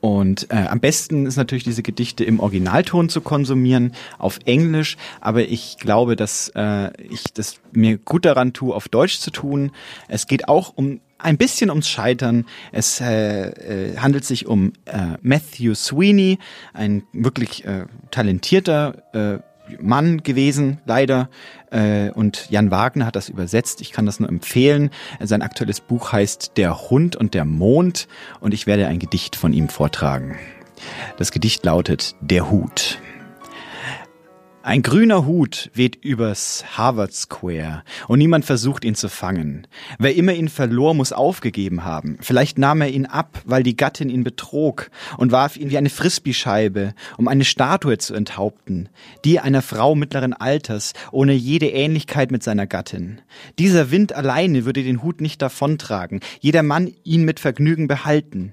Und äh, am besten ist natürlich diese Gedichte im Originalton zu konsumieren, auf Englisch. Aber ich glaube, dass äh, ich das mir gut daran tue, auf Deutsch zu tun. Es geht auch um ein bisschen ums Scheitern. Es äh, äh, handelt sich um äh, Matthew Sweeney, ein wirklich äh, talentierter äh, Mann gewesen, leider. Äh, und Jan Wagner hat das übersetzt. Ich kann das nur empfehlen. Sein aktuelles Buch heißt Der Hund und der Mond und ich werde ein Gedicht von ihm vortragen. Das Gedicht lautet Der Hut. Ein grüner Hut weht übers Harvard Square und niemand versucht ihn zu fangen. Wer immer ihn verlor, muss aufgegeben haben. Vielleicht nahm er ihn ab, weil die Gattin ihn betrog und warf ihn wie eine Frisbee-Scheibe, um eine Statue zu enthaupten. Die einer Frau mittleren Alters, ohne jede Ähnlichkeit mit seiner Gattin. Dieser Wind alleine würde den Hut nicht davontragen, jeder Mann ihn mit Vergnügen behalten.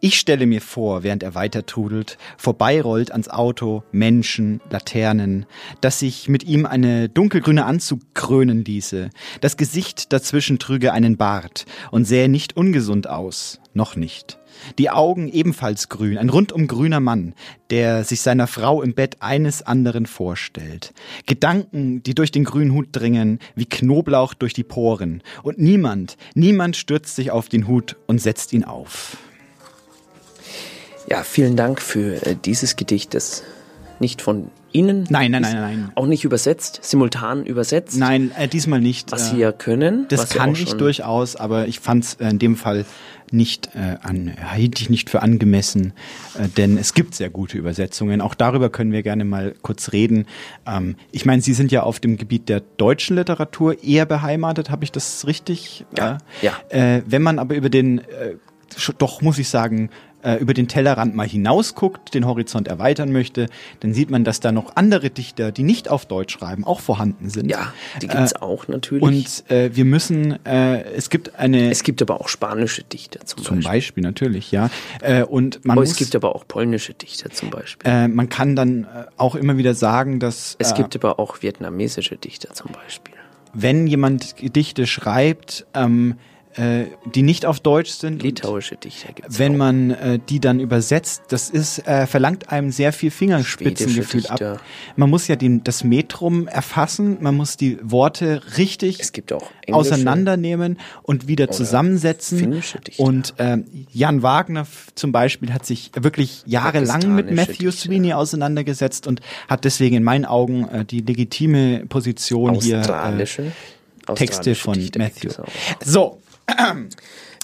Ich stelle mir vor, während er weiter trudelt, vorbeirollt ans Auto, Menschen, Laternen, dass sich mit ihm eine dunkelgrüne Anzug krönen ließe. Das Gesicht dazwischen trüge einen Bart und sähe nicht ungesund aus. Noch nicht. Die Augen ebenfalls grün, ein rundum grüner Mann, der sich seiner Frau im Bett eines anderen vorstellt. Gedanken, die durch den grünen Hut dringen, wie Knoblauch durch die Poren. Und niemand, niemand stürzt sich auf den Hut und setzt ihn auf. Ja, vielen Dank für äh, dieses Gedicht, das nicht von Ihnen. Nein, nein, nein, nein. Auch nicht übersetzt, simultan übersetzt. Nein, äh, diesmal nicht. Was äh, Sie ja können. Das kann ich durchaus, aber ich fand es in dem Fall nicht äh, an, hielt ich nicht für angemessen, äh, denn es gibt sehr gute Übersetzungen. Auch darüber können wir gerne mal kurz reden. Ähm, ich meine, Sie sind ja auf dem Gebiet der deutschen Literatur eher beheimatet, habe ich das richtig? Ja, Äh, Äh, wenn man aber über den, äh, doch muss ich sagen, äh, über den Tellerrand mal hinausguckt, den Horizont erweitern möchte, dann sieht man, dass da noch andere Dichter, die nicht auf Deutsch schreiben, auch vorhanden sind. Ja, die gibt's auch natürlich. Und äh, wir müssen, äh, es gibt eine. Es gibt aber auch spanische Dichter zum, zum Beispiel. natürlich, ja. Äh, und man oh, muss, es gibt aber auch polnische Dichter zum Beispiel. äh, man kann dann äh, auch immer wieder sagen, dass Es äh, gibt aber auch vietnamesische Dichter zum Beispiel. wenn jemand Gedichte schreibt, ähm, äh, die nicht auf Deutsch sind, litauische Dichter gibt's wenn man äh, die dann übersetzt, das ist äh, verlangt einem sehr viel Fingerspitzengefühl ab. Man muss ja den, das Metrum erfassen, man muss die Worte richtig es gibt auch auseinandernehmen und wieder zusammensetzen. Und ähm, Jan Wagner zum Beispiel hat sich wirklich jahrelang mit Matthew Sweeney auseinandergesetzt und hat deswegen in meinen Augen äh, die legitime Position hier äh, Texte von Matthew. auch. So,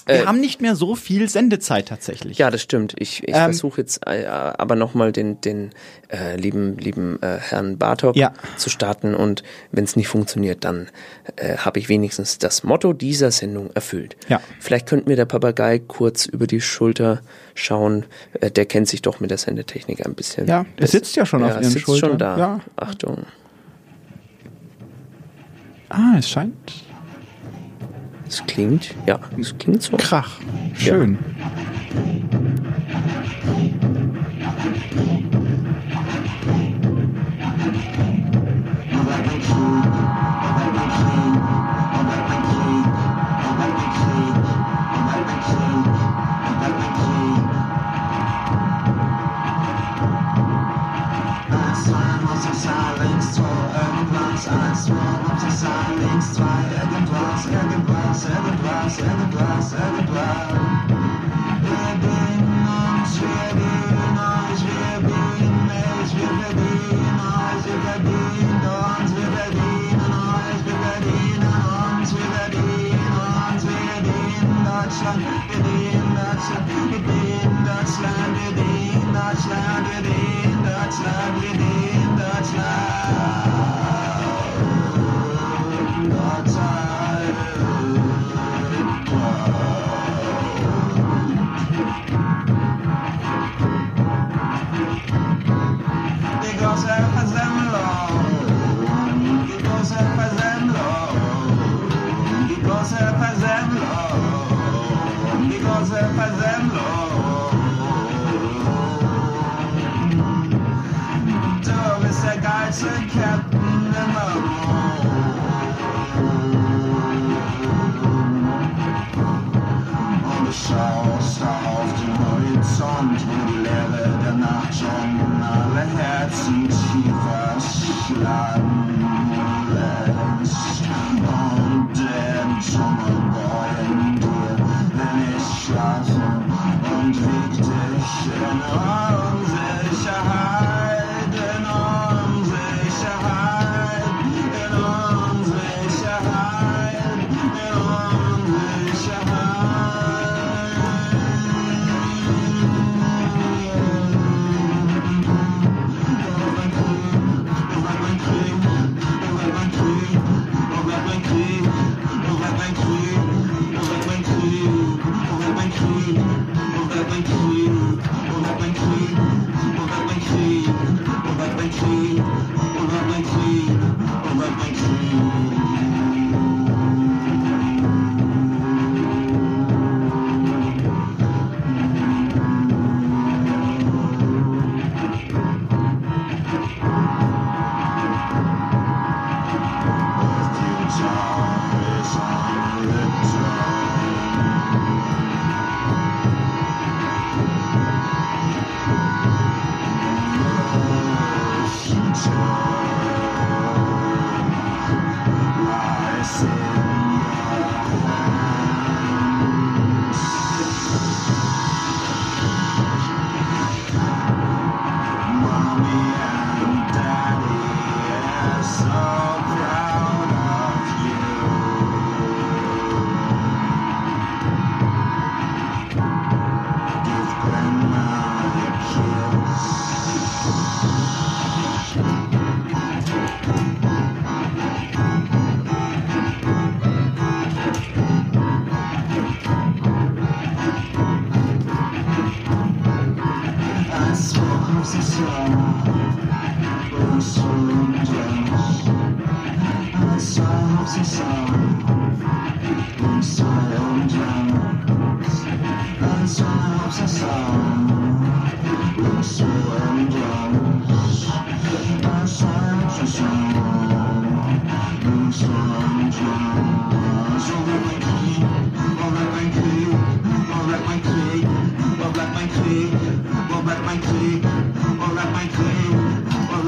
Wir haben nicht mehr so viel Sendezeit tatsächlich. Ja, das stimmt. Ich, ich Ähm, versuche jetzt äh, aber nochmal den, den äh, lieben, lieben äh, Herrn Bartok Ja. zu starten und wenn es nicht funktioniert, dann äh, habe ich wenigstens das Motto dieser Sendung erfüllt. Ja. Vielleicht könnte mir der Papagei kurz über die Schulter schauen. Äh, der kennt sich doch mit der Sendetechnik ein bisschen. Ja, der sitzt ja schon auf Ihren sitzt Schultern. schon da. Ja. Achtung. Ah, es scheint. Es klingt, ja, es klingt so. Krach. Schön. eins, zwei, muss ich links, zwei, irgendwas, eins, zwei, muss links, zwei, irgendwas, irgendwas, irgendwas, irgendwas, irgendwas. Wir bieten uns, wir Du bist der geilste Captain im Und du schaust auf den Horizont, wo die Leere der Nacht schon alle Herzen tiefer schlagen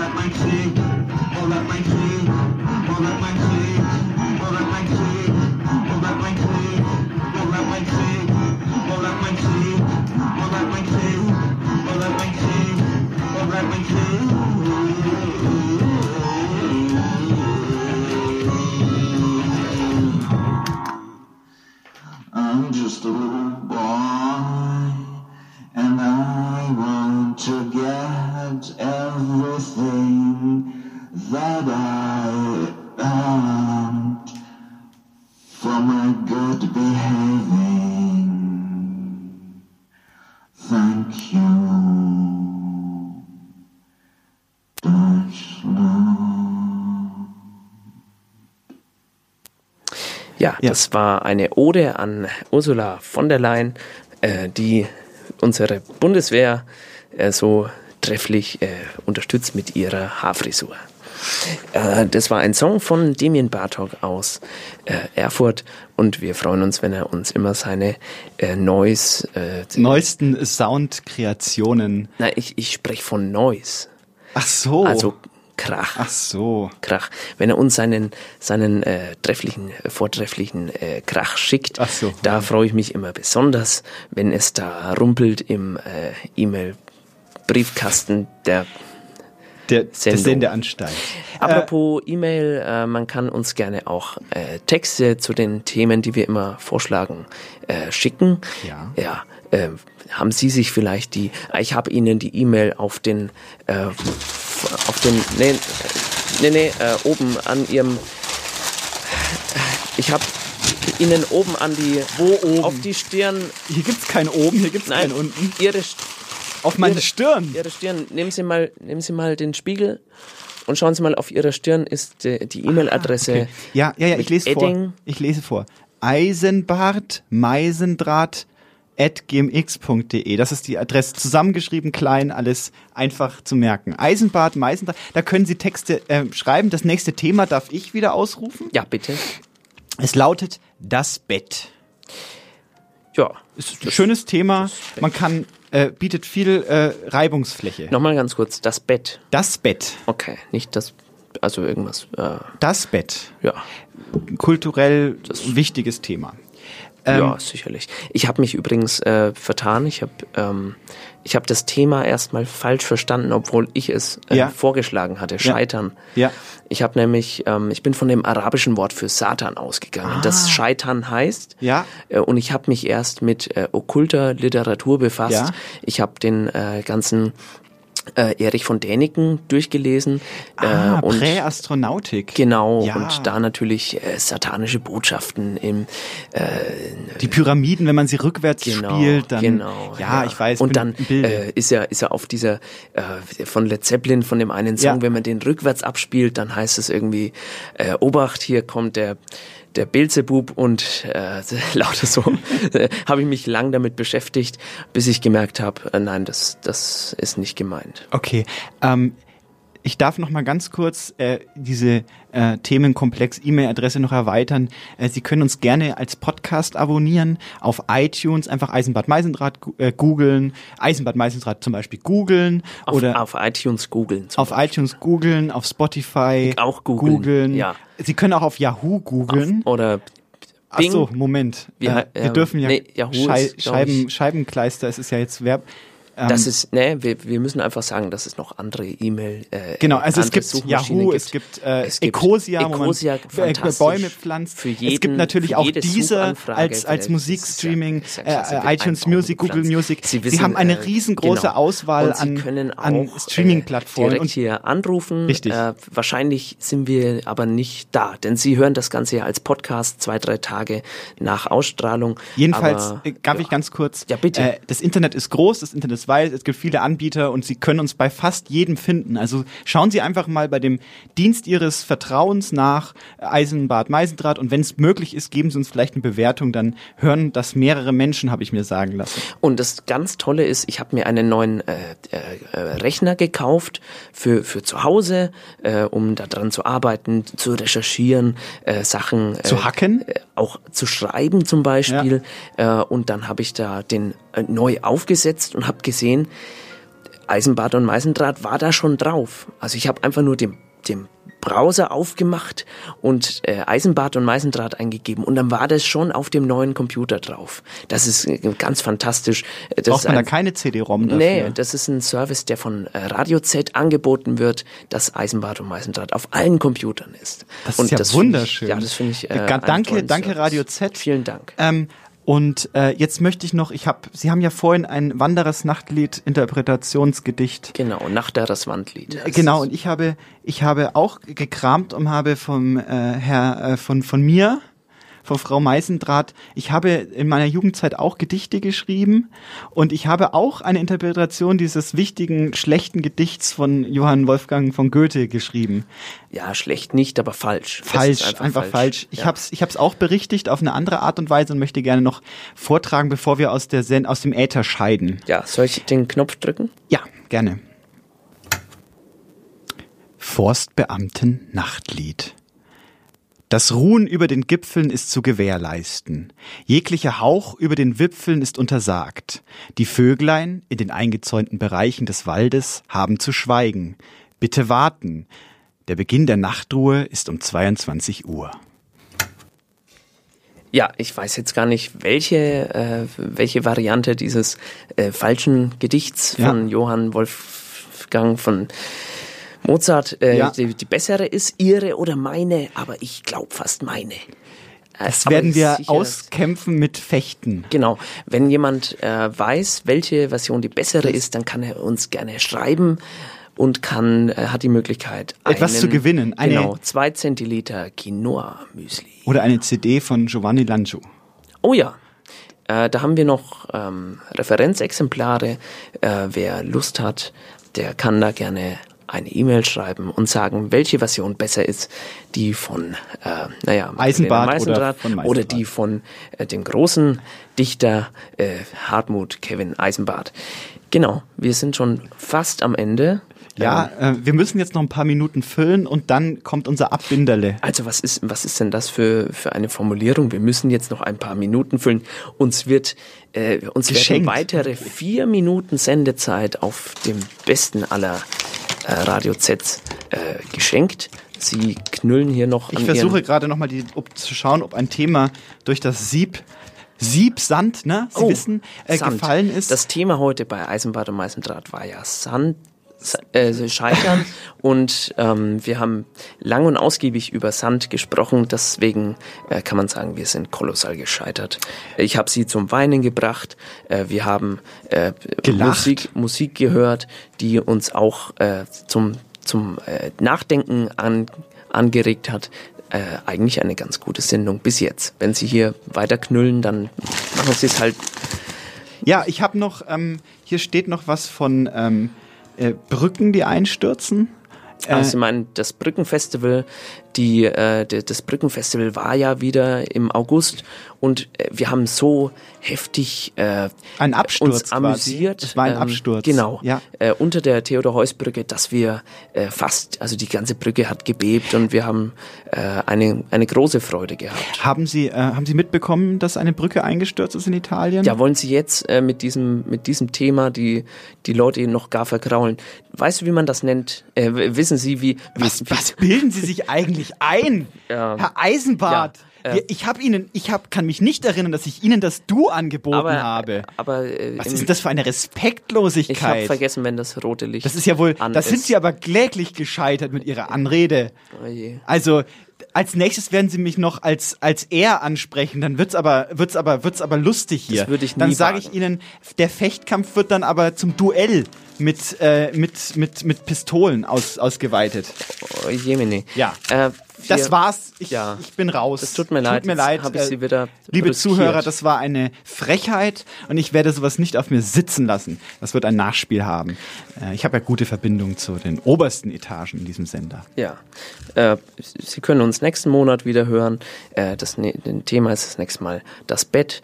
that mic say, all that mic say, all that mic say, all that mic say, all that mic say, all that mic say, all that mic say, all. Ja, das war eine Ode an Ursula von der Leyen, äh, die unsere Bundeswehr äh, so trefflich äh, unterstützt mit ihrer Haarfrisur. Äh, das war ein Song von Damien Bartok aus äh, Erfurt und wir freuen uns, wenn er uns immer seine äh, Noise. Äh, Neuesten Soundkreationen. Nein, ich, ich spreche von Noise. Ach so. Also Krach. Ach so. Krach. Wenn er uns seinen, seinen äh, trefflichen, äh, vortrefflichen äh, Krach schickt, Ach so. da freue ich mich immer besonders, wenn es da rumpelt im äh, E-Mail-Briefkasten der Der, der Sendung. Sendeanstalt. Apropos E-Mail, äh, man kann uns gerne auch äh, Texte zu den Themen, die wir immer vorschlagen, äh, schicken. Ja. Ja. Äh, haben Sie sich vielleicht die, ich habe Ihnen die E-Mail auf den, auf den, nee, nee, nee, äh, oben an Ihrem, ich habe Ihnen oben an die, Wo oben? auf die Stirn, Hier gibt's kein oben, hier gibt's nein, kein unten. Ihre, St- Auf meine Ihre- Stirn. Ihre Stirn, nehmen Sie mal, nehmen Sie mal den Spiegel und schauen Sie mal auf Ihrer Stirn ist die, die E-Mail-Adresse. Okay. Ja, ja, ja, ich lese Edding. vor. Ich lese vor. Eisenbart, Meisendraht, gmx.de. Das ist die Adresse. Zusammengeschrieben, klein, alles einfach zu merken. Eisenbart, Meisendraht. Da können Sie Texte äh, schreiben. Das nächste Thema darf ich wieder ausrufen. Ja, bitte. Es lautet das Bett. Ja. Ist ein schönes Thema. Man kann, äh, bietet viel äh, Reibungsfläche. Nochmal ganz kurz, das Bett. Das Bett. Okay, nicht das, also irgendwas. Äh, Das Bett. ja. Kulturell wichtiges Thema. Ähm, ja, sicherlich. Ich habe mich übrigens äh, vertan. Ich habe ähm, ich hab das Thema erstmal falsch verstanden, obwohl ich es äh, Ja. vorgeschlagen hatte. Scheitern. Ja. Ich habe nämlich, ähm, ich bin von dem arabischen Wort für Satan ausgegangen, das Ah. Scheitern heißt. Ja. Äh, und ich habe mich erst mit äh, okkulter Literatur befasst. Ja. Ich habe den äh, ganzen äh, Erich von Däniken durchgelesen. Ah, äh, und Präastronautik. Genau, Ja. und da natürlich äh, satanische Botschaften im äh, Die Pyramiden, wenn man sie rückwärts Genau, spielt, dann genau, ja, ich weiß. Und dann äh, ist er ist er auf dieser äh, von Led Zeppelin von dem einen Song, Ja. wenn man den rückwärts abspielt, dann heißt es irgendwie äh, Obacht, hier kommt der der Beelzebub und äh, lauter so äh, habe ich mich lang damit beschäftigt, bis ich gemerkt habe, äh, nein, das das ist nicht gemeint. Okay, ähm, ich darf noch mal ganz kurz äh, diese äh, Themenkomplex E-Mail-Adresse noch erweitern. Äh, Sie können uns gerne als Podcast abonnieren auf iTunes, einfach Eisenbad Meisendraht äh, googeln, Eisenbad Meisendraht zum Beispiel googeln Auf, oder auf iTunes googeln. auf iTunes googeln, auf Spotify Auch googeln, ja. Sie können auch auf Yahoo googeln. Oder Ach Bing. so, Moment. Äh, wir ähm, dürfen ja nee, Yahoo Schei ist, Scheiben, ich- Scheibenkleister, es ist ja jetzt Verb. Ähm, Das ist, ne, wir, wir müssen einfach sagen, dass es noch andere E-Mail. Äh, Genau, also es gibt Yahoo, es gibt, äh, Es gibt Ecosia, wo man Ecosia, äh, fantastisch. Bäume pflanzt. Für jeden, es gibt natürlich auch diese als, als Musikstreaming, ja- ja äh, iTunes Music, Google. Music. Sie Sie, wissen, haben eine äh, riesengroße genau. Auswahl Sie an, können an auch, Streaming-Plattformen. Äh, direkt und hier anrufen. Richtig. Äh, wahrscheinlich sind wir aber nicht da, denn Sie hören das Ganze ja als Podcast zwei, drei Tage nach Ausstrahlung. Jedenfalls, aber, äh, darf ich ganz kurz? Ja, bitte. Äh, das Internet ist groß, das Internet ist weit, es gibt viele Anbieter und Sie können uns bei fast jedem finden. Also schauen Sie einfach mal bei dem Dienst Ihres Vertrauens nach äh, Eisenbad Meisendraht und wenn es möglich ist, geben Sie uns vielleicht eine Bewertung, dann hören das mehrere Menschen, habe ich mir sagen lassen. Und das ganz Tolle ist, ich habe mir einen neuen äh, äh, Rechner gekauft für, für zu Hause, äh, um daran zu arbeiten, zu recherchieren, äh, Sachen Zu hacken? äh, auch zu schreiben zum Beispiel. Äh, und dann habe ich da den äh, neu aufgesetzt und habe gesehen, Eisenbad und Meisendraht war da schon drauf. Also ich habe einfach nur den, den Browser aufgemacht und äh, Eisenbad und Meisendraht eingegeben und dann war das schon auf dem neuen Computer drauf. Das ist äh, ganz fantastisch. Äh, Das Braucht ist man da ein, keine CD-ROM dafür? Nee, das ist ein Service, der von äh, Radio Z angeboten wird, dass Eisenbad und Meisendraht auf allen Computern ist. Das und ist ja das wunderschön. Ich, ja, das finde ich. Äh, danke, danke. Radio Z. Vielen Dank. Ähm, Und äh, jetzt möchte ich noch, ich habe, Sie haben ja vorhin ein Wanderers Nachtlied Interpretationsgedicht. Genau, Nachteres Wandlied. Äh, Genau, und ich habe, ich habe auch gekramt und habe vom äh, Herr, äh, von, von mir, von Frau Meißendraht, ich habe in meiner Jugendzeit auch Gedichte geschrieben und ich habe auch eine Interpretation dieses wichtigen, schlechten Gedichts von Johann Wolfgang von Goethe geschrieben. Ja, schlecht nicht, aber falsch. Es Falsch, ist einfach, falsch. Ich Ja. hab's, ich hab's auch berichtigt auf eine andere Art und Weise und möchte gerne noch vortragen, bevor wir aus der Sen aus dem Äther scheiden. Ja, soll ich den Knopf drücken? Ja, gerne. Forstbeamten Nachtlied. Das Ruhen über den Gipfeln ist zu gewährleisten. Jeglicher Hauch über den Wipfeln ist untersagt. Die Vöglein in den eingezäunten Bereichen des Waldes haben zu schweigen. Bitte warten. Der Beginn der Nachtruhe ist um 22 Uhr. Ja, ich weiß jetzt gar nicht, welche, äh, welche Variante dieses äh, falschen Gedichts Ja. von Johann Wolfgang von Mozart äh, Ja. die, die bessere ist, ihre oder meine, aber ich glaube fast meine. Das werden wir auskämpfen mit Fechten. Genau. Wenn jemand äh, weiß, welche Version die bessere ist, dann kann er uns gerne schreiben und kann äh, hat die Möglichkeit Etwas einen- zu gewinnen. Eine- genau, zwei Zentiliter Quinoa Müsli. Oder eine CD von Giovanni Lancio. Oh ja. Äh, da haben wir noch ähm, Referenzexemplare. Äh, wer Lust hat, der kann da gerne eine E-Mail schreiben und sagen, welche Version besser ist, die von, äh, naja, Eisenbart oder oder die von äh, dem großen Dichter äh, Hartmut Kevin Eisenbart. Genau, wir sind schon fast am Ende. Ja, Ähm, äh, wir müssen jetzt noch ein paar Minuten füllen und dann kommt unser Abbinderle. Also was ist, was ist denn das für, für eine Formulierung? Wir müssen jetzt noch ein paar Minuten füllen. Uns wird äh, uns werden Geschenkt. weitere vier Minuten Sendezeit auf dem besten aller äh, Radio Zs äh, geschenkt. Sie knüllen hier noch Ich versuche gerade nochmal zu schauen, ob ein Thema durch das Sieb, Sieb, Sand, ne? Sie Oh, wissen, äh, Sand. gefallen ist. Das Thema heute bei Eisenbad und Meißendraht war ja Sand, Sa- äh, Scheitern und ähm, wir haben lang und ausgiebig über Sand gesprochen, deswegen äh, kann man sagen, wir sind kolossal gescheitert. Ich habe sie zum Weinen gebracht, äh, wir haben äh. Musik, Musik gehört, die uns auch äh, zum, zum äh, Nachdenken an, angeregt hat. Äh, eigentlich eine ganz gute Sendung bis jetzt. Wenn Sie hier weiter knüllen, dann machen Sie es halt Ja, ich habe noch, ähm, hier steht noch was von ähm, äh, Brücken, die einstürzen. Äh, Also ich meine, das Brückenfestival, die, äh, de- das Brückenfestival war ja wieder im August und äh, wir haben so heftig äh, Ein Absturz uns quasi. amüsiert. Es war ein ähm, Absturz. Genau. Ja. Äh, unter der Theodor-Heuss-Brücke, dass wir äh, fast, also die ganze Brücke hat gebebt und wir haben äh, eine, eine große Freude gehabt. haben Sie, äh, haben Sie mitbekommen, dass eine Brücke eingestürzt ist in Italien? Ja, wollen Sie jetzt äh, mit diesem mit diesem Thema die die Leute noch gar vergraulen? Weißt du, wie man das nennt? Äh, wissen Sie, wie, wie was, was bilden Sie sich eigentlich ein, Ja. Herr Eisenbart? Ja, äh. Ich habe Ihnen, ich hab, kann mich nicht erinnern, dass ich Ihnen das Du angeboten aber, habe. aber äh, Was ist denn das für eine Ich habe Respektlosigkeit? vergessen, wenn das rote Licht. Das ist ja wohl, da sind. Sie aber kläglich gescheitert mit Ihrer Anrede. Oh. Also als nächstes werden Sie mich noch als als er ansprechen, dann wird's aber wird's aber wird's aber lustig hier. Das würde ich dann nie sage ich. Ihnen, der Fechtkampf wird dann aber zum Duell mit äh, mit mit mit Pistolen aus, ausgeweitet. Oh, Jemine. Ja. Äh, Das war's. Ich, Ja. ich bin raus. Das tut mir leid. Tut mir leid. hab ich äh, Sie wieder Liebe brüskiert. Zuhörer, das war eine Frechheit und ich werde sowas nicht auf mir sitzen lassen. Das wird ein Nachspiel haben. Äh, ich habe ja gute Verbindung zu den obersten Etagen in diesem Sender. Ja. Äh, Sie können uns nächsten Monat wieder hören. Das ne Thema ist das nächste Mal das Bett.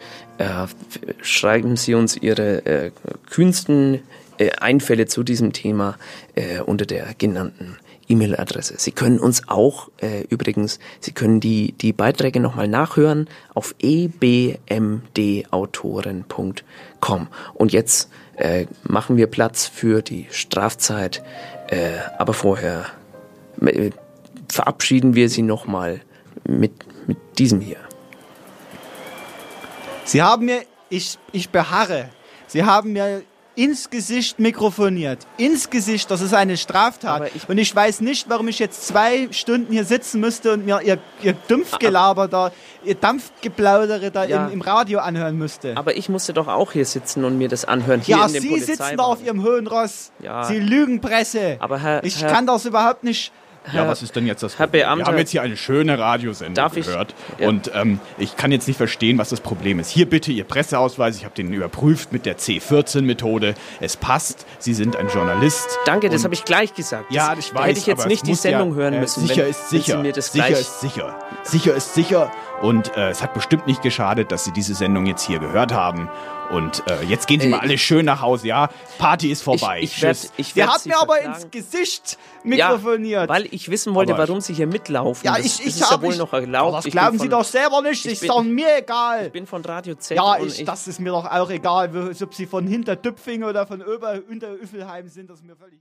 Schreiben Sie uns Ihre kühnsten äh, Einfälle zu diesem Thema äh, unter der genannten E-Mail-Adresse. Sie können uns auch äh, übrigens, Sie können die, die Beiträge nochmal nachhören auf ebmdautoren.com. Und jetzt äh, machen wir Platz für die Strafzeit, äh, aber vorher äh, verabschieden wir Sie nochmal mit, mit diesem hier. Sie haben mir, ich, ich beharre, Sie haben mir ins Gesicht mikrofoniert. Ins Gesicht, das ist eine Straftat. und ich weiß nicht, warum ich jetzt zwei Stunden hier sitzen müsste und mir ihr, ihr Dumpfgelaber da, ihr Dampfgeplaudere da Ja. im, im Radio anhören müsste. Aber ich musste doch auch hier sitzen und mir das anhören. Hier ja, in dem Sie sitzen da auf Ihrem hohen Ross. Ja. Sie Lügenpresse. Aber Herr, ich Herr, kann das überhaupt nicht. Ja, was ist denn jetzt das Herr Problem? Beamter- Wir haben jetzt hier eine schöne Radiosendung Darf ich- gehört Ja. und ähm, ich kann jetzt nicht verstehen, was das Problem ist. Hier bitte Ihr Presseausweis, ich habe den überprüft mit der C14-Methode. Es passt, Sie sind ein Journalist. Danke, das habe ich gleich gesagt. Ja, Das- ich da weiß, hätte ich jetzt nicht die Sendung ja, hören äh, müssen. Sicher wenn, ist wenn sicher. Sie mir das sicher gleich ist sicher. Sicher ist sicher. Und äh, es hat bestimmt nicht geschadet, dass Sie diese Sendung jetzt hier gehört haben. Und äh, jetzt gehen Sie mal alle schön nach Hause. Ja, Party ist vorbei. Ich- ich werd- ich Der werd hat Sie mir aber ins Gesicht Ja, mikrofoniert. weil ich wissen wollte, Aber- warum Sie hier mitlaufen. Ja, das, ich, das ich ist ja wohl noch erlaubt. Das glauben Sie von- doch selber nicht. ich ist bin- doch mir egal. Ich bin von Radio Z ja, ich, das ist mir doch auch egal, ob Sie von hinter Düpfing oder von Ober unter Üffelheim sind. Das ist mir völlig